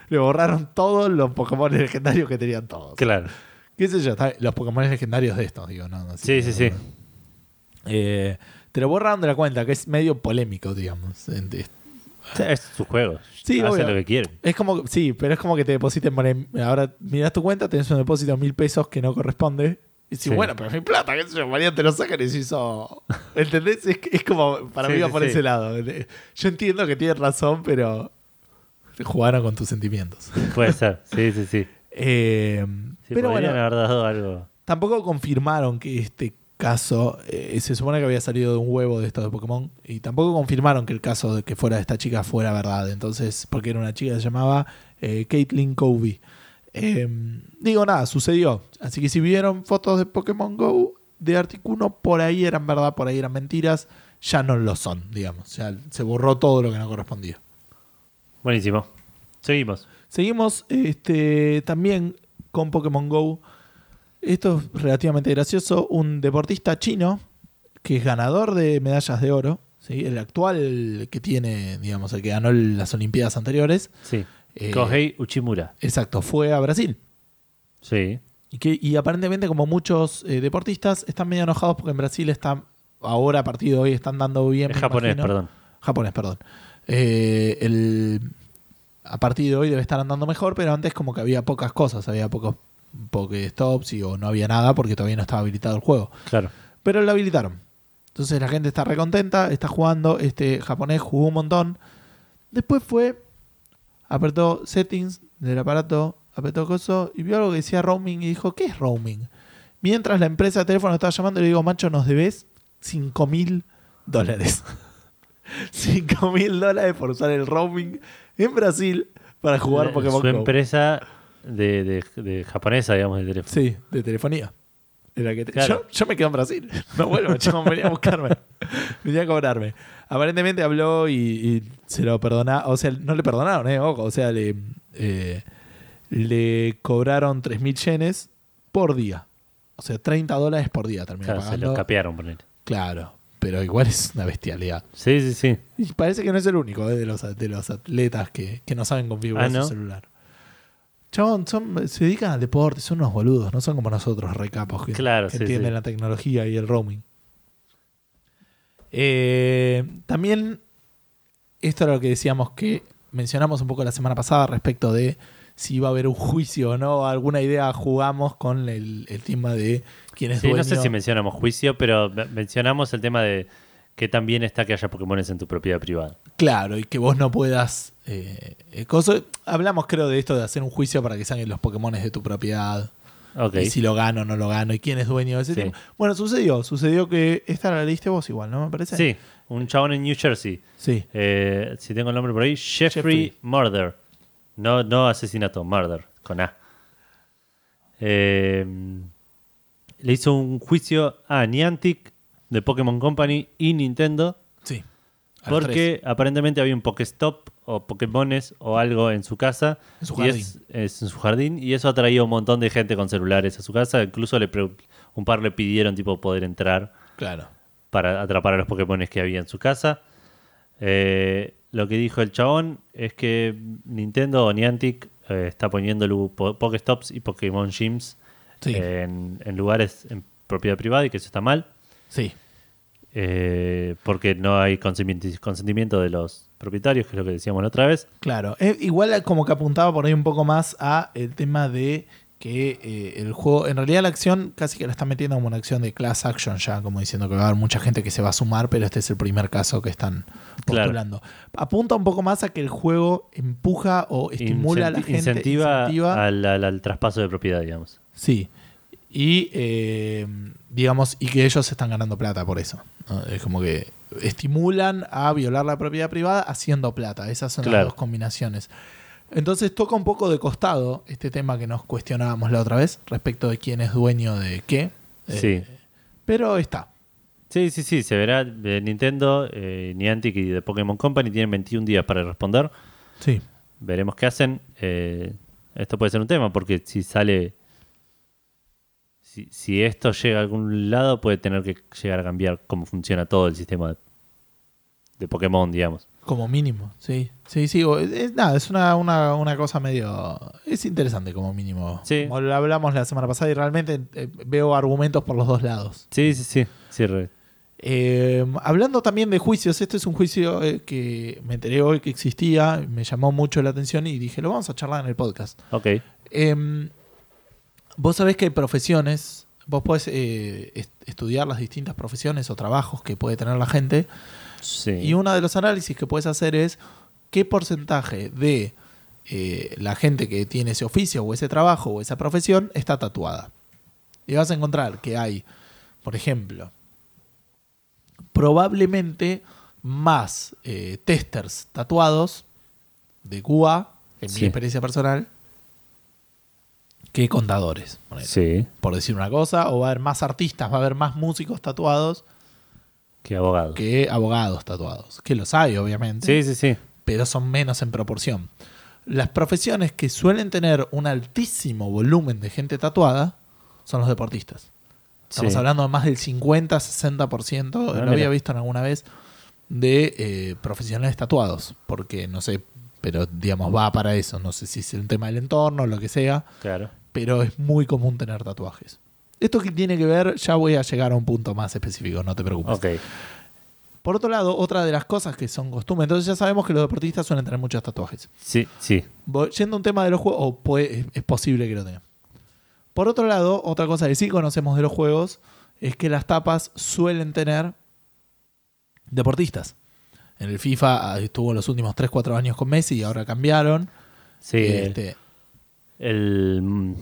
Le borraron todos los Pokémon legendarios que tenían todos. así. Claro. ¿Qué sé yo? Los Pokémon legendarios de estos, digo, no, no Sí, sí, sí. Eh, te lo borraron de la cuenta, que es medio polémico, digamos. Es su juego. Sí, Hacen obvio. lo que quieren. Es como, sí, pero es como que te depositen, ahora miras tu cuenta, tenés un depósito de mil pesos que no corresponde. Y decís, Sí. bueno, pero es mi plata, qué sé yo, mañana te lo sacan y decís, oh. [LAUGHS] ¿entendés? Es, es como, para Sí, mí va sí, por ese lado. Yo entiendo que tienes razón, pero jugaron con tus sentimientos. [LAUGHS] Puede ser. Sí, sí, sí. [LAUGHS] Eh, pero bueno, haber dado algo. tampoco confirmaron que este caso, eh, se supone que había salido de un huevo de estos de Pokémon, y tampoco confirmaron que el caso de que fuera de esta chica fuera verdad. Entonces, porque era una chica que se llamaba eh, Caitlin Covey. Eh, digo, nada, sucedió. Así que si vieron fotos de Pokémon Go de Articuno, por ahí eran verdad, por ahí eran mentiras, ya no lo son, digamos. Ya se borró todo lo que no correspondía. Buenísimo. Seguimos. Seguimos este, también con Pokémon Go. Esto es relativamente gracioso. Un deportista chino que es ganador de medallas de oro, ¿sí? el actual que tiene, digamos, el que ganó las Olimpiadas anteriores. Sí. Eh, Kohei Uchimura. Exacto, fue a Brasil. Sí. Y, que, y aparentemente, como muchos eh, deportistas, están medio enojados porque en Brasil está, ahora a partir de hoy, están dando bien. Es japonés, imagino. perdón. Japonés, perdón. Eh, el, a partir de hoy debe estar andando mejor, pero antes como que había pocas cosas, había pocos Pokéstops y o no había nada porque todavía no estaba habilitado el juego. Claro. Pero lo habilitaron. Entonces la gente está recontenta, está jugando, este japonés jugó un montón. Después fue, apretó settings del aparato, apretó coso y vio algo que decía roaming y dijo, ¿qué es roaming? Mientras la empresa de teléfono estaba llamando, le digo, macho, nos debes 5 mil dólares. [LAUGHS] 5 mil dólares por usar el roaming en Brasil para jugar Pokémon Su Go. empresa de, de- de japonesa, digamos, de teléfono. Sí, de telefonía. Era que te- Claro. yo, yo me quedo en Brasil. [LAUGHS] No vuelvo, chabón, venía a buscarme. [LAUGHS] venía a cobrarme. Aparentemente habló y, y se lo perdonaron. O sea, no le perdonaron, ¿eh? O sea, le, eh, le cobraron 3.000 yenes por día. O sea, 30 dólares por día terminó Claro, se pagando. lo capearon, poner. claro, pero igual es una bestialidad. Sí, sí, sí. Y parece que no es el único ¿eh? de, los, de los atletas que, que no saben configurar Ah, ¿no? su celular. Chabón, son, se dedican al deporte, son unos boludos, no son como nosotros, recapos, que, Claro, que sí, entienden sí. la tecnología y el roaming. Eh, también, esto era lo que decíamos que mencionamos un poco la semana pasada respecto de si iba a haber un juicio o no, alguna idea jugamos con el, el tema de quién es Sí, no sé si mencionamos juicio, pero me- mencionamos el tema de que también está que haya Pokémones en tu propiedad privada. Claro, y que vos no puedas. eh, eh, coso- hablamos, creo, de esto de hacer un juicio para que salgan los Pokémon de tu propiedad. Ok. Y si lo gano o no lo gano. Y quién es dueño de ese Sí. tema. Bueno, sucedió. Sucedió que. Esta la leíste vos igual, ¿no? Me parece. Sí, un chabón en New Jersey. Sí. Eh, si tengo el nombre por ahí, Jeffrey, Jeffrey. Murder. No, no asesinato, murder, con A. Eh, le hizo un juicio a Niantic de Pokémon Company y Nintendo Sí. Porque aparentemente había un Pokéstop o Pokémones o algo en su casa. En su y es, es en su jardín. Y eso atraía un montón de gente con celulares a su casa. Incluso le un par le pidieron tipo poder entrar. Claro. para atrapar a los Pokémones que había en su casa. Eh, lo que dijo el chabón es que Nintendo o Niantic eh, está poniendo po- Pokéstops y Pokémon Gyms Sí. en, en lugares en propiedad privada y que eso está mal. Sí. Eh, porque no hay consentimiento, de los propietarios, que es lo que decíamos la otra vez. Claro. Eh, igual como que apuntaba por ahí un poco más a el tema de que eh, el juego, en realidad la acción casi que la está metiendo como una acción de class action ya, como diciendo que va a haber mucha gente que se va a sumar, pero este es el primer caso que están Claro. postulando. Apunta un poco más a que el juego empuja o estimula a la gente. incentiva, incentiva- Al, al- al traspaso de propiedad, digamos. Sí. Y eh, digamos, y que ellos están ganando plata por eso. ¿no? Es como que estimulan a violar la propiedad privada haciendo plata. Esas son las dos combinaciones. Entonces toca un poco de costado este tema que nos cuestionábamos la otra vez respecto de quién es dueño de qué. Eh, Sí. Pero está. Sí, sí, sí, se verá. Eh, Nintendo, eh, Niantic y de Pokémon Company tienen 21 días para responder. Sí. Veremos qué hacen. Eh, esto puede ser un tema, porque si sale. Si, si esto llega a algún lado, puede tener que llegar a cambiar cómo funciona todo el sistema de, de Pokémon, digamos. Como mínimo, sí. Sí, sí. Es, nada, es una, una, una cosa medio. Es interesante como mínimo. Sí. Como lo hablamos la semana pasada y realmente eh, veo argumentos por los dos lados. Sí, sí, sí. sí Eh, hablando también de juicios, este es un juicio eh, que me enteré hoy que existía, me llamó mucho la atención y dije, lo vamos a charlar en el podcast. Ok. Em, vos sabés que hay profesiones, vos podés eh, est- estudiar las distintas profesiones o trabajos que puede tener la gente Sí. y uno de los análisis que puedes hacer es qué porcentaje de eh, la gente que tiene ese oficio o ese trabajo o esa profesión está tatuada. Y vas a encontrar que hay, por ejemplo, probablemente más eh, testers tatuados de QA, en mi experiencia personal, que contadores. Sí. Por decir una cosa, o va a haber más artistas, va a haber más músicos tatuados Que abogado. que abogados tatuados. Que los hay, obviamente Sí, sí, sí. pero son menos en proporción. Las profesiones que suelen tener un altísimo volumen de gente tatuada son los deportistas. Estamos Sí. hablando de más del 50-60%, Ah, lo mira. había visto en alguna vez, de eh, profesionales tatuados. Porque, no sé, pero digamos, va para eso. No sé si es el tema del entorno o lo que sea, Claro. Pero es muy común tener tatuajes. Esto que tiene que ver, ya voy a llegar a un punto más específico, no te preocupes. Por otro lado, otra de las cosas que son costumbres, entonces ya sabemos que los deportistas suelen tener muchos tatuajes. Sí, sí. Yendo a un tema de los juegos, o puede- es- es posible que lo tengan. Por otro lado, otra cosa que sí conocemos de los juegos es que las tapas suelen tener deportistas. En el FIFA ah, estuvo los últimos 3-4 años con Messi y ahora cambiaron. Sí. Este, El, mm,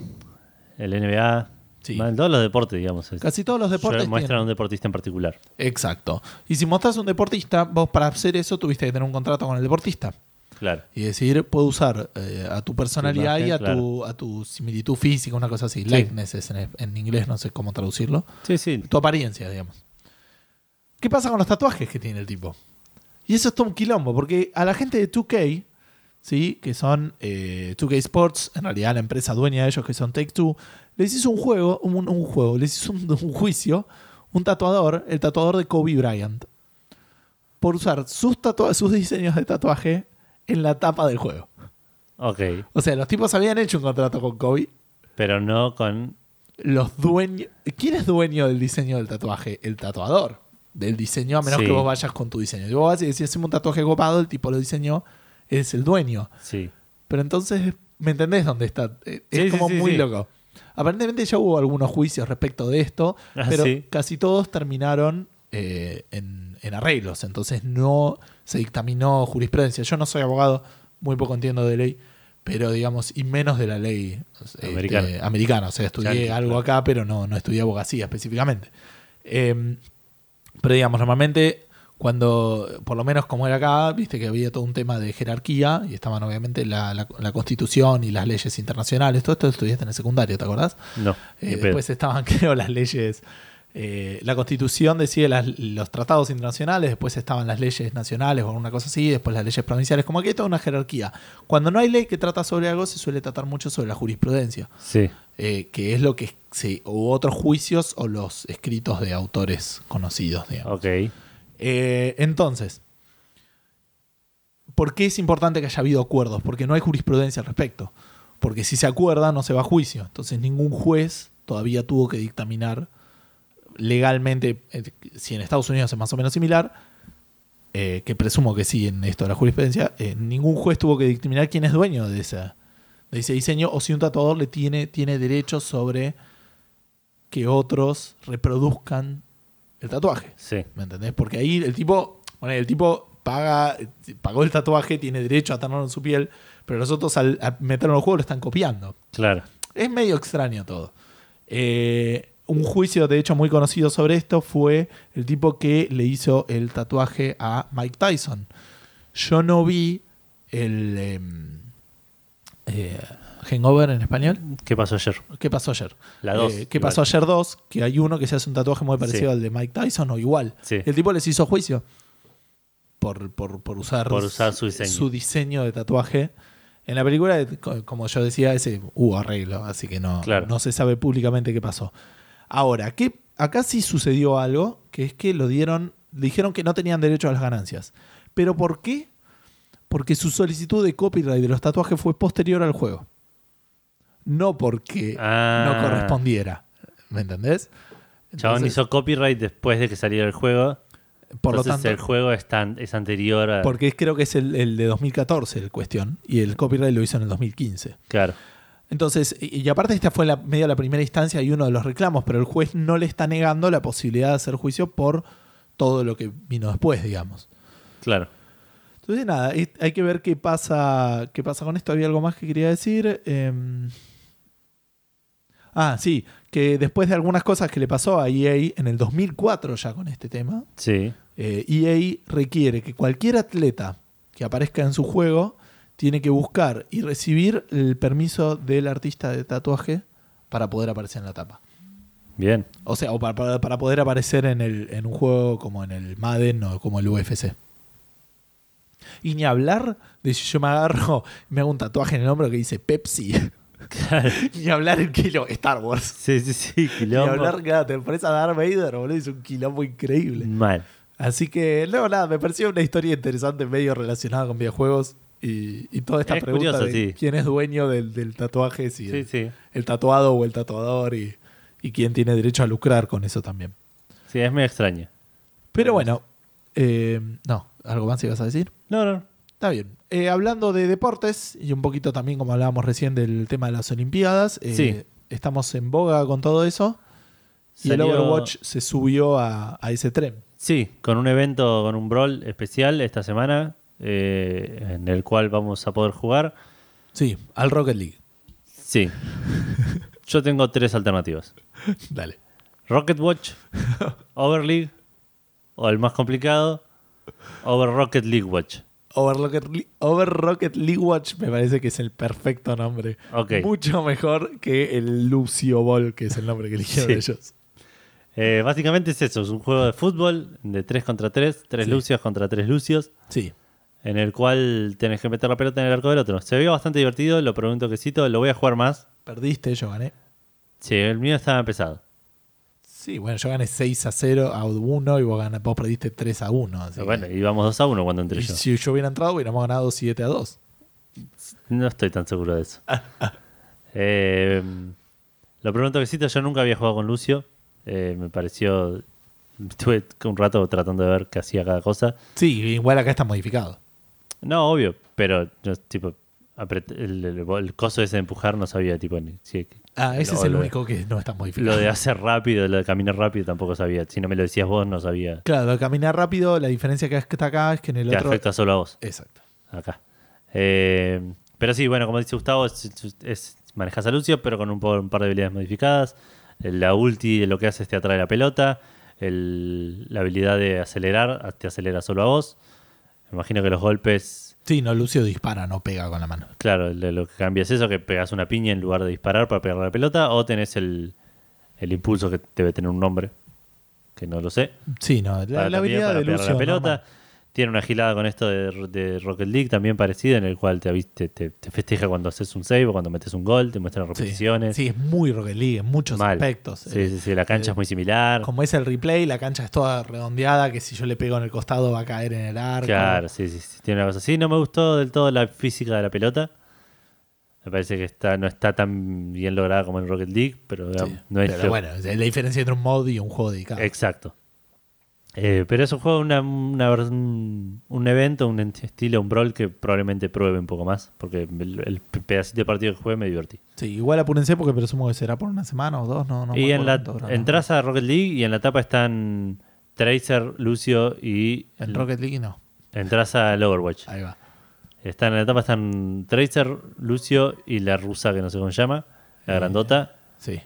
el NBA. Sí. todos los deportes, digamos. casi todos los deportes muestran tienen- a un deportista en particular. Exacto. Y si mostrás un deportista, vos para hacer eso tuviste que tener un contrato con el deportista. Claro. Y decir, puedo usar eh, a tu personalidad imagen, y a, claro. tu, a tu similitud física, una cosa así. Sí. Likeness es en, en inglés, no sé cómo traducirlo. Sí, sí. Tu apariencia, digamos. ¿Qué pasa con los tatuajes que tiene el tipo? Y eso es todo un quilombo, porque a la gente de 2K, ¿sí? que son eh, 2K Sports, en realidad la empresa dueña de ellos, que son Take Two, les hizo un juego, un, un juego, les hizo un, un juicio, un tatuador, el tatuador de Kobe Bryant, por usar sus, sus diseños de tatuaje en la tapa del juego. Ok. O sea, los tipos habían hecho un contrato con Kobe. Pero no con. Los dueños. ¿Quién es dueño del diseño del tatuaje? El tatuador. Del diseño, a menos Sí. que vos vayas con tu diseño. Si vos vas y decís, un tatuaje copado, el tipo lo diseñó, es el dueño. Sí. Pero entonces, ¿me entendés dónde está? Eh, Es Sí, como sí, muy loco. Aparentemente ya hubo algunos juicios respecto de esto, Ah, pero casi todos terminaron eh, en, en arreglos. Entonces no se dictaminó jurisprudencia. Yo no soy abogado, muy poco entiendo de ley, pero digamos, y menos de la ley este, Americana. americana. O sea, estudié Yankee, algo claro. acá, pero no, no estudié abogacía específicamente. Eh, pero digamos, normalmente cuando, por lo menos como era acá, viste que había todo un tema de jerarquía y estaban obviamente la, la- la constitución y las leyes internacionales. Todo esto lo estudiaste en el secundario, ¿te acordás? No. Eh, después estaban, [LAUGHS] creo, las leyes. eh, la constitución decía las- los tratados internacionales, después estaban las leyes nacionales o alguna cosa así, después las leyes provinciales. Como que hay toda una jerarquía. Cuando no hay ley que trata sobre algo, se suele tratar mucho sobre la jurisprudencia Sí. eh, que es lo que se, o otros juicios o los escritos de autores conocidos, digamos. Ok. Eh, entonces, ¿por qué es importante que haya habido acuerdos? Porque no hay jurisprudencia al respecto. Porque si se acuerda, no se va a juicio. Entonces, ningún juez todavía tuvo que dictaminar legalmente, eh, si en Estados Unidos es más o menos similar, eh, que presumo que sí en esto de la jurisprudencia, ningún juez tuvo que dictaminar quién es dueño de, de ese diseño o si un tatuador le tiene, tiene derechos sobre que otros reproduzcan el tatuaje. Sí. ¿Me entendés? Porque ahí el tipo, bueno, el tipo paga, pagó el tatuaje, tiene derecho a tenerlo en su piel, pero los otros al, al meterlo en el juego lo están copiando. Claro. Es medio extraño todo. Eh, un juicio, de hecho, muy conocido sobre esto fue el tipo que le hizo el tatuaje a Mike Tyson. Yo no vi el em, eh, Hangover en español. ¿Qué pasó ayer? ¿Qué pasó ayer? La dos, Eh, ¿Qué igual. pasó ayer 2? Que hay uno que se hace un tatuaje muy parecido Sí. al de Mike Tyson o igual. Sí. El tipo les hizo juicio por, por, por usar, Por usar su diseño. diseño de tatuaje. En la película, co- como yo decía, ese hubo arreglo, así que no, Claro. no se sabe públicamente qué pasó. Ahora, ¿qué? acá sí sucedió algo, que es que lo dieron, dijeron que no tenían derecho a las ganancias. ¿Pero por qué? Porque su solicitud de copyright de los tatuajes fue posterior al juego. No porque Ah. no correspondiera. ¿Me entendés? Chabón hizo copyright después de que saliera el juego. por lo Entonces tanto, el juego es, tan- es anterior a... porque creo que es el, el de 2014 el cuestión, y el copyright lo hizo en el 2015. Claro. Entonces, y, y aparte esta fue la, medio la primera instancia y uno de los reclamos, pero el juez no le está negando la posibilidad de hacer juicio por todo lo que vino después, digamos. Claro. Entonces, nada, hay que ver qué pasa, qué pasa con esto. Había algo más que quería decir. Em, ah, sí, que después de algunas cosas que le pasó a EA en el 2004 ya con este tema, Sí. eh, EA requiere que cualquier atleta que aparezca en su juego tiene que buscar y recibir el permiso del artista de tatuaje para poder aparecer en la tapa. Bien. O sea, o para, para- poder aparecer en, el, en un juego como en el Madden o como el UFC. Y ni hablar de si yo me agarro y me hago un tatuaje en el hombro que dice Pepsi. Claro. [LAUGHS] ni hablar en kilo Star Wars. Sí, sí, sí. [LAUGHS] Ni Quilombo. hablar, claro, te pones a Darth Vader, boludo, es un quilombo increíble. Mal. Así que, no, nada, me pareció una historia interesante, medio relacionada con videojuegos. Y, y toda esta Es pregunta curioso, de sí. quién es dueño del, del tatuaje, si Sí, el, sí. el tatuado o el tatuador, y, y quién tiene derecho a lucrar con eso también. Sí, es muy extraño. Pero bueno, eh, no, ¿algo más ibas a decir? No, no. Está bien. Eh, hablando de deportes, y un poquito también como hablábamos recién del tema de las Olimpiadas, eh, Sí. estamos en boga con todo eso. Y el Overwatch se subió a, a ese tren. Sí, con un evento, con un brawl especial esta semana, eh, en el cual vamos a poder jugar. Sí, al Rocket League. Sí. Yo tengo tres alternativas. [LAUGHS] Dale. Rocket Watch, [LAUGHS] Over League, o el más complicado, Over Rocket League Watch. Over Rocket, Le- Over Rocket League Watch me parece que es el perfecto nombre. Ok. Mucho mejor que el Lucio Ball, que es el nombre que eligieron Sí. ellos. Eh, básicamente es eso, es un juego de fútbol de 3 contra 3, 3 Sí. lucios contra 3 lucios, Sí. en el cual tenés que meter la pelota en el arco del otro. Se veía bastante divertido, lo pregunto que cito, lo voy a jugar más. Perdiste, yo gané. Sí, el mío estaba empezado. Sí, bueno, yo gané 6 a 0 a 1 y vos, gané- vos perdiste 3 a 1. Así Bueno, que- íbamos 2 a 1 cuando entré y yo. si yo hubiera entrado, hubiéramos ganado 7 a 2. No estoy tan seguro de eso. Eh, lo pregunto que cito, yo nunca había jugado con Lucio. Eh, me pareció... Estuve un rato tratando de ver qué hacía cada cosa. Sí, igual acá está modificado. No, obvio, pero yo, tipo, el, el- el coso ese de empujar no sabía, tipo, ni, si- Ah, ese es el de- único que no está modificado. Lo de hacer rápido, lo de caminar rápido tampoco sabía. Si no me lo decías vos, no sabía. Claro, lo de caminar rápido, la diferencia que está acá es que en el Te otro. afecta solo a vos, Exacto. acá. Eh, pero sí, bueno, como dice Gustavo, es, manejas a Lucio, pero con un, par de habilidades modificadas. La ulti lo que hace es te atrae la pelota. El- la habilidad de acelerar te acelera solo a vos. Me imagino que los golpes Sí, no, Lucio dispara, no pega con la mano. Claro, lo que cambia es eso, que pegas una piña en lugar de disparar para pegar la pelota, o tenés el, el impulso que debe tener un nombre, que no lo sé. Sí, no, la, habilidad para de Lucio. la pelota. Tiene una gilada con esto de, de Rocket League también parecida, en el cual te, te, te- te festeja cuando haces un save o cuando metes un gol, te muestran repeticiones. Sí, es muy Rocket League en muchos Mal. aspectos. Sí, Eh, sí, sí, la cancha eh, es muy similar. Como es el replay, la cancha es toda redondeada, que si yo le pego en el costado va a caer en el arco. Claro, sí, sí, sí, tiene una cosa así. No me gustó del todo la física de la pelota. Me parece que está, no está tan bien lograda como en Rocket League, pero Sí, no es pero bueno, es la diferencia entre un mod y un juego dedicado. Exacto. Eh, pero es un juego, una, una un, evento, un estilo, un brawl que probablemente pruebe un poco más, porque el, el pedacito de partido que jugué me divertí. Sí, igual apúrense porque presumo que será por una semana o dos, no, no y en la, entras a Rocket League y en la tapa están Tracer, Lucio y En Rocket League no. entras al Overwatch. Ahí va. Están en la tapa están Tracer, Lucio y la rusa que no sé cómo se llama, la Eh, grandota. Sí.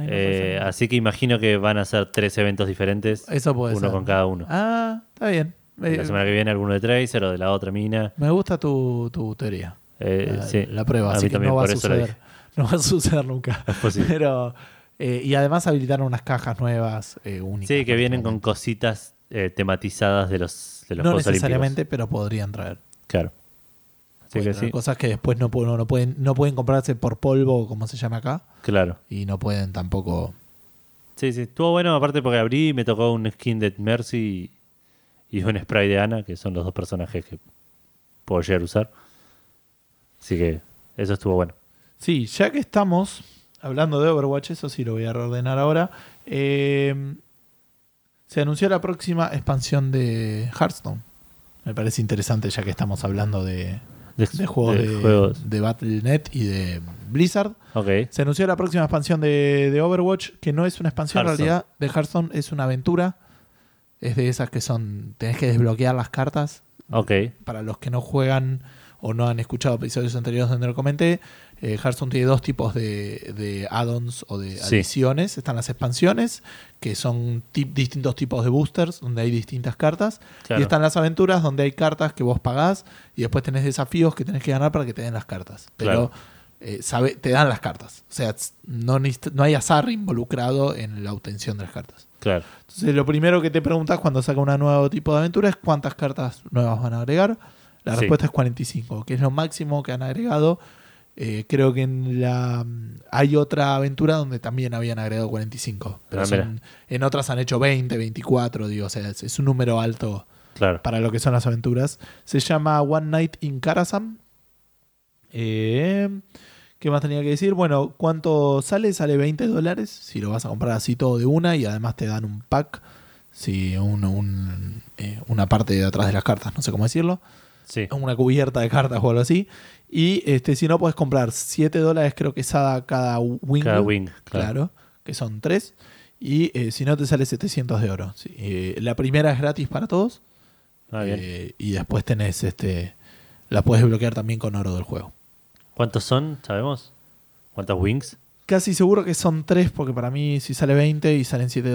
Eh, así que imagino que van a ser tres eventos diferentes, Eso puede uno ser. con cada uno. Ah, está bien. la Eh, semana que viene alguno de Tracer o de la otra mina. Me gusta tu, tu teoría. Eh, la, sí, la prueba, a así mí que también, no va a suceder. [LAUGHS] No va a suceder nunca. Es. [LAUGHS] Pero, eh, y además habilitaron unas cajas nuevas únicas. Sí, que vienen con cositas eh, tematizadas de los, de los No Juegos necesariamente, pero podrían traer. Claro. Pueden que sí, Cosas que después no, no, no pueden, no pueden comprarse por polvo, como se llama acá, claro. y no pueden tampoco Sí, sí, estuvo bueno, aparte porque abrí y me tocó un skin de Mercy y un spray de Ana, que son los dos personajes que puedo llegar a usar. Así que eso estuvo bueno. Sí, ya que estamos hablando de Overwatch, eso sí lo voy a reordenar ahora. eh, se anunció la próxima expansión de Hearthstone. Me parece interesante ya que estamos hablando de, De, de juegos de juegos. de Battle.net y de Blizzard. Ok, Se anunció la próxima expansión de, de Overwatch, que no es una expansión Hearthstone. en realidad de Hearthstone, es una aventura. Es de esas que son, tenés que desbloquear las cartas. ok. Para los que no juegan o no han escuchado episodios anteriores donde lo comenté, eh, Hearthstone tiene dos tipos de, de add-ons o de Sí. adiciones. Están las expansiones, que son tip- distintos tipos de boosters, donde hay distintas cartas. Claro. Y están las aventuras, donde hay cartas que vos pagás y después tenés desafíos que tenés que ganar para que te den las cartas. Pero Claro. eh, sabe, te dan las cartas. O sea, no, no hay azar involucrado en la obtención de las cartas. Claro. Entonces, lo primero que te preguntas cuando saca un nuevo tipo de aventura es cuántas cartas nuevas van a agregar. La Sí. respuesta es 45, que es lo máximo que han agregado. Eh, creo que en la hay otra aventura donde también habían agregado 45. Pero Ah, son- en otras han hecho 20, 24, digo, o sea, es, es un número alto Claro. para lo que son las aventuras. Se llama One Night in Karazhan. Eh, ¿Qué más tenía que decir? Bueno, ¿cuánto sale? Sale 20 dólares si lo vas a comprar así todo de una y además te dan un pack, sí, un- un, eh, una parte de atrás de las cartas, no sé cómo decirlo, Sí. una cubierta de cartas o algo así. Y este, si no, puedes comprar 7 dólares, creo que cada, cada wing. Cada wing. Claro. Claro. que son 3. Y eh, si no, te sale 700 de oro. Sí, eh, la primera es gratis para todos. Ah, bien. Eh, y después tenés este. La puedes bloquear también con oro del juego. ¿Cuántos son? ¿Sabemos? ¿Cuántas wings? Casi seguro que son 3, porque para mí si sale 20 y salen 7,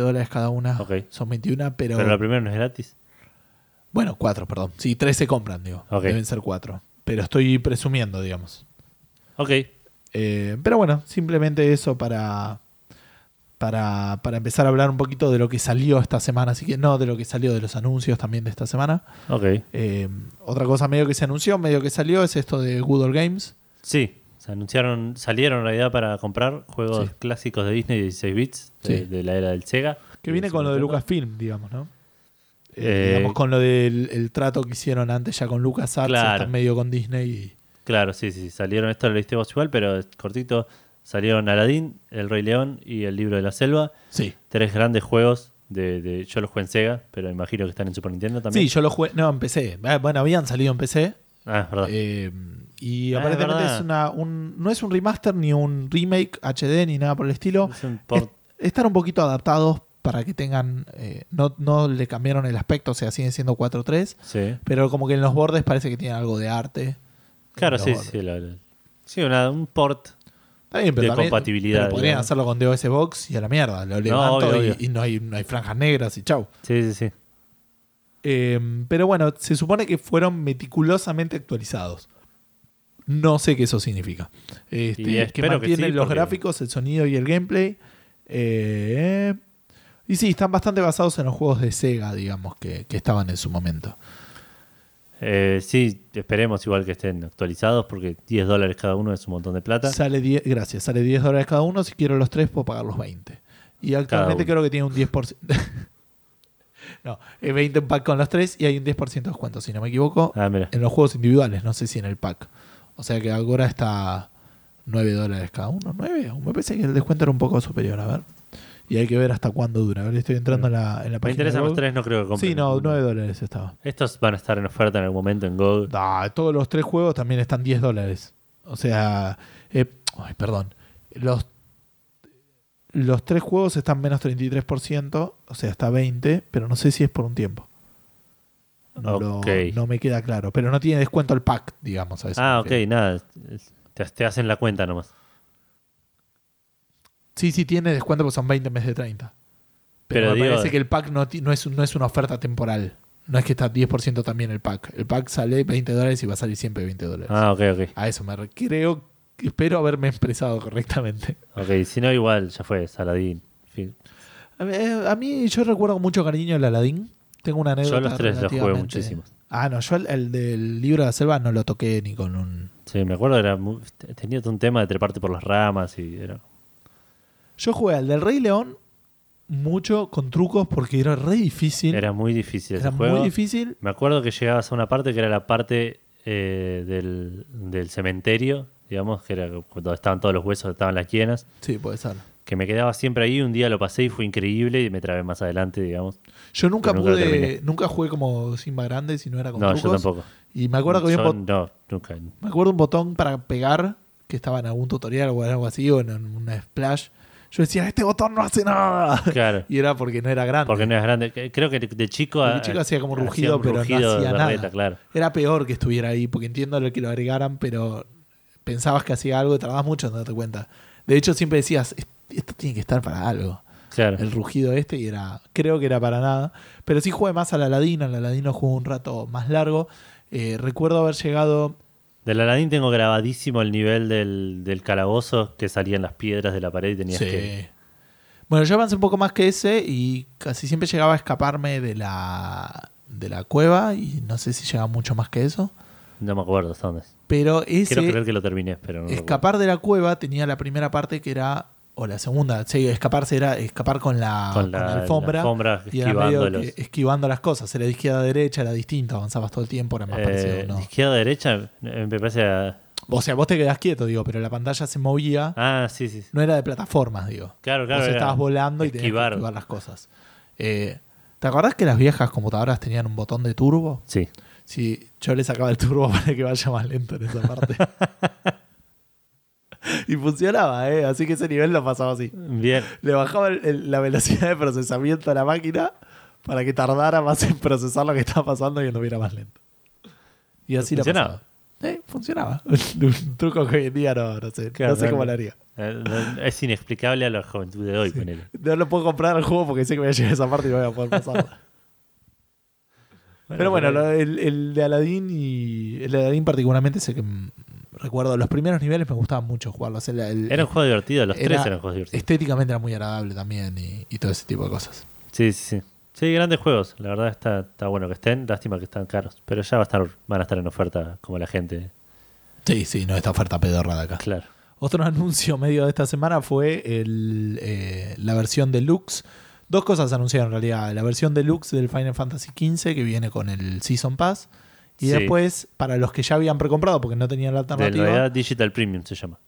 dólares cada una, Ok. son 21, pero. Pero la primera no es gratis. Bueno, 4, perdón. Sí, 3 se compran, digo. Ok. Deben ser 4. Pero estoy presumiendo, digamos. Ok. Eh, pero bueno, simplemente eso para, para, para empezar a hablar un poquito de lo que salió esta semana. Así que no de lo que salió de los anuncios también de esta semana. Ok. Eh, otra cosa medio que se anunció, medio que salió, es esto de Good Old Games. Sí. Se anunciaron, salieron en realidad para comprar juegos Sí. clásicos de Disney de 16 bits de, Sí. de la era del Sega. Que viene con lo de. Lucasfilm, digamos, ¿no? Eh, digamos, con lo del el trato que hicieron antes ya con LucasArts, Claro. están medio con Disney. Y, Claro, sí, sí. Salieron, esto lo leíste vos igual, pero cortito. Salieron Aladdin, El Rey León y El Libro de la Selva. sí. Tres grandes juegos. De, de- yo los jugué en Sega, pero imagino que están en Super Nintendo también. Sí, yo lo jugué. No, en PC. Eh, Bueno, habían salido en PC. Ah, es verdad. eh, y Ah, aparentemente es, una, un, no es un remaster ni un remake HD ni nada por el estilo. es un port. Es- están un poquito adaptados para que tengan. eh, no, no le cambiaron el aspecto, o sea, siguen siendo 4.3. Sí. Pero como que en los bordes parece que tienen algo de arte. Claro, sí, bordes. sí. la- la- sí, una- un port. Está bien, pero de también- compatibilidad, pero podrían digamos. hacerlo con DOS Box y a la mierda. Lo levanto obvio, y, obvio. y no, hay, no hay franjas negras y chau. Sí, sí, sí. Eh, pero bueno, se supone que fueron meticulosamente actualizados. No sé qué eso significa. Este, Y que espero que mantienen sí, los porque- gráficos, el sonido y el gameplay. Eh, y sí, están bastante basados en los juegos de Sega, digamos, que, que estaban en su momento. Eh, sí, esperemos igual que estén actualizados porque 10 dólares cada uno es un montón de plata. Sale 10, gracias, sale 10 dólares cada uno. Si quiero los tres, puedo pagar los 20. Y actualmente creo que tiene un 10%. [LAUGHS] no, es 20 en pack con los tres y hay un 10% de descuento, si no me equivoco, Ah, mira. en los juegos individuales. No sé si en el pack. O sea que ahora está 9 dólares cada uno. 9. Me parece que el descuento era un poco superior. A ver. Y hay que ver hasta cuándo dura. Estoy entrando en la, en la Me página. interesan de los tres, no creo que compren. Sí, no, ninguno. 9 dólares estaba. Estos van a estar en oferta en algún momento en GOG. Ah, todos los tres juegos también están 10 dólares. O sea, eh, ay, perdón. Los, los tres juegos están menos 33%, o sea, está 20, pero no sé si es por un tiempo. No, lo- no me queda claro. Pero no tiene descuento el pack, digamos. A eso Ah, me ok, nada. Te hacen la cuenta nomás. Sí, sí tiene descuento porque son 20 en vez de 30. Pero, Pero me digo- parece que el pack no, es, no es una oferta temporal. No es que está 10% también el pack. El pack sale 20 dólares y va a salir siempre 20 dólares. Ah, ok, ok. A eso me re- creo, espero haberme expresado correctamente. Ok, si no, igual, ya fue, Saladín. Fin. A mí, eh, a mí yo recuerdo mucho cariño el Aladdin. Tengo una anécdota. Yo los tres los jugué muchísimos. Ah, no, yo el, el del libro de la selva no lo toqué ni con un. Sí, me acuerdo, era muy- tenía un tema de treparte por las ramas y era... Yo jugué al del Rey León mucho con trucos porque era re difícil. Era muy difícil ese Era juego. muy difícil. Me acuerdo que llegabas a una parte que era la parte eh, del, del cementerio, digamos, que era donde estaban todos los huesos, estaban las hienas, Sí, puede ser. que me quedaba siempre ahí. Un día lo pasé y fue increíble y me trabé más adelante, digamos. Yo nunca Pero pude, nunca jugué como Simba Grande si no era con No, yo trucos. tampoco. Y me acuerdo que había un, Yo no, nunca. me acuerdo un botón para pegar que estaba en algún tutorial o algo así o en una splash. Yo decía, este botón no hace nada. Claro. [LAUGHS] Y era porque no era grande. Porque no es grande. Creo que de chico. De chico hacía como hacía rugido, un pero no rugido hacía nada. reta, claro. Era peor que estuviera ahí, porque entiendo lo que lo agregaran, pero pensabas que hacía algo y tardabas mucho en darte cuenta. De hecho, siempre decías, "Est- esto tiene que estar para algo. Claro. El rugido este, y era, creo que era para nada. Pero sí jugué más al Aladino, al Aladino jugué un rato más largo. Eh, recuerdo haber llegado. Del Aladdin tengo grabadísimo el nivel del, del calabozo que salían las piedras de la pared y tenías Sí. que. Bueno, yo avancé un poco más que ese y casi siempre llegaba a escaparme de la, de la cueva y no sé si llegaba mucho más que eso. No me acuerdo hasta dónde. Pero ese. Quiero creer que lo terminé, pero no. escapar de la cueva tenía la primera parte que era o la segunda sí, escaparse era escapar con la, Con con la- la alfombra, la alfombra y que- esquivando las cosas era de izquierda a derecha era distinto avanzabas todo el tiempo era más Eh, parecido ¿no? de izquierda a derecha, eh, me parece. a- o sea vos te quedás quieto digo pero la pantalla se movía Ah, sí, sí. no era de plataformas digo Claro, claro. vos estabas volando y tenías que esquivar. esquivar las cosas Eh, ¿te acordás que las viejas computadoras tenían un botón de turbo? Sí. Sí, yo le sacaba el turbo [LAUGHS] para que vaya más lento en esa parte [LAUGHS] [LAUGHS] y funcionaba ¿eh? así que ese nivel lo pasaba así Bien. le bajaba el- el- la velocidad de procesamiento a la máquina para que tardara más en procesar lo que estaba pasando y anduviera más lento. Y así lo ¿Funcionaba? pasaba. Eh, funcionaba. [LAUGHS] Un truco que hoy en día no, no sé, Claro, no sé cómo lo haría. Eh, Es inexplicable a la juventud de hoy, ponele. No lo puedo comprar al juego porque sé que voy a llegar a esa parte y no voy a poder pasarla. [LAUGHS] Pero bueno, lo- el, el de Aladdin y el de Aladdin particularmente sé que recuerdo los primeros niveles me gustaban mucho jugarlos. El- el- Era un juego divertido, los era- tres eran juegos divertidos. estéticamente era muy agradable también y, y todo ese tipo de cosas. Sí, sí, sí. Sí, grandes juegos. La verdad está, está bueno que estén. Lástima que están caros. Pero ya va a estar, van a estar en oferta como la gente. Sí, sí, no esta oferta pedorra de acá. Claro. Otro [LAUGHS] anuncio medio de esta semana fue el, eh, la versión deluxe. Dos cosas anunciaron en realidad. La versión deluxe del Final Fantasy XV que viene con el Season Pass. Y Sí. después, para los que ya habían precomprado porque no tenían la De alternativa, realidad Digital Premium se llama.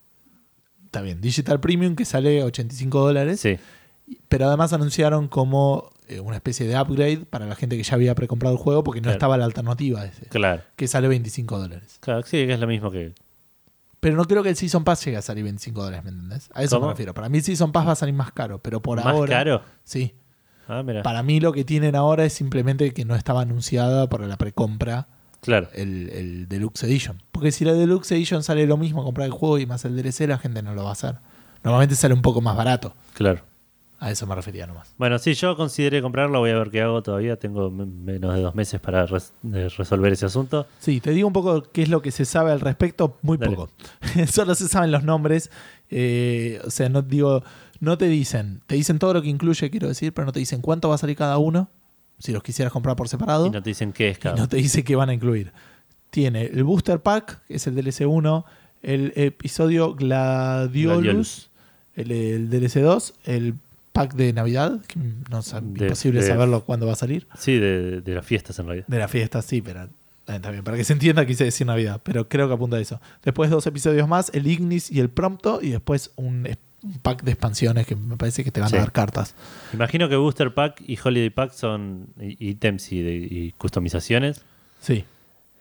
está bien, Digital Premium que sale 85 dólares. Sí. Pero además anunciaron como eh, una especie de upgrade para la gente que ya había precomprado el juego porque no Claro. estaba la alternativa de ese, Claro. que sale 25 dólares. Claro, sí, que es lo mismo que. Pero no creo que el Season Pass llegue a salir 25 dólares, ¿me entendés? A eso ¿Cómo? me refiero. Para mí el Season Pass va a salir más caro, pero por ¿Más ahora... caro? Sí. Ah, mira. Para mí lo que tienen ahora es simplemente que no estaba anunciada para la precompra Claro. el, el Deluxe Edition. Porque si la Deluxe Edition sale lo mismo comprar el juego y más el DLC, la gente no lo va a hacer. Normalmente sale un poco más barato. Claro. A eso me refería nomás. Bueno, sí, yo consideré comprarlo. Voy a ver qué hago todavía. Tengo me- menos de dos meses para res- resolver ese asunto. Sí, te digo un poco qué es lo que se sabe al respecto, muy Dale. poco. [LAUGHS] Solo se saben los nombres. eh, o sea, no digo, no te dicen, te dicen todo lo que incluye, quiero decir, pero no te dicen cuánto va a salir cada uno, si los quisieras comprar por separado. Y no te dicen qué es y no te dice qué van a incluir. Tiene el Booster Pack, que es el DLC 1, el episodio Gladiolus, Gladiolus. El, el DLC 2, el pack de Navidad, que no es De- imposible de- saberlo cuándo va a salir. Sí, de, de las fiestas en realidad. De la fiesta, sí, pero eh, bien. Para que se entienda, quise decir Navidad, pero creo que apunta a eso. Después dos episodios más, el Ignis y el Prompto, y después un, un pack de expansiones que me parece que te van Sí. a dar cartas. Imagino que Booster Pack y Holiday Pack son ítems y, de- y customizaciones. Sí.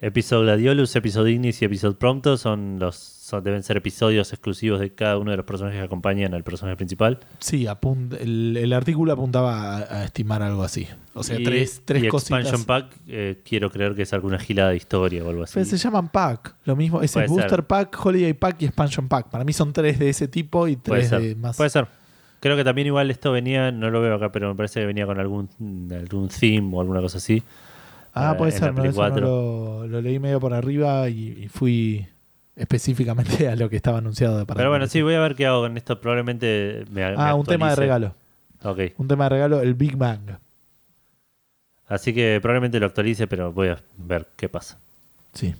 Episode Gladiolus, Episode Ignis y Episode Prompto son los son- deben ser episodios exclusivos de cada uno de los personajes que acompañan al personaje principal. Sí, apunta, el, el artículo apuntaba a, a estimar algo así. O sea, y, tres, tres y cositas. Expansion Pack, eh, quiero creer que es alguna gilada de historia o algo así. Pero se llaman pack. Lo mismo, es Booster ser. Pack, Holiday Pack y Expansion Pack. Para mí son tres de ese tipo y tres de más. Puede ser. Creo que también igual esto venía, no lo veo acá, pero me parece que venía con algún, algún theme o alguna cosa así. Ah, puede en ser. la No, Play eso no 4. lo, lo leí medio por arriba y, y fui específicamente [LAUGHS] a lo que estaba anunciado de para Pero bueno, sí, voy a ver qué hago con esto. Probablemente me me Ah, un tema de regalo. Ok. Un tema de regalo, el Big Bang. Así que probablemente lo actualice, pero voy a ver qué pasa. Sí.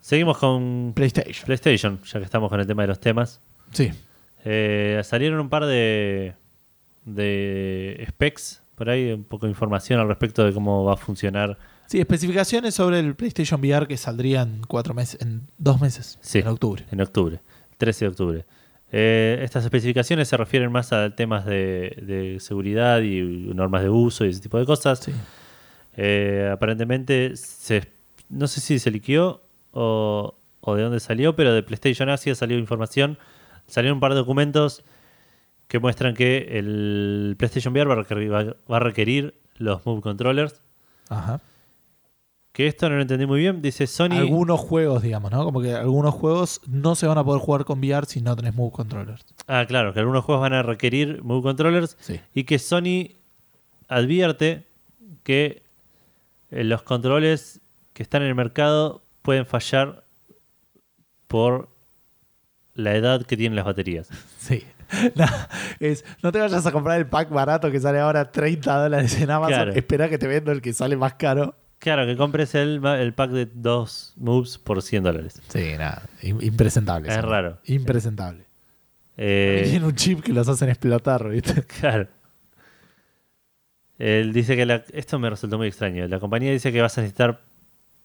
Seguimos con PlayStation. PlayStation, ya que estamos con el tema de los temas. Sí. Eh, salieron un par de, de specs por ahí, un poco de información al respecto de cómo va a funcionar. Sí, especificaciones sobre el PlayStation VR que saldría en cuatro meses, en dos meses, Sí. en octubre. En octubre, 13 de octubre. Eh, estas especificaciones se refieren más a temas de, de seguridad y normas de uso y ese tipo de cosas. Sí. Eh, aparentemente, se, no sé si se liqueó o, o de dónde salió, pero de PlayStation Asia salió información. Salieron un par de documentos que muestran que el PlayStation VR va a requerir, los Move Controllers. Ajá. Que esto no lo entendí muy bien. Dice Sony. Algunos juegos, digamos, ¿no? Como que algunos juegos no se van a poder jugar con VR si no tenés Move Controllers. Ah, claro, que algunos juegos van a requerir Move Controllers. Sí. Y que Sony advierte que eh, los controles que están en el mercado pueden fallar por la edad que tienen las baterías. [LAUGHS] Sí. [LAUGHS] No, es, no te vayas a comprar el pack barato que sale ahora 30 dólares en Amazon. Claro. Espera que te vendo el que sale más caro. Claro, que compres el, el pack de dos moves por 100 dólares. Sí, nada. im- Impresentable. Es eso. raro. Impresentable. Eh, Tiene un chip que los hacen explotar, ¿viste? [LAUGHS] claro. Él dice que la- esto me resultó muy extraño. La compañía dice que vas a necesitar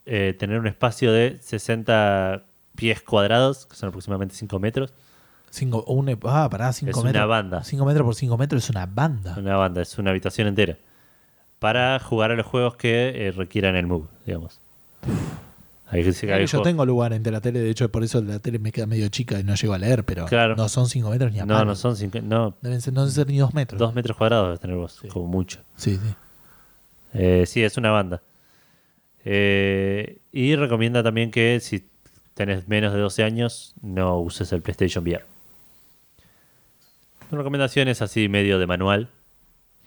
eh, tener un espacio de 60 pies cuadrados, que son aproximadamente 5 metros. Cinco, ah, pará, 5 Es metros. una banda. 5 metros por 5 metros es una banda. Una banda, es una habitación entera. Para jugar a los juegos que eh, requieran el move, digamos. Que Mirá hay yo juegos- tengo lugar entre la tele, de hecho por eso la tele me queda medio chica y no llego a leer, pero Claro. no son 5 metros ni a No, palo. no son cinco, no, Deben ser, no deben ser ni 2 metros. dos metros cuadrados debes tener vos, Sí. como mucho. Sí, sí. Eh, sí, es una banda. Eh, y recomienda también que si tenés menos de 12 años, no uses el PlayStation VR. Son recomendaciones así medio de manual.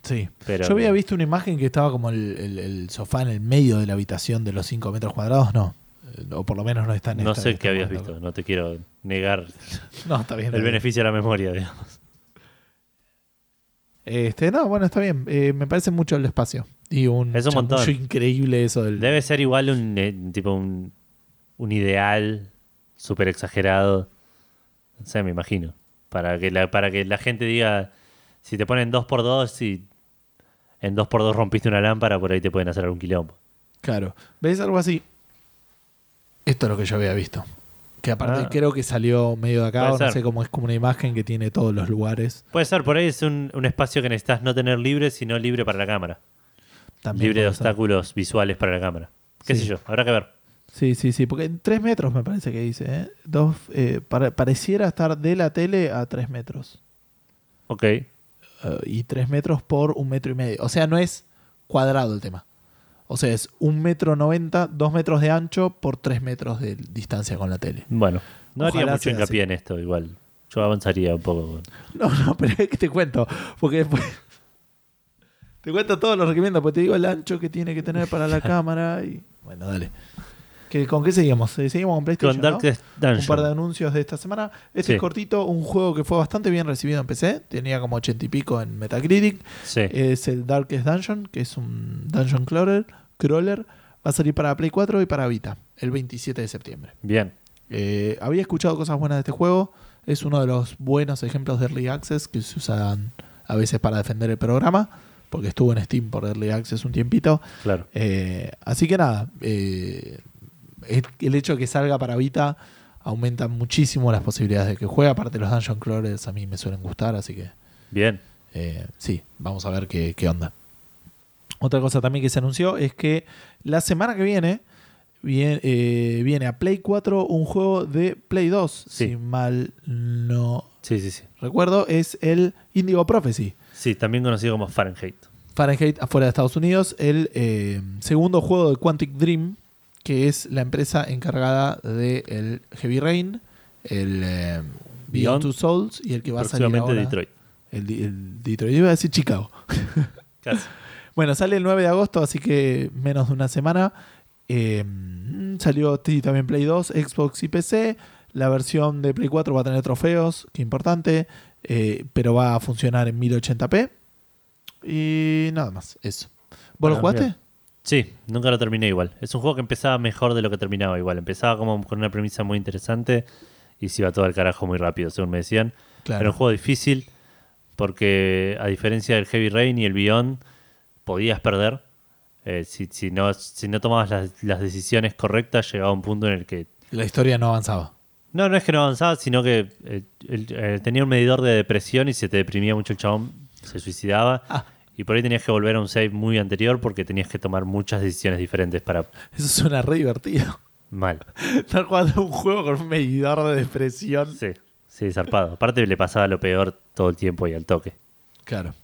Sí. Pero Yo había visto una imagen que estaba como el, el- el sofá en el medio de la habitación de los 5 metros cuadrados, no. Eh, O por lo menos no está en No esta- sé qué habías visto, no te quiero negar [LAUGHS] No, está bien. está el bien. beneficio de la memoria, digamos. Este, no, bueno, está bien. Eh, me parece mucho el espacio. Y un, Es un montón. chamullo increíble eso del. Debe ser igual un eh, tipo un, un ideal súper exagerado. No sé, me imagino. Para que, la, para que la gente diga, si te ponen 2x2 y en 2x2 rompiste una lámpara, por ahí te pueden hacer algún quilombo. Claro. ¿Ves algo así? Esto es lo que yo había visto. Que aparte Ah. creo que salió medio de acá, o no ser. sé cómo es como una imagen que tiene todos los lugares. Puede ser, por ahí es un, un espacio que necesitas no tener libre, sino libre para la cámara. También libre de ser. obstáculos visuales para la cámara. ¿Qué Sí. sé yo? Habrá que ver. Sí, sí, sí, porque en 3 metros me parece que dice. ¿eh? Dos, eh, pare- pareciera estar de la tele a 3 metros. Ok. Eh, y 3 metros por un metro y medio. O sea, no es cuadrado el tema. O sea, es un metro 90, 2 metros de ancho por 3 metros de distancia con la tele. Bueno, no haría mucho hincapié así. en esto, igual. Yo avanzaría un poco. No, no, pero es que te cuento. Porque después. Te cuento todos los requerimientos, porque te digo el ancho que tiene que tener para la [LAUGHS] cámara. y Bueno, dale. ¿Qué- ¿Con qué seguimos? Eh, Seguimos con PlayStation. Con ¿no? Darkest Un par de anuncios de esta semana. Este Sí. es cortito, un juego que fue bastante bien recibido en PC. Tenía como 80 y pico en Metacritic. Sí. Es el Darkest Dungeon, que es un dungeon crawler. crawler. Va a salir para Play 4 y para Vita el 27 de septiembre. Bien. Eh, había escuchado cosas buenas de este juego. Es uno de los buenos ejemplos de Early Access que se usan a veces para defender el programa. Porque estuvo en Steam por Early Access un tiempito. Claro. Eh, así que nada, eh, el hecho de que salga para Vita aumenta muchísimo las posibilidades de que juegue. Aparte, los Dungeon Crawlers a mí me suelen gustar, así que Bien. eh, sí, vamos a ver qué, qué onda. Otra cosa también que se anunció es que la semana que viene viene, eh, viene a Play 4 un juego de Play 2, Sí. si mal no Sí, sí, sí. recuerdo, es el Indigo Prophecy. Sí, también conocido como Fahrenheit. Fahrenheit afuera de Estados Unidos, el eh, segundo juego de Quantic Dream, que es la empresa encargada de el Heavy Rain, el eh, Beyond Beyond, Two Souls y el que va a salir ahora. Detroit. El, Detroit, iba a decir Chicago. [LAUGHS] Casi. Bueno, sale el 9 de agosto, así que menos de una semana. Eh, salió sí, también Play 2, Xbox y PC. La versión de Play 4 va a tener trofeos, que importante, eh, pero va a funcionar en 1080p. Y nada más, eso. ¿Vos lo Bueno, jugaste? bien. Sí, nunca lo terminé igual. Es un juego que empezaba mejor de lo que terminaba igual. Empezaba como con una premisa muy interesante y se iba todo al carajo muy rápido, según me decían. Claro. Era un juego difícil porque a diferencia del Heavy Rain y el Beyond, podías perder. Eh, si, si no, si no tomabas las, las decisiones correctas, llegaba un punto en el que... La historia no avanzaba. No, no es que no avanzabas, sino que eh, el- eh, tenía un medidor de depresión y se te deprimía mucho el chabón, se suicidaba. Ah. Y por ahí tenías que volver a un save muy anterior porque tenías que tomar muchas decisiones diferentes para Eso suena re divertido. mal. [LAUGHS] Estar jugando un juego con un medidor de depresión. Sí, sí, zarpado. Aparte le pasaba lo peor todo el tiempo y al toque. Claro.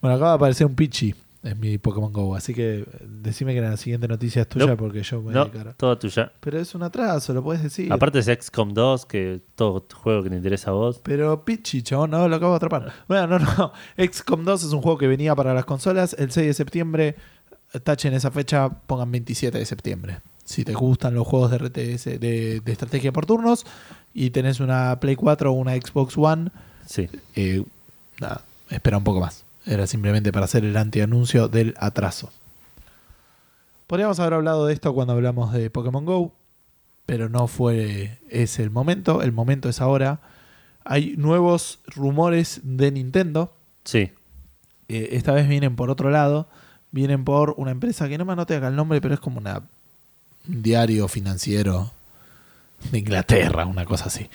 Bueno, acaba de aparecer un Pichi en mi Pokémon Go, así que eh, decime que la siguiente noticia es tuya No. porque yo me voy a No, dedicar. todo tuya. Pero es un atraso, lo puedes decir. Aparte es XCOM 2, que todo juego que te interesa a vos. Pero Pichi, chabón, no, lo acabo de atrapar. Bueno, no, no. [LAUGHS] XCOM 2 es un juego que venía para las consolas el 6 de septiembre. Tachen esa fecha, pongan 27 de septiembre. Si te gustan los juegos de RTS, de, de estrategia por turnos, y tenés una Play 4 o una Xbox One, Sí. eh, nada, espera un poco más. Era simplemente para hacer el antianuncio del atraso. Podríamos haber hablado de esto cuando hablamos de Pokémon Go, pero no fue ese el momento. El momento es ahora. Hay nuevos rumores de Nintendo. Sí. Eh, esta vez vienen por otro lado. Vienen por una empresa que no me anote acá el nombre, pero es como una, un diario financiero de Inglaterra, una cosa así.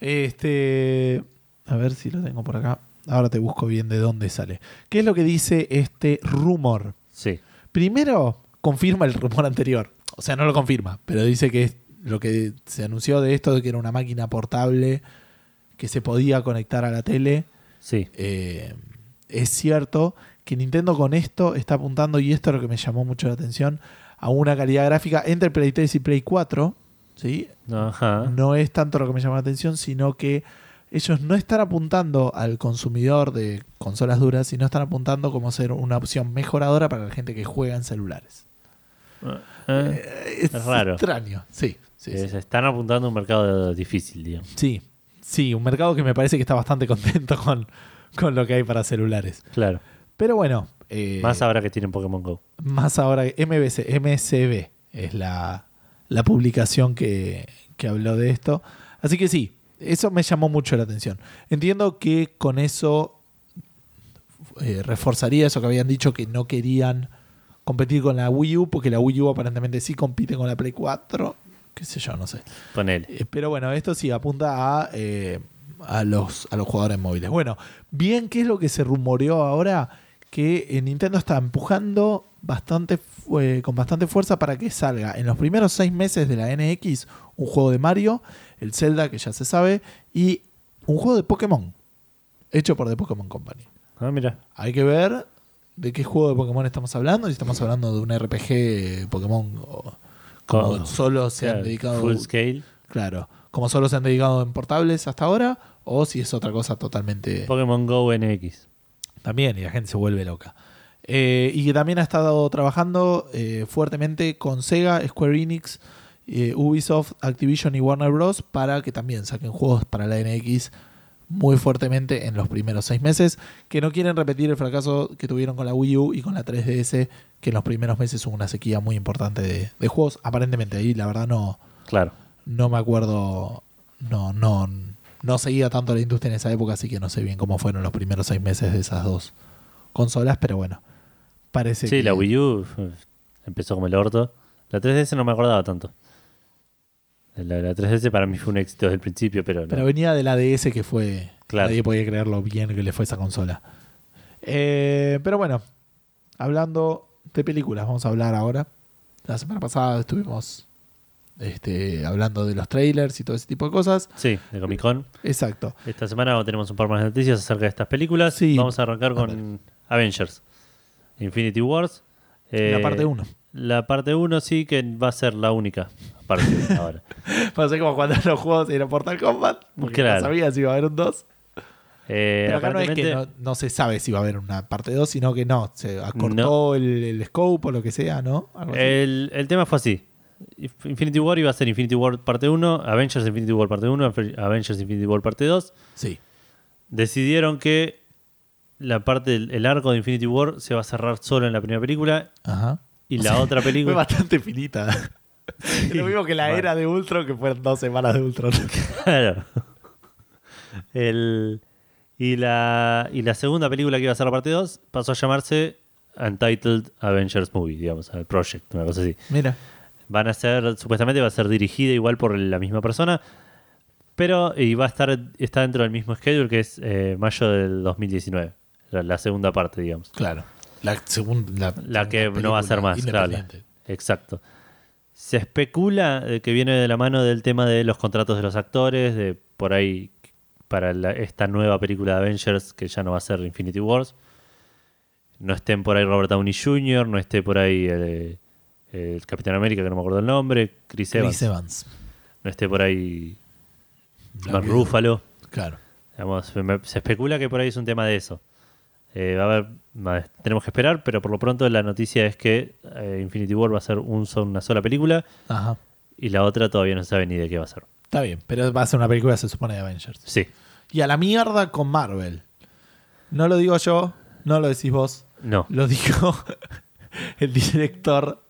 Este, a ver si lo tengo por acá. Ahora te busco bien de dónde sale. ¿Qué es lo que dice este rumor? Sí. Primero, confirma el rumor anterior. O sea, no lo confirma, pero dice que es lo que se anunció de esto, de que era una máquina portable que se podía conectar a la tele. Sí. Eh, es cierto que Nintendo con esto está apuntando, y esto es lo que me llamó mucho la atención, a una calidad gráfica entre Play 3 y Play 4. ¿sí? Ajá. No es tanto lo que me llamó la atención, sino que ellos no están apuntando al consumidor de consolas duras, sino están apuntando como ser una opción mejoradora para la gente que juega en celulares. Eh, Eh, es es raro. extraño, sí. Sí, eh, sí. Se están apuntando a un mercado difícil, digamos. sí. Sí, un mercado que me parece que está bastante [LAUGHS] contento con, con lo que hay para celulares. Claro. Pero bueno. eh, Más ahora que tienen Pokémon Go. más ahora MBC, MCB es la, la publicación que, que habló de esto. Así que sí, eso me llamó mucho la atención. Entiendo que con eso eh, reforzaría eso que habían dicho que no querían competir con la Wii U, porque la Wii U aparentemente sí compite con la Play 4, qué sé yo, no sé. Ponele. Eh, Pero bueno, esto sí apunta a, eh, a, los, a los jugadores móviles. Bueno, bien, ¿qué es lo que se rumoreó ahora? Que eh, Nintendo está empujando bastante con bastante fuerza para que salga en los primeros seis meses de la NX un juego de Mario, el Zelda, que ya se sabe, y un juego de Pokémon, hecho por The Pokémon Company. Ah, mira. Hay que ver de qué juego de Pokémon estamos hablando, si estamos hablando de un RPG Pokémon o como solo se han Claro, dedicado Full scale. Claro, como solo se han dedicado en portables hasta ahora, o si es otra cosa totalmente Pokémon Go NX. también, y la gente se vuelve loca. Eh, y que también ha estado trabajando eh, fuertemente con Sega, Square Enix, eh, Ubisoft, Activision y Warner Bros. para que también saquen juegos para la NX muy fuertemente en los primeros seis meses, que no quieren repetir el fracaso que tuvieron con la Wii U y con la 3DS, que en los primeros meses hubo una sequía muy importante de, de juegos. Aparentemente ahí la verdad no, Claro. no me acuerdo, no, no, no seguía tanto la industria en esa época, así que no sé bien cómo fueron los primeros seis meses de esas dos consolas, pero bueno, parece Sí, que... la Wii U eh, empezó como el orto. La 3DS no me acordaba tanto. La, la 3DS para mí fue un éxito desde el principio, pero no. Pero venía de la DS que fue... Claro. Nadie podía creer lo bien que le fue esa consola. Eh, pero bueno, hablando de películas, vamos a hablar ahora. La semana pasada estuvimos este, hablando de los trailers y todo ese tipo de cosas. Sí, de Comic Con. Exacto. Esta semana tenemos un par más de noticias acerca de estas películas. Sí. Vamos a arrancar con Avengers. Infinity Wars. la Eh, parte 1. La parte 1 sí que va a ser la única parte [LAUGHS] ahora. Pasa como cuando los juegos eran Mortal Kombat, porque Claro. no sabías si iba a haber un 2. Eh, Pero acá no es que no, no se sabe si va a haber una parte 2, sino que no, se acortó el, el scope o lo que sea, ¿no? El, el tema fue así. Inf- Infinity War iba a ser Infinity War parte 1, Avengers Infinity War parte 1, Avengers Infinity War parte 2. sí. Decidieron que la parte del el arco de Infinity War se va a cerrar solo en la primera película Ajá. Y la otra Fue película... bastante finita. [LAUGHS] Lo mismo que la Bueno. era de Ultron, que fueron dos semanas de Ultron. [LAUGHS] Claro. El, y, la, y la segunda película que iba a ser la parte 2 pasó a llamarse Untitled Avengers Movie, digamos, el Project, una cosa así. Mira. Van a ser, supuestamente va a ser dirigida igual por la misma persona, pero y va a estar está dentro del mismo schedule que es eh, mayo del 2019, la, la segunda parte, digamos. Claro. La, segunda la, La que no va a ser más, claro. Exacto. Se especula de que viene de la mano del tema de los contratos de los actores, de por ahí para la- esta nueva película de Avengers que ya no va a ser Infinity Wars. No estén por ahí Robert Downey Jr., no esté por ahí eh, el Capitán América, que no me acuerdo el nombre, Chris Evans, Chris Evans. no esté por ahí viuda. Ruffalo. Claro. Digamos, se especula que por ahí es un tema de eso. Eh, va a haber, va- tenemos que esperar, pero por lo pronto la noticia es que eh, Infinity War va a ser un una sola película Ajá. y la otra todavía no se sabe ni de qué va a ser. Está bien, pero va a ser una película, se supone, de Avengers. Sí, Y a la mierda con Marvel. No lo digo yo, no lo decís vos. no, Lo dijo [LAUGHS] el director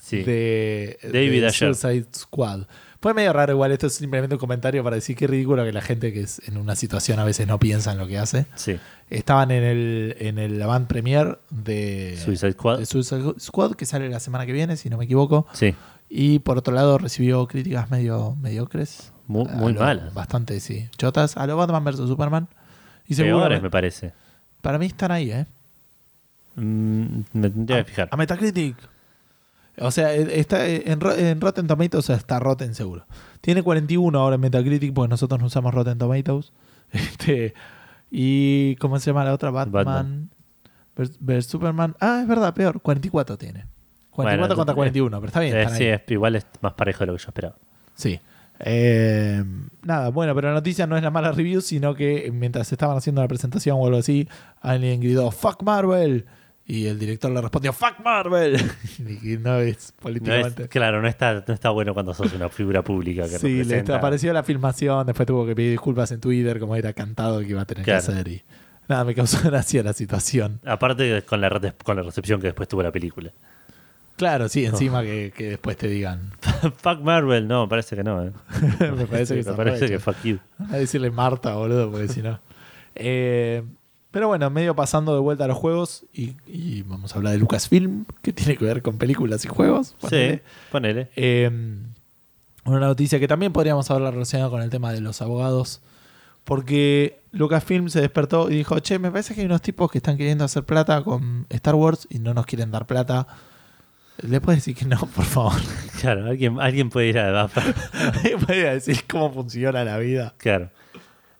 sí. de, David de Ayer. Suicide Squad. Fue medio raro igual, esto es simplemente un comentario para decir que es ridículo que la gente que es en una situación a veces no piensa en lo que hace. sí. Estaban en el, en el avant premier de Suicide Squad. de Suicide Squad, que sale la semana que viene, si no me equivoco. Sí, Y por otro lado recibió críticas medio mediocres. Mu- A muy lo- malas. Bastante, sí. Chotas. A lo Batman vs. Superman. Y Peores me parece. para mí están ahí, ¿eh? Mm, me tendría que fijar. A Metacritic. O sea, eh, está eh, en, en Rotten Tomatoes está Rotten seguro. Tiene 41 ahora en Metacritic porque nosotros no usamos Rotten Tomatoes. [LAUGHS] Este, y ¿cómo se llama la otra? Batman, Batman. vers- Superman. Ah, es verdad, peor. 44 tiene. 44 Bueno, contra eh, 41, pero está bien. Eh, sí, es- igual es más parejo de lo que yo esperaba. Sí. Eh, nada, bueno, pero la noticia no es la mala review, sino que mientras estaban haciendo la presentación o algo así, alguien gritó ¡Fuck Marvel! Y el director le respondió ¡Fuck Marvel! [LAUGHS] y no es No es- políticamente. claro, no está, no está bueno cuando sos una figura pública que sí, le representa- apareció la filmación, después tuvo que pedir disculpas en Twitter, como era cantado que iba a tener Claro. que hacer. Y nada, me causó [LAUGHS] gracia la situación. Aparte con la, re- con la recepción que después tuvo la película. Claro, sí, encima que, que después te digan. [LAUGHS] Fuck Marvel, no, parece que no. eh. me parece que Sí, se me parece que fuck you. A decirle Marta, boludo, porque si no. Eh, pero bueno, medio pasando de vuelta a los juegos y, y vamos a hablar de Lucasfilm, que tiene que ver con películas y juegos. ponele. Sí, ponele. Eh, una noticia que también podríamos hablar relacionada con el tema de los abogados, porque Lucasfilm se despertó y dijo, che, me parece que hay unos tipos que están queriendo hacer plata con Star Wars y no nos quieren dar plata. ¿Le puedes decir que no, [LAUGHS] por favor? Claro, alguien, alguien puede ir a [LAUGHS] ¿Me puede decir cómo funciona la vida? Claro.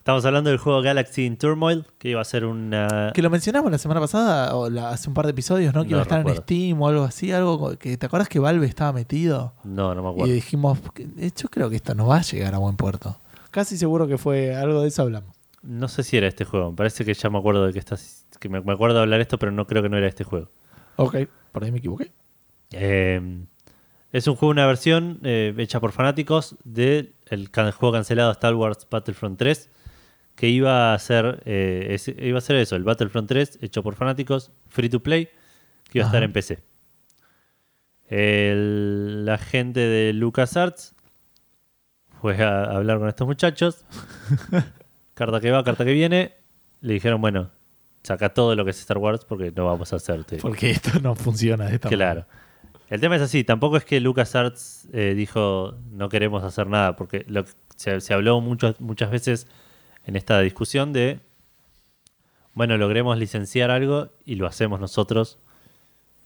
Estamos hablando del juego Galaxy in Turmoil, que iba a ser una. Que lo mencionamos la semana pasada, o la- hace un par de episodios, ¿no? Que No iba a estar recuerdo. en Steam o algo así, algo que te acuerdas que Valve estaba metido. No, no me Y acuerdo. dijimos, que- eh, yo creo que esto no va a llegar a buen puerto. Casi seguro que fue algo de eso hablamos. No sé si era este juego. Me parece que ya me acuerdo de que estás. Que me, acuerdo de hablar esto, pero no creo que no era este juego. Ok, por ahí me equivoqué. Eh, es un juego, una versión eh, hecha por fanáticos del juego cancelado Star Wars Battlefront 3, que iba a ser eh, iba a ser eso, el Battlefront 3 hecho por fanáticos, free to play, que iba a estar en PC. El- la gente de LucasArts fue a hablar con estos muchachos. [LAUGHS] carta que va, carta que viene. Le dijeron, bueno, saca todo lo que es Star Wars porque no vamos a hacerte. Porque esto no funciona de esta Claro. El tema es así, tampoco es que LucasArts eh, dijo no queremos hacer nada, porque lo se, se habló mucho- muchas veces en esta discusión de, bueno, logremos licenciar algo y lo hacemos nosotros,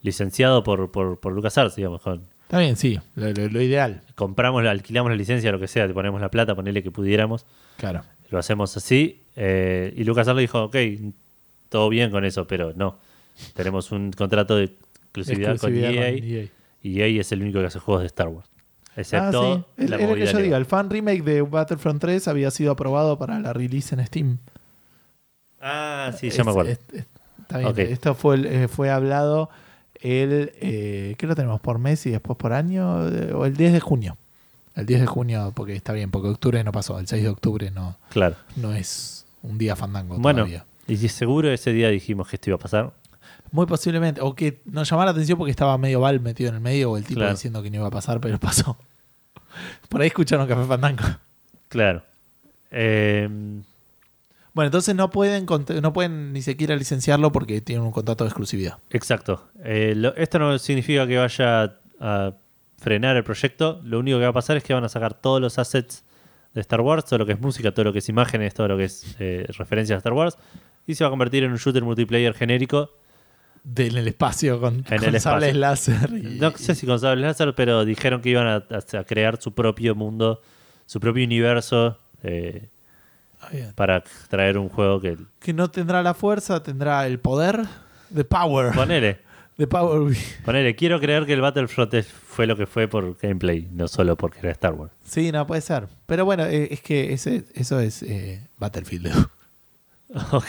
licenciado por, por, por LucasArts, digamos, con- Está bien, sí, lo, lo- lo ideal. compramos, alquilamos la licencia, lo que sea, te ponemos la plata, ponele que pudiéramos, Claro. lo hacemos así, eh, y LucasArts le dijo, ok, todo bien con eso, pero no, tenemos un contrato de exclusividad, Exclusividad con EA. con EA. Y EA es el único que hace juegos de Star Wars. Excepto ah, sí. La lo que yo diga. El fan remake de Battlefront 3 había sido aprobado para la release en Steam. Ah, sí, ya me acuerdo. es- es- está bien. Esto fue, el- eh, fue hablado el. Eh, ¿Qué lo tenemos? ¿Por mes y después por año? Eh, O el 10 de junio. El 10 de junio, porque está bien, porque octubre no pasó. El 6 de octubre no, Claro. no es un día fandango Bueno, todavía. y si seguro ese día dijimos que esto iba a pasar. Muy posiblemente. O que nos llamó la atención porque estaba medio Val metido en el medio o el tipo Claro. diciendo que no iba a pasar, pero [LAUGHS] pasó. Por ahí escucharon Café Fandango. Claro. Eh, Bueno, entonces no pueden, no pueden ni siquiera licenciarlo porque tienen un contrato de exclusividad. Exacto. Eh, lo- esto no significa que vaya a frenar el proyecto. Lo único que va a pasar es que van a sacar todos los assets de Star Wars, todo lo que es música, todo lo que es imágenes, todo lo que es eh, referencia a Star Wars, y se va a convertir en un shooter multiplayer genérico. De- en el espacio con, En con el sables espacio. láser. y- No sé si con sables láser, pero dijeron que iban a, crear su propio mundo, su propio universo eh, Ah, para traer un juego que... Que no tendrá la fuerza, tendrá el poder. The power. Ponele, [LAUGHS] The power. ponele. Quiero creer que el Battlefront fue lo que fue por gameplay, no solo porque era Star Wars. Sí, no puede ser. Pero bueno, eh, es que ese, eso es eh, Battlefield. [LAUGHS] [LAUGHS] ok,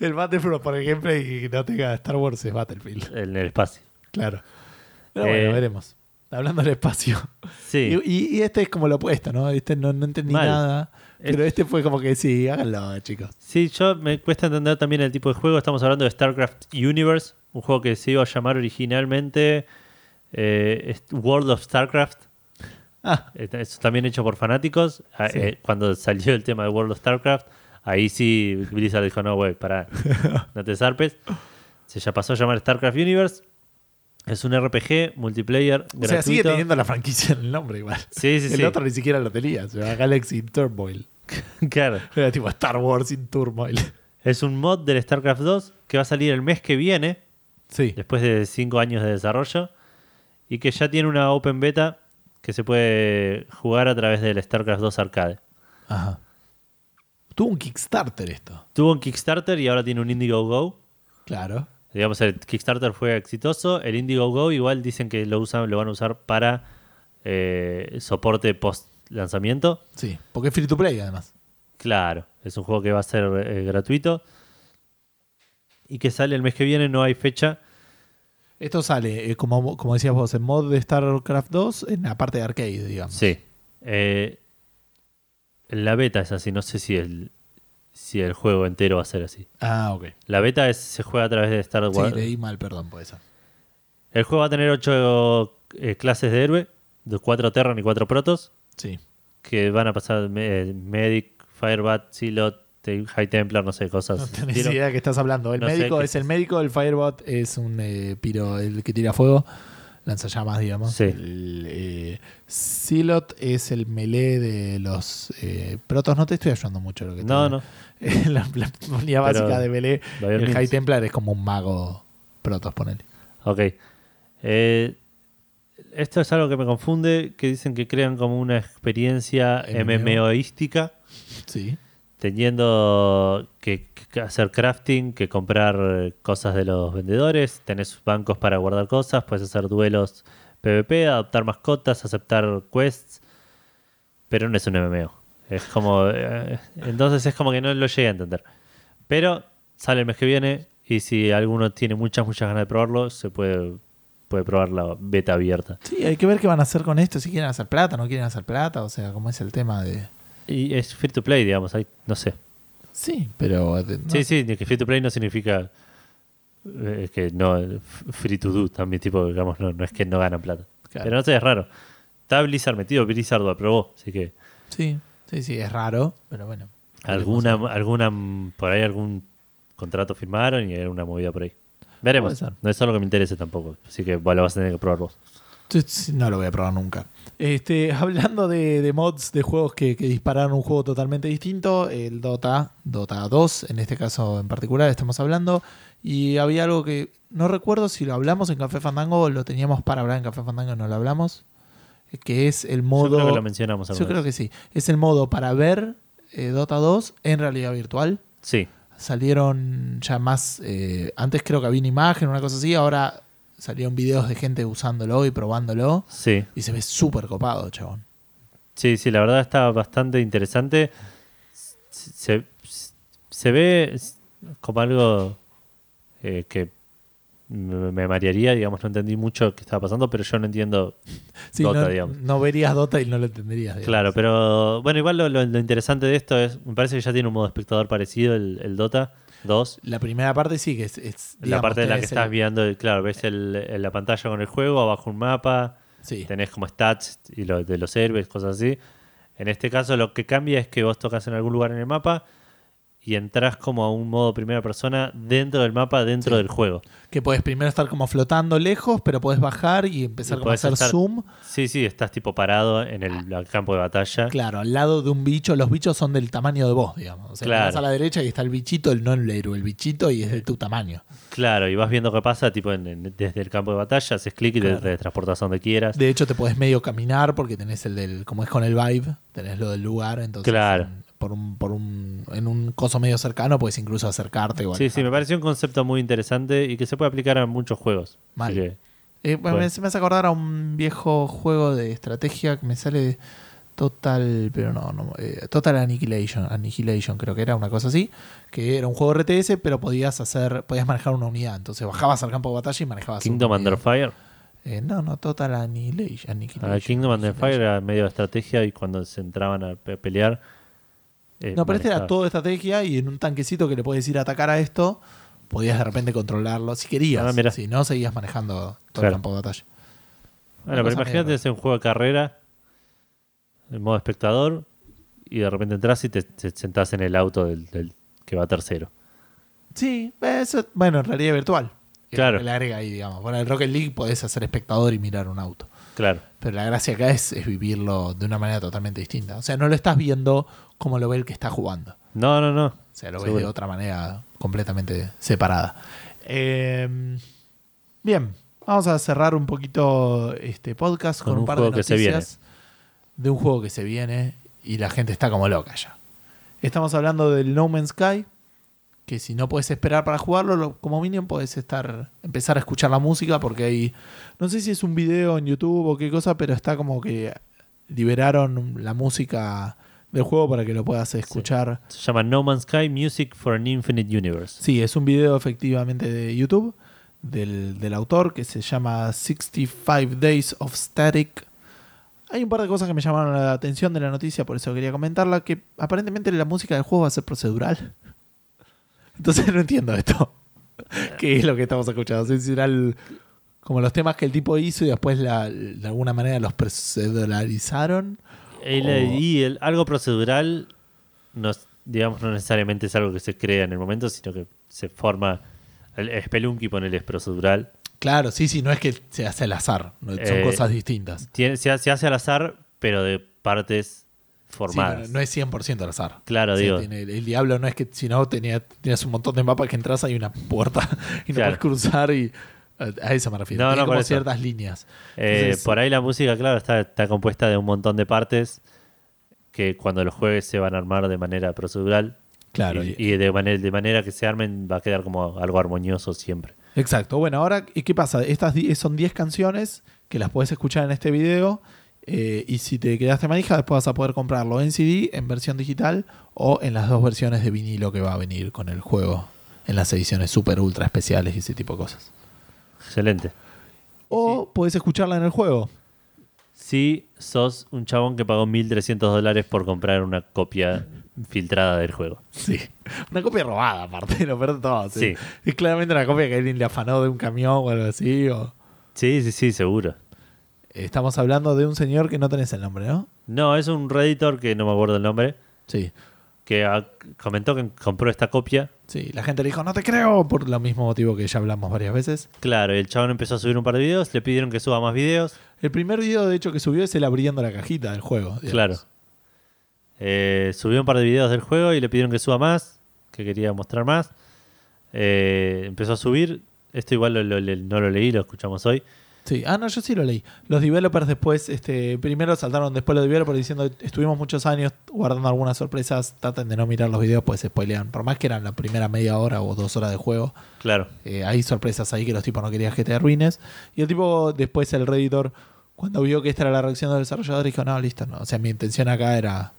el Battlefield, por ejemplo, y no tenga Star Wars es Battlefield. en el espacio. Claro. Pero Eh, bueno, veremos. Hablando del espacio. Sí. Y, este es como lo opuesto, ¿no? Este no, no entendí Mal. nada. Pero este fue como que sí, háganlo, chicos. Sí, yo me cuesta entender también el tipo de juego. Estamos hablando de StarCraft Universe, un juego que se iba a llamar originalmente eh, World of StarCraft. Ah, Eh, Es también hecho por fanáticos. Ah, Sí. eh, cuando salió el tema de World of StarCraft, ahí sí Blizzard dijo: No, güey, pará, [LAUGHS] no te zarpes. Se ya pasó a llamar StarCraft Universe. Es un RPG multiplayer o gratuito. sea, sigue teniendo la franquicia en el nombre igual. Sí, sí, el sí. otro ni siquiera lo tenía, se llama Galaxy in Turmoil. [LAUGHS] Claro. Era tipo Star Wars in Turmoil. Es un mod del StarCraft 2 que va a salir el mes que viene. Sí. después de 5 años de desarrollo y que ya tiene una open beta que se puede jugar a través del StarCraft 2 Arcade. Ajá. Tuvo un Kickstarter esto. Tuvo un Kickstarter y ahora tiene un Indiegogo. Claro. Digamos, el Kickstarter fue exitoso. El Indiegogo igual dicen que lo usan, lo van a usar para eh, soporte post lanzamiento. Sí. Porque es free to play además. Claro, es un juego que va a ser eh, gratuito y que sale el mes que viene. No hay fecha. Esto sale, eh, como, como decías vos, en mod de StarCraft 2 en la parte de arcade, digamos. Sí. Eh, la beta es así. No sé si el, si el juego entero va a ser así. Ah, ok. La beta es, se juega a través de Star Sí, Wars. leí mal, perdón por eso. el juego va a tener ocho eh, clases de héroe, de cuatro Terran y cuatro Protos, Sí. que van a pasar me- Medic, Firebat, Silot, High Templar, no sé, cosas. No tenés idea de qué estás hablando. El No médico es el médico, el Firebot es un eh, piro, el que tira fuego, lanzallamas, digamos. Sí. El eh, Silot es el melee de los eh, protos. No te estoy ayudando mucho. Lo que No, no. [LAUGHS] la, la unidad básica de melee. El High. Templar es como un mago protos, ponele. Ok. Eh, esto es algo que me confunde, que dicen que crean como una experiencia MMO. MMOística. Sí. Teniendo que, hacer crafting, que comprar eh, cosas de los vendedores, tenés bancos para guardar cosas, puedes hacer duelos PvP, adoptar mascotas, aceptar quests, pero no es un MMO. Es como. eh, entonces es como que no lo llegué a entender. Pero sale el mes que viene y si alguno tiene muchas, muchas ganas de probarlo, se puede, puede probar la beta abierta. Sí, hay que ver qué van a hacer con esto. Si quieren hacer plata, no quieren hacer plata. O sea, cómo es el tema de. Y es free to play, digamos, hay, no sé. Sí, pero. eh, no- Sí, sí, que free to play no significa eh, que no, free to do también, tipo, digamos, no, no es que no ganan plata. Claro. Pero no sé, es raro. Está Blizzard metido, Blizzard lo aprobó, así que Sí, sí, sí, es raro, pero bueno. alguna, alguna, por ahí algún contrato firmaron y hay alguna movida por ahí. Veremos. No es algo que me interese tampoco, así que bueno, lo vas a tener que probar vos. No lo voy a probar nunca. Este, [LAUGHS] hablando de, de mods de juegos que, que dispararon un juego totalmente distinto, el Dota, Dota 2, en este caso en particular estamos hablando, y había algo que no recuerdo si lo hablamos en Café Fandango o lo teníamos para hablar en Café Fandango y no lo hablamos, que es el modo... Yo creo que lo mencionamos Yo creo que sí. Es el modo para ver eh, Dota 2 en realidad virtual. Sí, Salieron ya más. eh, antes creo que había una imagen, una cosa así. Ahora salieron videos de gente usándolo y probándolo. sí. Y se ve súper copado, chabón. Sí, sí, la verdad está bastante interesante. Se, se ve como algo eh, que me, marearía, digamos, no entendí mucho qué estaba pasando, pero yo no entiendo. [LAUGHS] Sí, Dota, no, digamos. no verías Dota y no lo entenderías. digamos. Claro, pero bueno, igual lo, lo- lo interesante de esto es, me parece que ya tiene un modo espectador parecido el, el Dota 2. La primera parte sí que es. es, la digamos, parte de la que tenés estás el- viendo, claro, ves el- en la pantalla con el juego, abajo un mapa, Sí, tenés como stats y lo, de los héroes, cosas así. En este caso lo que cambia es que vos tocas en algún lugar en el mapa y entras como a un modo primera persona dentro del mapa, dentro Sí. del juego. Que puedes primero estar como flotando lejos, pero puedes bajar y empezar Y como a hacer estar- zoom. Sí, sí, estás tipo parado en el, el campo de batalla. Claro, al lado de un bicho. Los bichos son del tamaño de vos, digamos. O sea, Claro. vas a la derecha y está el bichito, el no el héroe, el bichito y es de tu tamaño. Claro, y vas viendo qué pasa tipo en- en- desde el campo de batalla, haces clic y te- transportas a donde quieras. De hecho, te podés medio caminar porque tenés el del, como es con el vibe, tenés lo del lugar, entonces Claro. en- por un, por un, en un coso medio cercano puedes incluso acercarte. o Sí, sí, me pareció un concepto muy interesante y que se puede aplicar a muchos juegos. Mal. Que, Eh, bueno, me- hace acordar a un viejo juego de estrategia que me sale Total, pero no, no eh, Total Annihilation, Annihilation creo que era una cosa así, que era un juego RTS, pero podías hacer, podías manejar una unidad, entonces bajabas al campo de batalla y manejabas Kingdom Under. Fire. Eh, no, no, Total Annihilation. Annihilation, Ah, Kingdom Under Fire era medio de estrategia y cuando se entraban a pe- pelear. Eh, No, pero este era todo estrategia y en un tanquecito que le puedes ir a atacar a esto, podías de repente controlarlo si querías. Ah, mira. si no, seguías manejando todo Claro. el campo de batalla. Bueno, pero imagínate hacer un juego de carrera en modo espectador y de repente entras y te, te sentás en el auto del, del que va tercero. Sí, eso, bueno, en realidad virtual. Claro. Le agrega ahí, digamos. Bueno, en Rocket League podés hacer espectador y mirar un auto. Claro, Pero la gracia acá es, es vivirlo de una manera totalmente distinta. O sea, no lo estás viendo como lo ve el que está jugando. no, no, no. O sea, lo Seguro. de otra manera completamente separada. Eh, bien, vamos a cerrar un poquito este podcast con, Con un un par de juego que se noticias de un juego que se viene y la gente está como loca ya. Estamos hablando del No Man's Sky, que si no puedes esperar para jugarlo, lo- como mínimo puedes estar empezar a escuchar la música porque hay no sé si es un video en YouTube o qué cosa, pero está como que liberaron la música del juego para que lo puedas escuchar. Se llama No Man's Sky Music for an Infinite Universe. Sí, es un video efectivamente de YouTube del, del autor que se llama 65 Days of Static. Hay un par de cosas que me llamaron la atención de la noticia, por eso quería comentarla, que aparentemente la música del juego va a ser procedural. [LAUGHS] Entonces no entiendo esto. [LAUGHS] ¿Qué es lo que estamos escuchando? Será el- como los temas que el tipo hizo y después la- de alguna manera los proceduralizaron. El- O- Y el- algo procedural, no, digamos, no necesariamente es algo que se crea en el momento, sino que se forma. El Spelunky ponele es procedural. Claro, sí, sí, no es que se hace al azar, no- son Eh, cosas distintas. Tiene- se, se hace al azar, pero de partes Sí, formadas. pero no es 100% al azar. Claro, sea, digo. tiene- el, el diablo no es que si no tenía, tenías un montón de mapas que entras hay una puerta [LAUGHS] y no Claro. puedes cruzar y a eso me refiero. No, Tiene no, por como ciertas líneas. Eh, por ahí la música, claro, está, está compuesta de un montón de partes que cuando los juegues se van a armar de manera procedural. Claro, Y, de, manera, de manera que se armen va a quedar como algo armonioso siempre. Exacto. Bueno, ahora, ¿y ¿qué pasa? Estas son 10 canciones que las puedes escuchar en este video. eh, y si te quedaste manija, después vas a poder comprarlo en CD, en versión digital o en las dos versiones de vinilo que va a venir con el juego. En las ediciones super ultra especiales y ese tipo de cosas. Excelente. O puedes escucharla en el juego. Si sos un chabón que pagó 1.300 dólares por comprar una copia filtrada del juego. Sí. Una copia robada, aparte, lo peor de todo. sí. Sí. Es claramente una copia que alguien le afanó de un camión o algo así. o- Sí, sí, sí, seguro. Estamos hablando de un señor que no tenés el nombre, ¿no? No, es un redditor que no me acuerdo el nombre, Sí. Que comentó que compró esta copia. Sí, la gente le dijo, no te creo, por lo mismo motivo que ya hablamos varias veces. Claro, y el chabón empezó a subir un par de videos, le pidieron que suba más videos. El primer video, de hecho, que subió es él abriendo la cajita del juego. digamos. Claro. Eh, subió un par de videos del juego y le pidieron que suba más, que quería mostrar más. Eh, empezó a subir. Esto igual lo- lo- le- no lo leí, lo escuchamos hoy. Sí, ah, no, yo sí lo leí. Los developers después, este, primero saltaron después los developers diciendo, estuvimos muchos años guardando algunas sorpresas, traten de no mirar los videos, pues se spoilean. Por más que eran la primera media hora o dos horas de juego, Claro. eh, hay sorpresas ahí que los tipos no querían que te arruines. Y el tipo, después el Redditor, cuando vio que esta era la reacción del desarrollador, dijo, no, listo, no. O sea, mi intención acá era...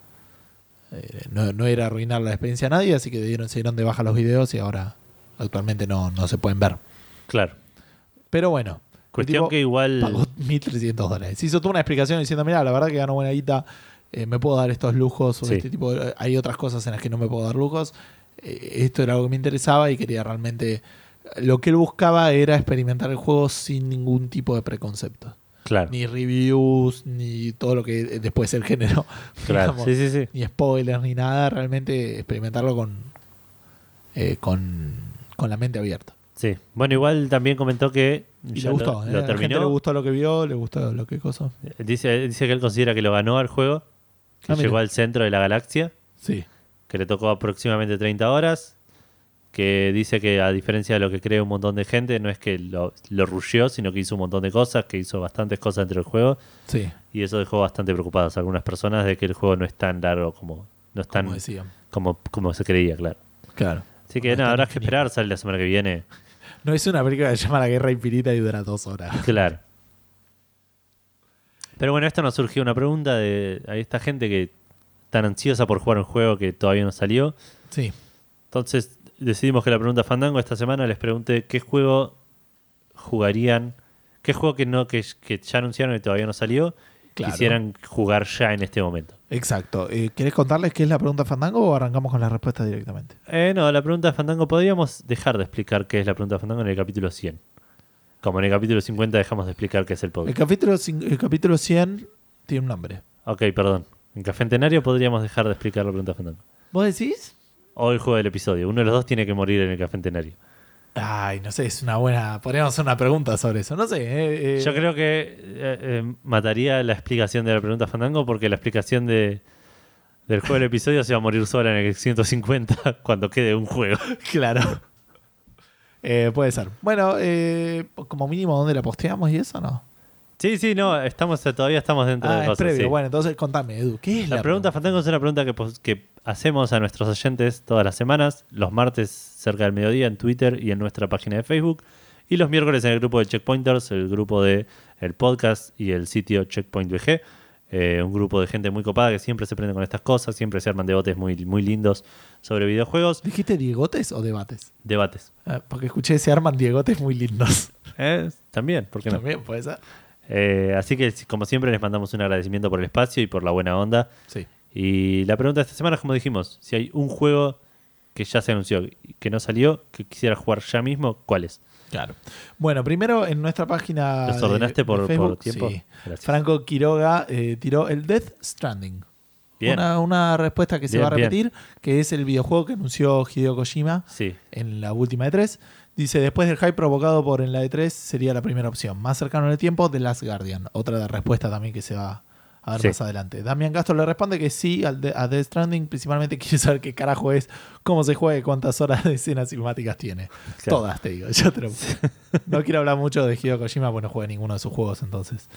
eh, no, no era arruinar la experiencia a nadie, así que dieron, se dieron de baja los videos y ahora actualmente no, no se pueden ver. Claro. Pero bueno. Cuestión tipo que igual. Pagó [LAUGHS] 1.300 dólares. Hizo toda una explicación diciendo, mira, la verdad que gano buena guita, eh, me puedo dar estos lujos, o Sí. este tipo de- hay otras cosas en las que no me puedo dar lujos. Eh, esto era algo que me interesaba y quería realmente... Lo que él buscaba era experimentar el juego sin ningún tipo de preconcepto. Claro. Ni reviews, ni todo lo que después el género. [LAUGHS] Claro. digamos, Sí, sí, sí. Ni spoilers, ni nada. Realmente experimentarlo con, eh, con, con la mente abierta. Sí. Bueno, igual también comentó que Y ya le gustó, lo, ¿eh? lo A la gente le gustó lo que vio, le gustó lo que cosa. Dice, dice que él considera que lo ganó al juego, que Ah, mira. llegó al centro de la galaxia, Sí, que le tocó aproximadamente 30 horas, que dice que a diferencia de lo que cree un montón de gente, no es que lo, lo rusheó, sino que hizo un montón de cosas, que hizo bastantes cosas dentro del juego, sí, y eso dejó bastante preocupadas a algunas personas de que el juego no es tan largo como no es tan como decían. como, como se creía, claro. Claro. Así que nada, habrá que esperar, sale la semana que viene. No es una película que se llama La Guerra Infinita y dura dos horas. Claro. Pero bueno, esto nos surgió una pregunta de a esta gente que tan ansiosa por jugar un juego que todavía no salió. Sí, Entonces decidimos que la pregunta Fandango esta semana les pregunté qué juego jugarían, qué juego que no que, que ya anunciaron y todavía no salió, Claro. quisieran jugar ya en este momento. Exacto. Eh, ¿Querés contarles qué es la pregunta Fandango o arrancamos con la respuesta directamente? Eh, no, la pregunta Fandango, podríamos dejar de explicar qué es la pregunta Fandango en el capítulo 100. Como en el capítulo 50 dejamos de explicar qué es el El podcast. capítulo, cin- el capítulo 100 tiene un nombre. Ok, perdón. En Café Centenario podríamos dejar de explicar la pregunta Fandango. ¿Vos decís? O el juego del episodio. Uno de los dos tiene que morir en el Café Centenario. Ay, no sé, es una buena. Podríamos hacer una pregunta sobre eso. No sé. eh, eh, Yo creo que eh, mataría la explicación de la pregunta Fandango porque la explicación de, del juego del episodio se va a morir sola en el 150 [LAUGHS] cuando quede un juego. [LAUGHS] Claro. Puede ser. Bueno, como mínimo, ¿dónde la posteamos y eso no? Sí, sí, no, estamos, todavía estamos dentro Ah, de es cosas. previo. sí. Bueno, entonces contame, Edu. ¿Qué es La, la, pregunta Fandango es una pregunta que hacemos a nuestros oyentes todas las semanas, los martes cerca del mediodía en Twitter y en nuestra página de Facebook, y los miércoles en el grupo de Checkpointers, el grupo de el podcast y el sitio Checkpoint VG. eh, un grupo de gente muy copada que siempre se prende con estas cosas, siempre se arman debates muy, muy lindos sobre videojuegos. ¿Dijiste diegotes o debates? Debates. Ah, porque escuché se arman diegotes muy lindos. [LAUGHS] Eh, también, ¿por qué no? También puede ser. Eh, así que, como siempre, les mandamos un agradecimiento por el espacio y por la buena onda. Sí. Y la pregunta de esta semana es como dijimos, si hay un juego que ya se anunció y que no salió, que quisiera jugar ya mismo, ¿cuál es? Claro. Bueno, primero en nuestra página. ¿Los de- ordenaste de por, Facebook, tiempo? sí. Franco Quiroga eh, tiró el Death Stranding. Bien. Una, una respuesta que se va a bien. repetir, que es el videojuego que anunció Hideo Kojima Sí, en la última E3. Dice, después del hype provocado por en la E3 sería la primera opción. Más cercano en el tiempo, The Last Guardian. Otra respuesta también que se va a ver Sí. más adelante. Damián Castro le responde que sí al de- a Death Stranding. Principalmente [LAUGHS] quiere saber qué carajo es, cómo se juega y cuántas horas de escenas cinemáticas tiene. Claro. Todas, te digo. [LAUGHS] Yo te lo- no quiero hablar mucho de Hideo Kojima, porque no juega ninguno de sus juegos entonces.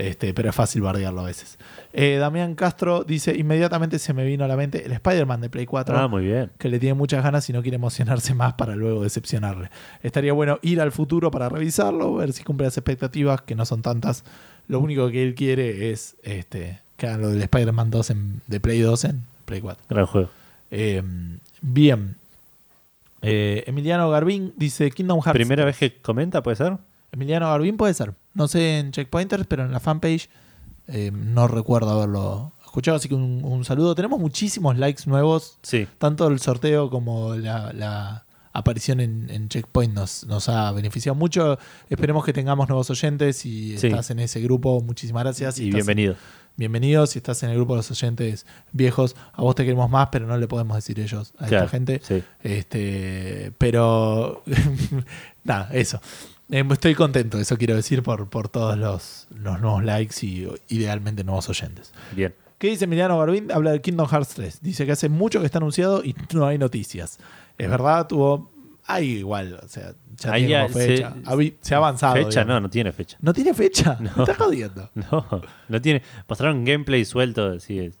Este, pero es fácil bardearlo a veces. Eh, Damián Castro dice, inmediatamente se me vino a la mente el Spider-Man de Play 4 Ah, muy bien. que le tiene muchas ganas y no quiere emocionarse más para luego decepcionarle. Estaría bueno ir al futuro para revisarlo, ver si cumple las expectativas, que no son tantas. Lo único que él quiere es este, que hagan lo del Spider-Man 2 en- de Play 2 en Play 4. Gran juego. Eh, bien. Eh, Emiliano Garbín dice Kingdom Hearts. ¿Primera vez que comenta, puede ser? Emiliano Garbín puede ser. No sé en Checkpointers, pero en la fanpage eh, no recuerdo haberlo escuchado. Así que un, un saludo. Tenemos muchísimos likes nuevos Sí. tanto el sorteo como la, la aparición en, en Checkpoint nos, nos ha beneficiado mucho. Esperemos que tengamos nuevos oyentes. Si Sí. estás en ese grupo, muchísimas gracias. Si y bienvenido. Bienvenido. Si estás en el grupo de los oyentes viejos, a vos te queremos más, pero no le podemos decir ellos a Claro, esta gente. Sí. Este, pero [LAUGHS] nada, eso. Eh, Estoy contento, eso quiero decir, por, por todos los, los nuevos likes y idealmente nuevos oyentes. Bien. ¿Qué dice Emiliano Barbín? Habla de Kingdom Hearts 3. Dice que hace mucho que está anunciado y no hay noticias. Es verdad, tuvo. Hay igual, o sea, ya Ahí tiene ya como fecha. se- ha avanzado. Fecha, digamos. no, no tiene fecha. ¿No tiene fecha? [LAUGHS] No. Me estás jodiendo. [LAUGHS] No, no tiene. Mostraron gameplay suelto, así, Yo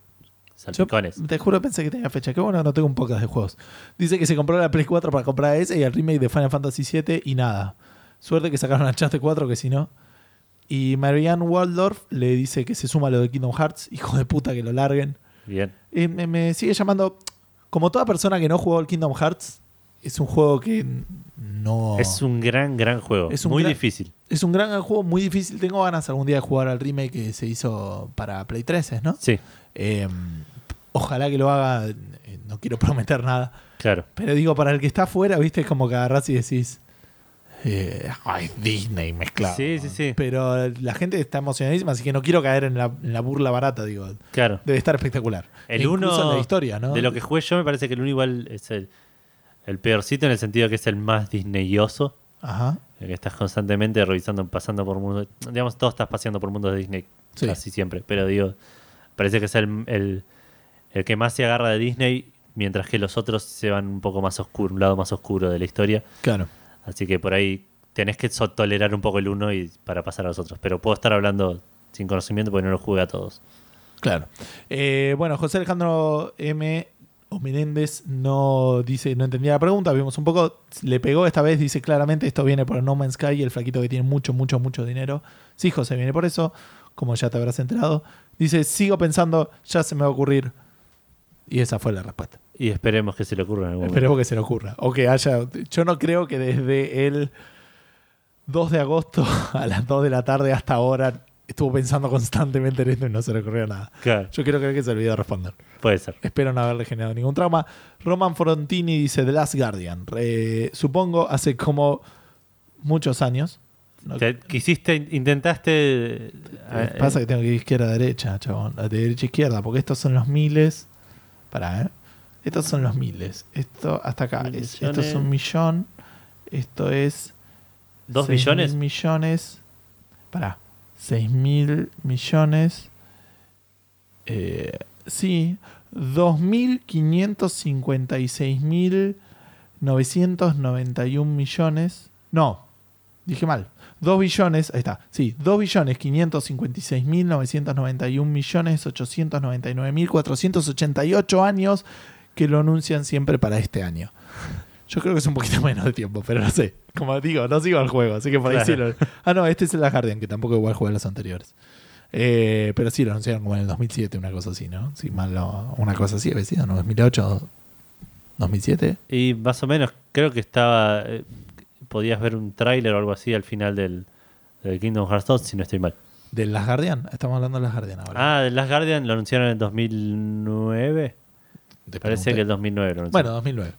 salpicones. te juro pensé que tenía fecha. Qué bueno, no tengo un podcast de juegos. Dice que se compró la Play 4 para comprar ese y el remake de Final Fantasy 7 y nada. Suerte que sacaron a Chast 4, que si no. Y Marianne Waldorf le dice que se suma a lo de Kingdom Hearts. Hijo de puta que lo larguen. Bien. Y me, me sigue llamando. Como toda persona que no jugó el Kingdom Hearts, es un juego que no. Es un gran, gran juego. Es un Muy gran- difícil. es un gran juego, muy difícil. Tengo ganas algún día de jugar al remake que se hizo para Play 13, ¿no? Sí, Eh, ojalá que lo haga. eh, No quiero prometer nada. claro. Pero digo, para el que está afuera, viste, es como que agarrás y decís. Eh, ay, Disney mezclado. Sí, sí, sí. Pero la gente está emocionadísima, así que no quiero caer en la, en la burla barata, digo. Claro. Debe estar espectacular. El E uno en la historia, ¿no? De lo que jugué yo, me parece que el uno igual es el. El peorcito en el sentido que es el más disneyoso. Ajá. El que estás constantemente revisando, pasando por mundos. Digamos, todos estás paseando por mundos de Disney Sí. casi siempre. Pero digo, parece que es el, el, el que más se agarra de Disney, mientras que los otros se van un poco más oscuro, un lado más oscuro de la historia. Claro. Así que por ahí tenés que tolerar un poco el uno y para pasar a los otros. Pero puedo estar hablando sin conocimiento porque no lo jugué a todos. Claro. Eh, bueno, José Alejandro M. o Menéndez no dice, no entendía la pregunta, vimos un poco, le pegó esta vez, dice claramente esto viene por No Man's Sky el flaquito que tiene mucho, mucho, mucho dinero. Sí, José, viene por eso, como ya te habrás enterado. Dice, sigo pensando, ya se me va a ocurrir. Y esa fue la respuesta. Y esperemos que se le ocurra en algún momento. Esperemos que se le ocurra. O que haya. Yo no creo que desde el 2 de agosto [LAUGHS] a las 2 de la tarde hasta ahora estuvo pensando constantemente en esto y no se le ocurrió nada. Claro, Yo quiero creer que se olvidó de responder. puede ser. Espero no haberle generado ningún trauma. Roman Frontini dice The Last Guardian. Eh, supongo hace como muchos años. No- Te- quisiste, intentaste. Pasa que tengo que ir izquierda a derecha, chabón. De derecha a izquierda, porque estos son los miles. Pará, ¿eh? Estos son los miles. Esto hasta acá. Mil es- esto es un millón. Esto es. ¿Dos seis millones? mil millones. Pará. 6 mil millones. Eh, sí. 2.556.991 millones. No, dije mal. 2 billones, ahí está. Sí, 2 billones 556.991 millones 899.488 años que lo anuncian siempre para este año. Yo creo que es un poquito [LAUGHS] menos de tiempo, pero no sé. Como digo, no sigo al juego, así que por ahí sí Claro. lo- Ah, no, este es el Last Guardian, que tampoco igual jugué a los anteriores. Eh, pero sí, lo anunciaron como en el 2007, una cosa así, ¿no? Sí, mal no- una cosa así había sido, ¿no? 2008, 2007. Y más o menos, creo que estaba. eh, podías ver un tráiler o algo así al final del, del Kingdom Hearts 2, si no estoy mal. ¿Del Last Guardian? Estamos hablando del Last Guardian ahora. Ah, The Last Guardian lo anunciaron en el 2009. Te Parece pregunté. que el 2009 lo Bueno, anunciaron. 2009.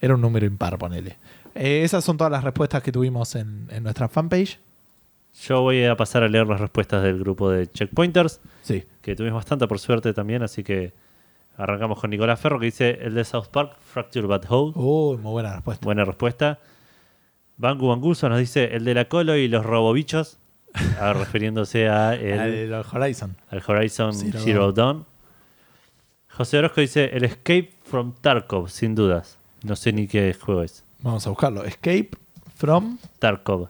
Era un número impar, ponele. Eh, esas son todas las respuestas que tuvimos en, en nuestra fanpage. Yo voy a pasar a leer las respuestas del grupo de Checkpointers, Sí. que tuvimos bastante por suerte también, así que arrancamos con Nicolás Ferro, que dice el de South Park, Fracture But Whole. Uy, muy buena respuesta. Buena respuesta. Bangu Banguso nos dice el de la Colo y los robobichos, [LAUGHS] refiriéndose a [LAUGHS] el- los Horizon. al Horizon Zero Zero, Dawn. José Orozco dice el Escape from Tarkov, sin dudas. No sé ni qué juego es. Vamos a buscarlo. Escape from Tarkov.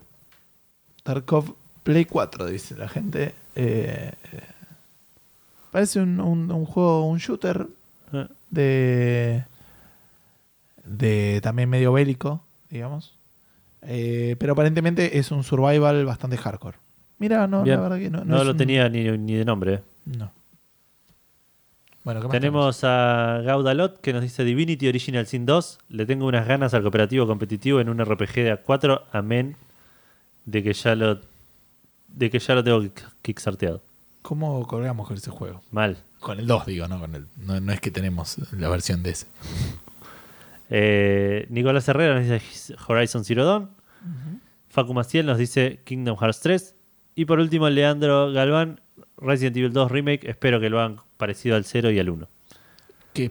Tarkov Play 4, dice la gente. Eh, parece un, un- un juego, un shooter Eh, de, de también medio bélico, digamos. Eh, pero aparentemente es un survival bastante hardcore. Mira, no, Bien. la verdad que no. No, es lo un- tenía ni, ni de nombre. eh. No. Bueno, ¿qué más Tenemos a Gaudalot que nos dice Divinity Original Sin 2. Le tengo unas ganas al cooperativo competitivo en un RPG de A4. Amén. De que ya lo. De que ya lo tengo kick- kickstarteado. ¿Cómo colgamos con ese juego? Mal. Con el 2, digo, no con el. No, no es que tenemos la versión de ese. [LAUGHS] Eh, Nicolás Herrera nos dice Horizon Zero Dawn. Facu Maciel nos dice Kingdom Hearts 3. Y por último, Leandro Galván, Resident Evil 2 Remake. Espero que lo hagan parecido al 0 y al 1. Que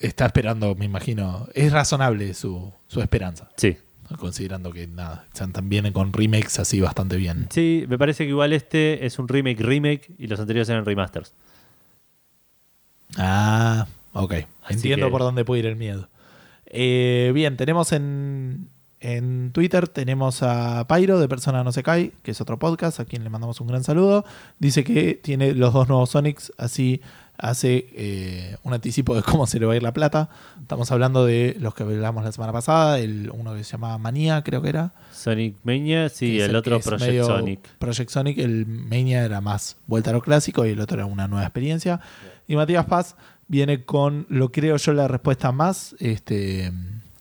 está esperando, me imagino. Es razonable su, su esperanza. Sí. Considerando que nada, están también con remakes así bastante bien. Sí, me parece que igual este es un remake remake y los anteriores eran remasters. Ah, ok. Así Entiendo que- por dónde puede ir el miedo. Eh, bien, tenemos en, en Twitter, tenemos a Pyro de Persona No Se Cae, que es otro podcast, a quien le mandamos un gran saludo. Dice que tiene los dos nuevos Sonics, así hace eh, un anticipo de cómo se le va a ir la plata. Estamos hablando de los que hablamos la semana pasada, el, uno que se llama Manía, creo que era. Sonic Mania, sí, es el otro Project Sonic. Project Sonic, el Mania era más vuelta a lo clásico y el otro era una nueva experiencia. Y Matías Paz viene con lo creo yo la respuesta más, este,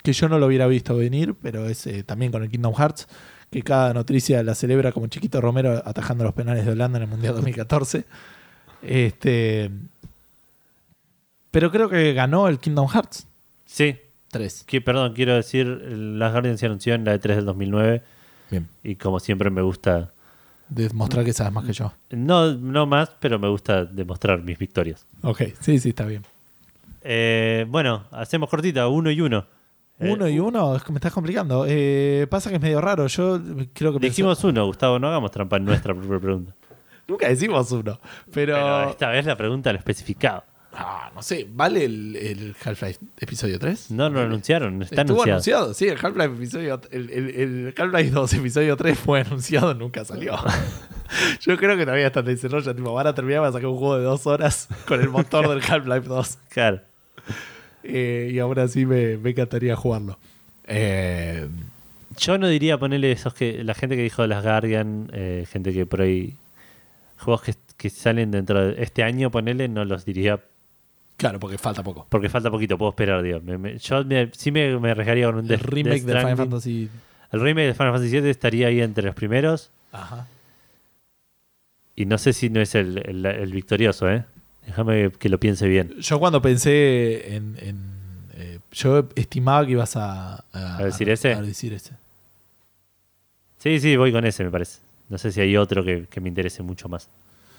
que yo no lo hubiera visto venir, pero es eh, también con el Kingdom Hearts, que cada noticia la celebra como Chiquito Romero atajando los penales de Holanda en el Mundial 2014. Este, pero creo que ganó el Kingdom Hearts Sí, 3. que, perdón, quiero decir, Las Guardian se anunció en la E3 del 2009 Bien. y como siempre me gusta, Demostrar que sabes más que yo. no, no más, pero me gusta demostrar mis victorias. Ok, sí, sí, está bien. Eh, bueno, hacemos cortita, uno y uno. Eh, Uno y uno, es que me estás complicando. Eh, pasa que es medio raro. Yo creo que pensé- Dijimos uno, Gustavo, no hagamos trampa en nuestra propia pregunta. Nunca decimos uno. Pero. Pero esta vez la pregunta lo especificaba. Ah, no sé, ¿vale el, el Half-Life episodio 3? No lo anunciaron, está Estuvo anunciado. anunciado, sí, el Half-Life episodio. El, el- el Half-Life 2 episodio 3 fue anunciado, nunca salió. [LAUGHS] Yo creo que todavía está en desarrollo. Tipo, van a terminar, van a sacar un juego de dos horas con el motor del Half-Life 2. Claro. Eh, y aún así me, me encantaría jugarlo. Eh, Yo no diría ponerle esos que la gente que dijo las Guardian, eh, gente que por ahí juegos que, que salen dentro de este año, ponele, no los diría claro, porque falta poco. porque falta poquito, puedo esperar, digo. Me- me- yo me- sí me, me arriesgaría con un El Death- remake Death de Final Stranding. Fantasy. El remake de Final Fantasy VII estaría ahí entre los primeros Ajá. y no sé si no es el, el- el victorioso, ¿eh? Déjame que lo piense bien. Yo cuando pensé en. en, eh, yo estimaba que ibas a. ¿A decir ese? A decir ese. Sí, sí, voy con ese, me parece. No sé si hay otro que, que me interese mucho más,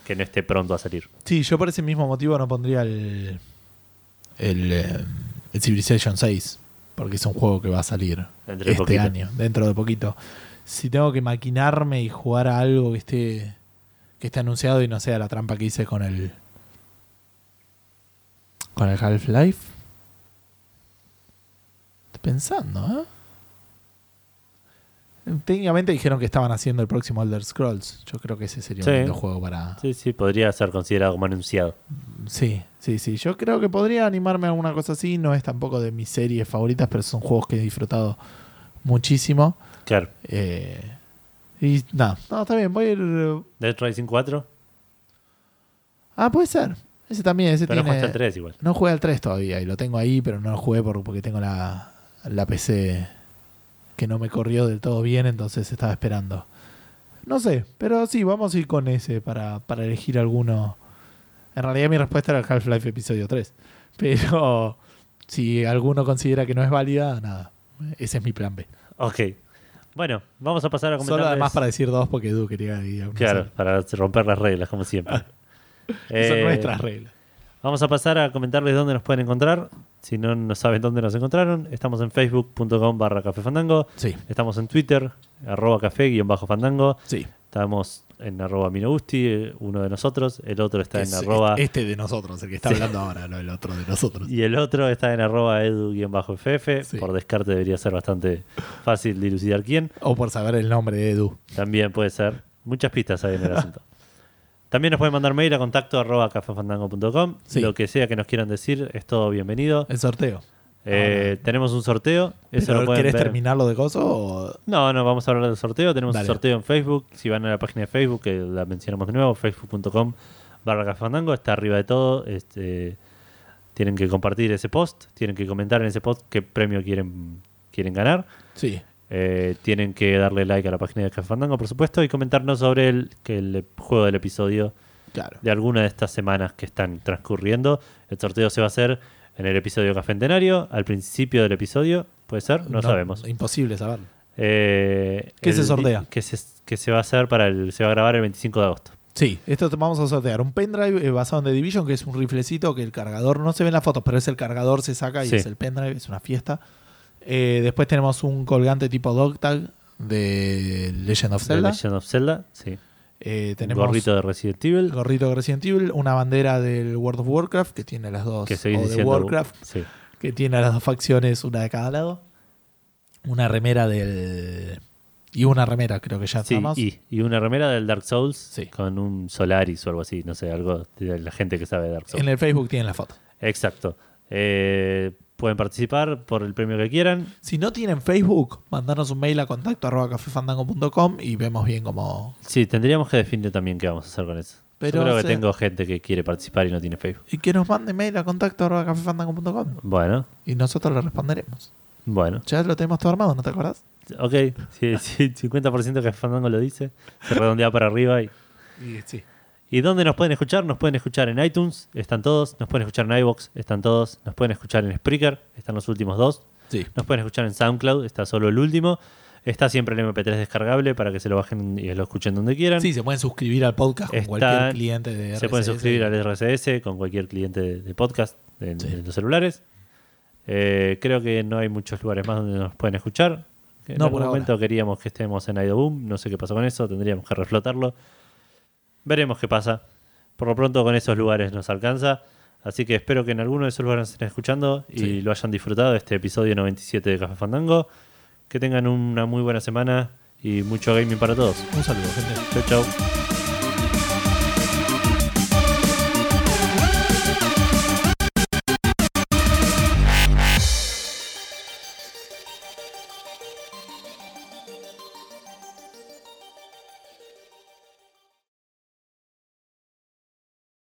que no esté pronto a salir. Sí, yo por ese mismo motivo no pondría el. El, eh, el Civilization 6. Porque es un juego que va a salir Dentro este año, dentro de poquito. Si tengo que maquinarme y jugar a algo que esté. que esté anunciado y no sea la trampa que hice con el. con el Half-Life. Estoy pensando, ¿eh? Técnicamente dijeron que estaban haciendo el próximo Elder Scrolls. Yo creo que ese sería Sí. un lindo juego para. Sí, sí, podría ser considerado como anunciado. Sí, sí, sí. Yo creo que podría animarme a alguna cosa así. No es tampoco de mis series favoritas, pero son juegos que he disfrutado muchísimo. Claro. Eh, y nada, no, está bien. Voy a ir. Dead Rising 4, Ah, puede ser. Ese también. Ese pero no tiene... jugaste al 3 igual. No jugué al 3 todavía y lo tengo ahí, pero no lo jugué por- porque tengo la, la PC que no me corrió del todo bien, entonces estaba esperando. No sé, pero sí, vamos a ir con ese para, para elegir alguno. En realidad mi respuesta era el Half-Life episodio 3. [LAUGHS] Pero si alguno considera que no es válida, nada. Ese es mi plan B. Ok. Bueno, vamos a pasar a comentar. Solo además para decir dos porque Edu quería ir a un Claro, para romper las reglas, como siempre. [LAUGHS] Son Eh, nuestras reglas. Vamos a pasar a comentarles dónde nos pueden encontrar. Si no, no saben dónde nos encontraron, estamos en facebook.com barra café fandango. Sí, Estamos en Twitter, arroba café guion bajo fandango. sí. Estamos en arroba minogusti, uno de nosotros. El otro está en Es arroba... Este de nosotros, el que está Sí. hablando ahora, no el otro de nosotros. Y el otro está en arroba edu-ff. Sí. Por descarte debería ser bastante fácil dilucidar quién. O por saber el nombre de Edu. También puede ser. Muchas pistas hay en el asunto. [LAUGHS] También nos pueden mandar mail a contacto arroba cafefandango.com. Sí. Lo que sea que nos quieran decir es todo bienvenido. El sorteo. Eh, tenemos un sorteo. Eso ¿Pero lo pueden ¿Querés ver. terminarlo de coso? O... No, no, vamos a hablar del sorteo. Tenemos Dale. un sorteo en Facebook. Si van a la página de Facebook, que la mencionamos de nuevo, facebook.com barra cafefandango, está arriba de todo. Este, tienen que compartir ese post, tienen que comentar en ese post qué premio quieren, quieren ganar. Sí. Eh, tienen que darle like a la página de Café Fandango, por supuesto, y comentarnos sobre el, que el juego del episodio Claro. de alguna de estas semanas que están transcurriendo. El sorteo se va a hacer en el episodio Cafentenario, al principio del episodio, ¿puede ser? No, sabemos. Imposible saberlo. Eh, ¿Qué el se sortea? Que se, que se va a hacer para el. Se va a grabar el 25 de agosto. Sí, esto te vamos a sortear un pendrive eh, basado en The Division, que es un riflecito que el cargador, no se ve en las fotos, pero es el cargador, se saca y Sí. es el pendrive, es una fiesta. Eh, después tenemos un colgante tipo dog tag de Legend of The Zelda. Legend of Zelda, sí. Eh, tenemos Gorrito de Resident Evil, gorrito de Resident Evil, una bandera del World of Warcraft que tiene las dos, que o seguís de. Warcraft Sí. que tiene las dos facciones, una de cada lado. Una remera del. Y una remera, creo que ya Sí, estamos. y, y una remera del Dark Souls Sí. con un Solaris o algo así, no sé, algo de la gente que sabe de Dark Souls. En el Facebook tienen la foto. Exacto. Eh, pueden participar por el premio que quieran. Si no tienen Facebook, mandanos un mail a contacto arroba cafefandango.com y vemos bien cómo. Sí, tendríamos que definir también qué vamos a hacer con eso. Pero, Yo creo que tengo gente que quiere participar y no tiene Facebook. Y que nos mande mail a contacto arroba cafefandango.com Bueno, y nosotros le responderemos. bueno. Ya lo tenemos todo armado, ¿no te acordás? Ok, sí, sí, 50% que Fandango lo dice. Se redondea para arriba. Y, Y, sí. ¿Y dónde nos pueden escuchar? Nos pueden escuchar en iTunes, están todos. Nos pueden escuchar en iBox, están todos. Nos pueden escuchar en Spreaker, están los últimos dos. Sí. Nos pueden escuchar en SoundCloud, está solo el último. Está siempre el MP3 descargable para que se lo bajen y lo escuchen donde quieran. Sí, se pueden suscribir al podcast con Están- cualquier cliente de se pueden RSS. suscribir al RSS con cualquier cliente de, de podcast de, Sí. de los celulares. Eh, creo que no hay muchos lugares más donde nos pueden escuchar. En No, algún por momento queríamos que estemos en Boom, no sé qué pasó con eso, tendríamos que reflotarlo. Veremos qué pasa. Por lo pronto con esos lugares nos alcanza. Así que espero que en alguno de esos lugares nos estén escuchando y Sí. lo hayan disfrutado este episodio 97 de Café Fandango. Que tengan una muy buena semana y mucho gaming para todos. Un saludo, gente. Chau, chau.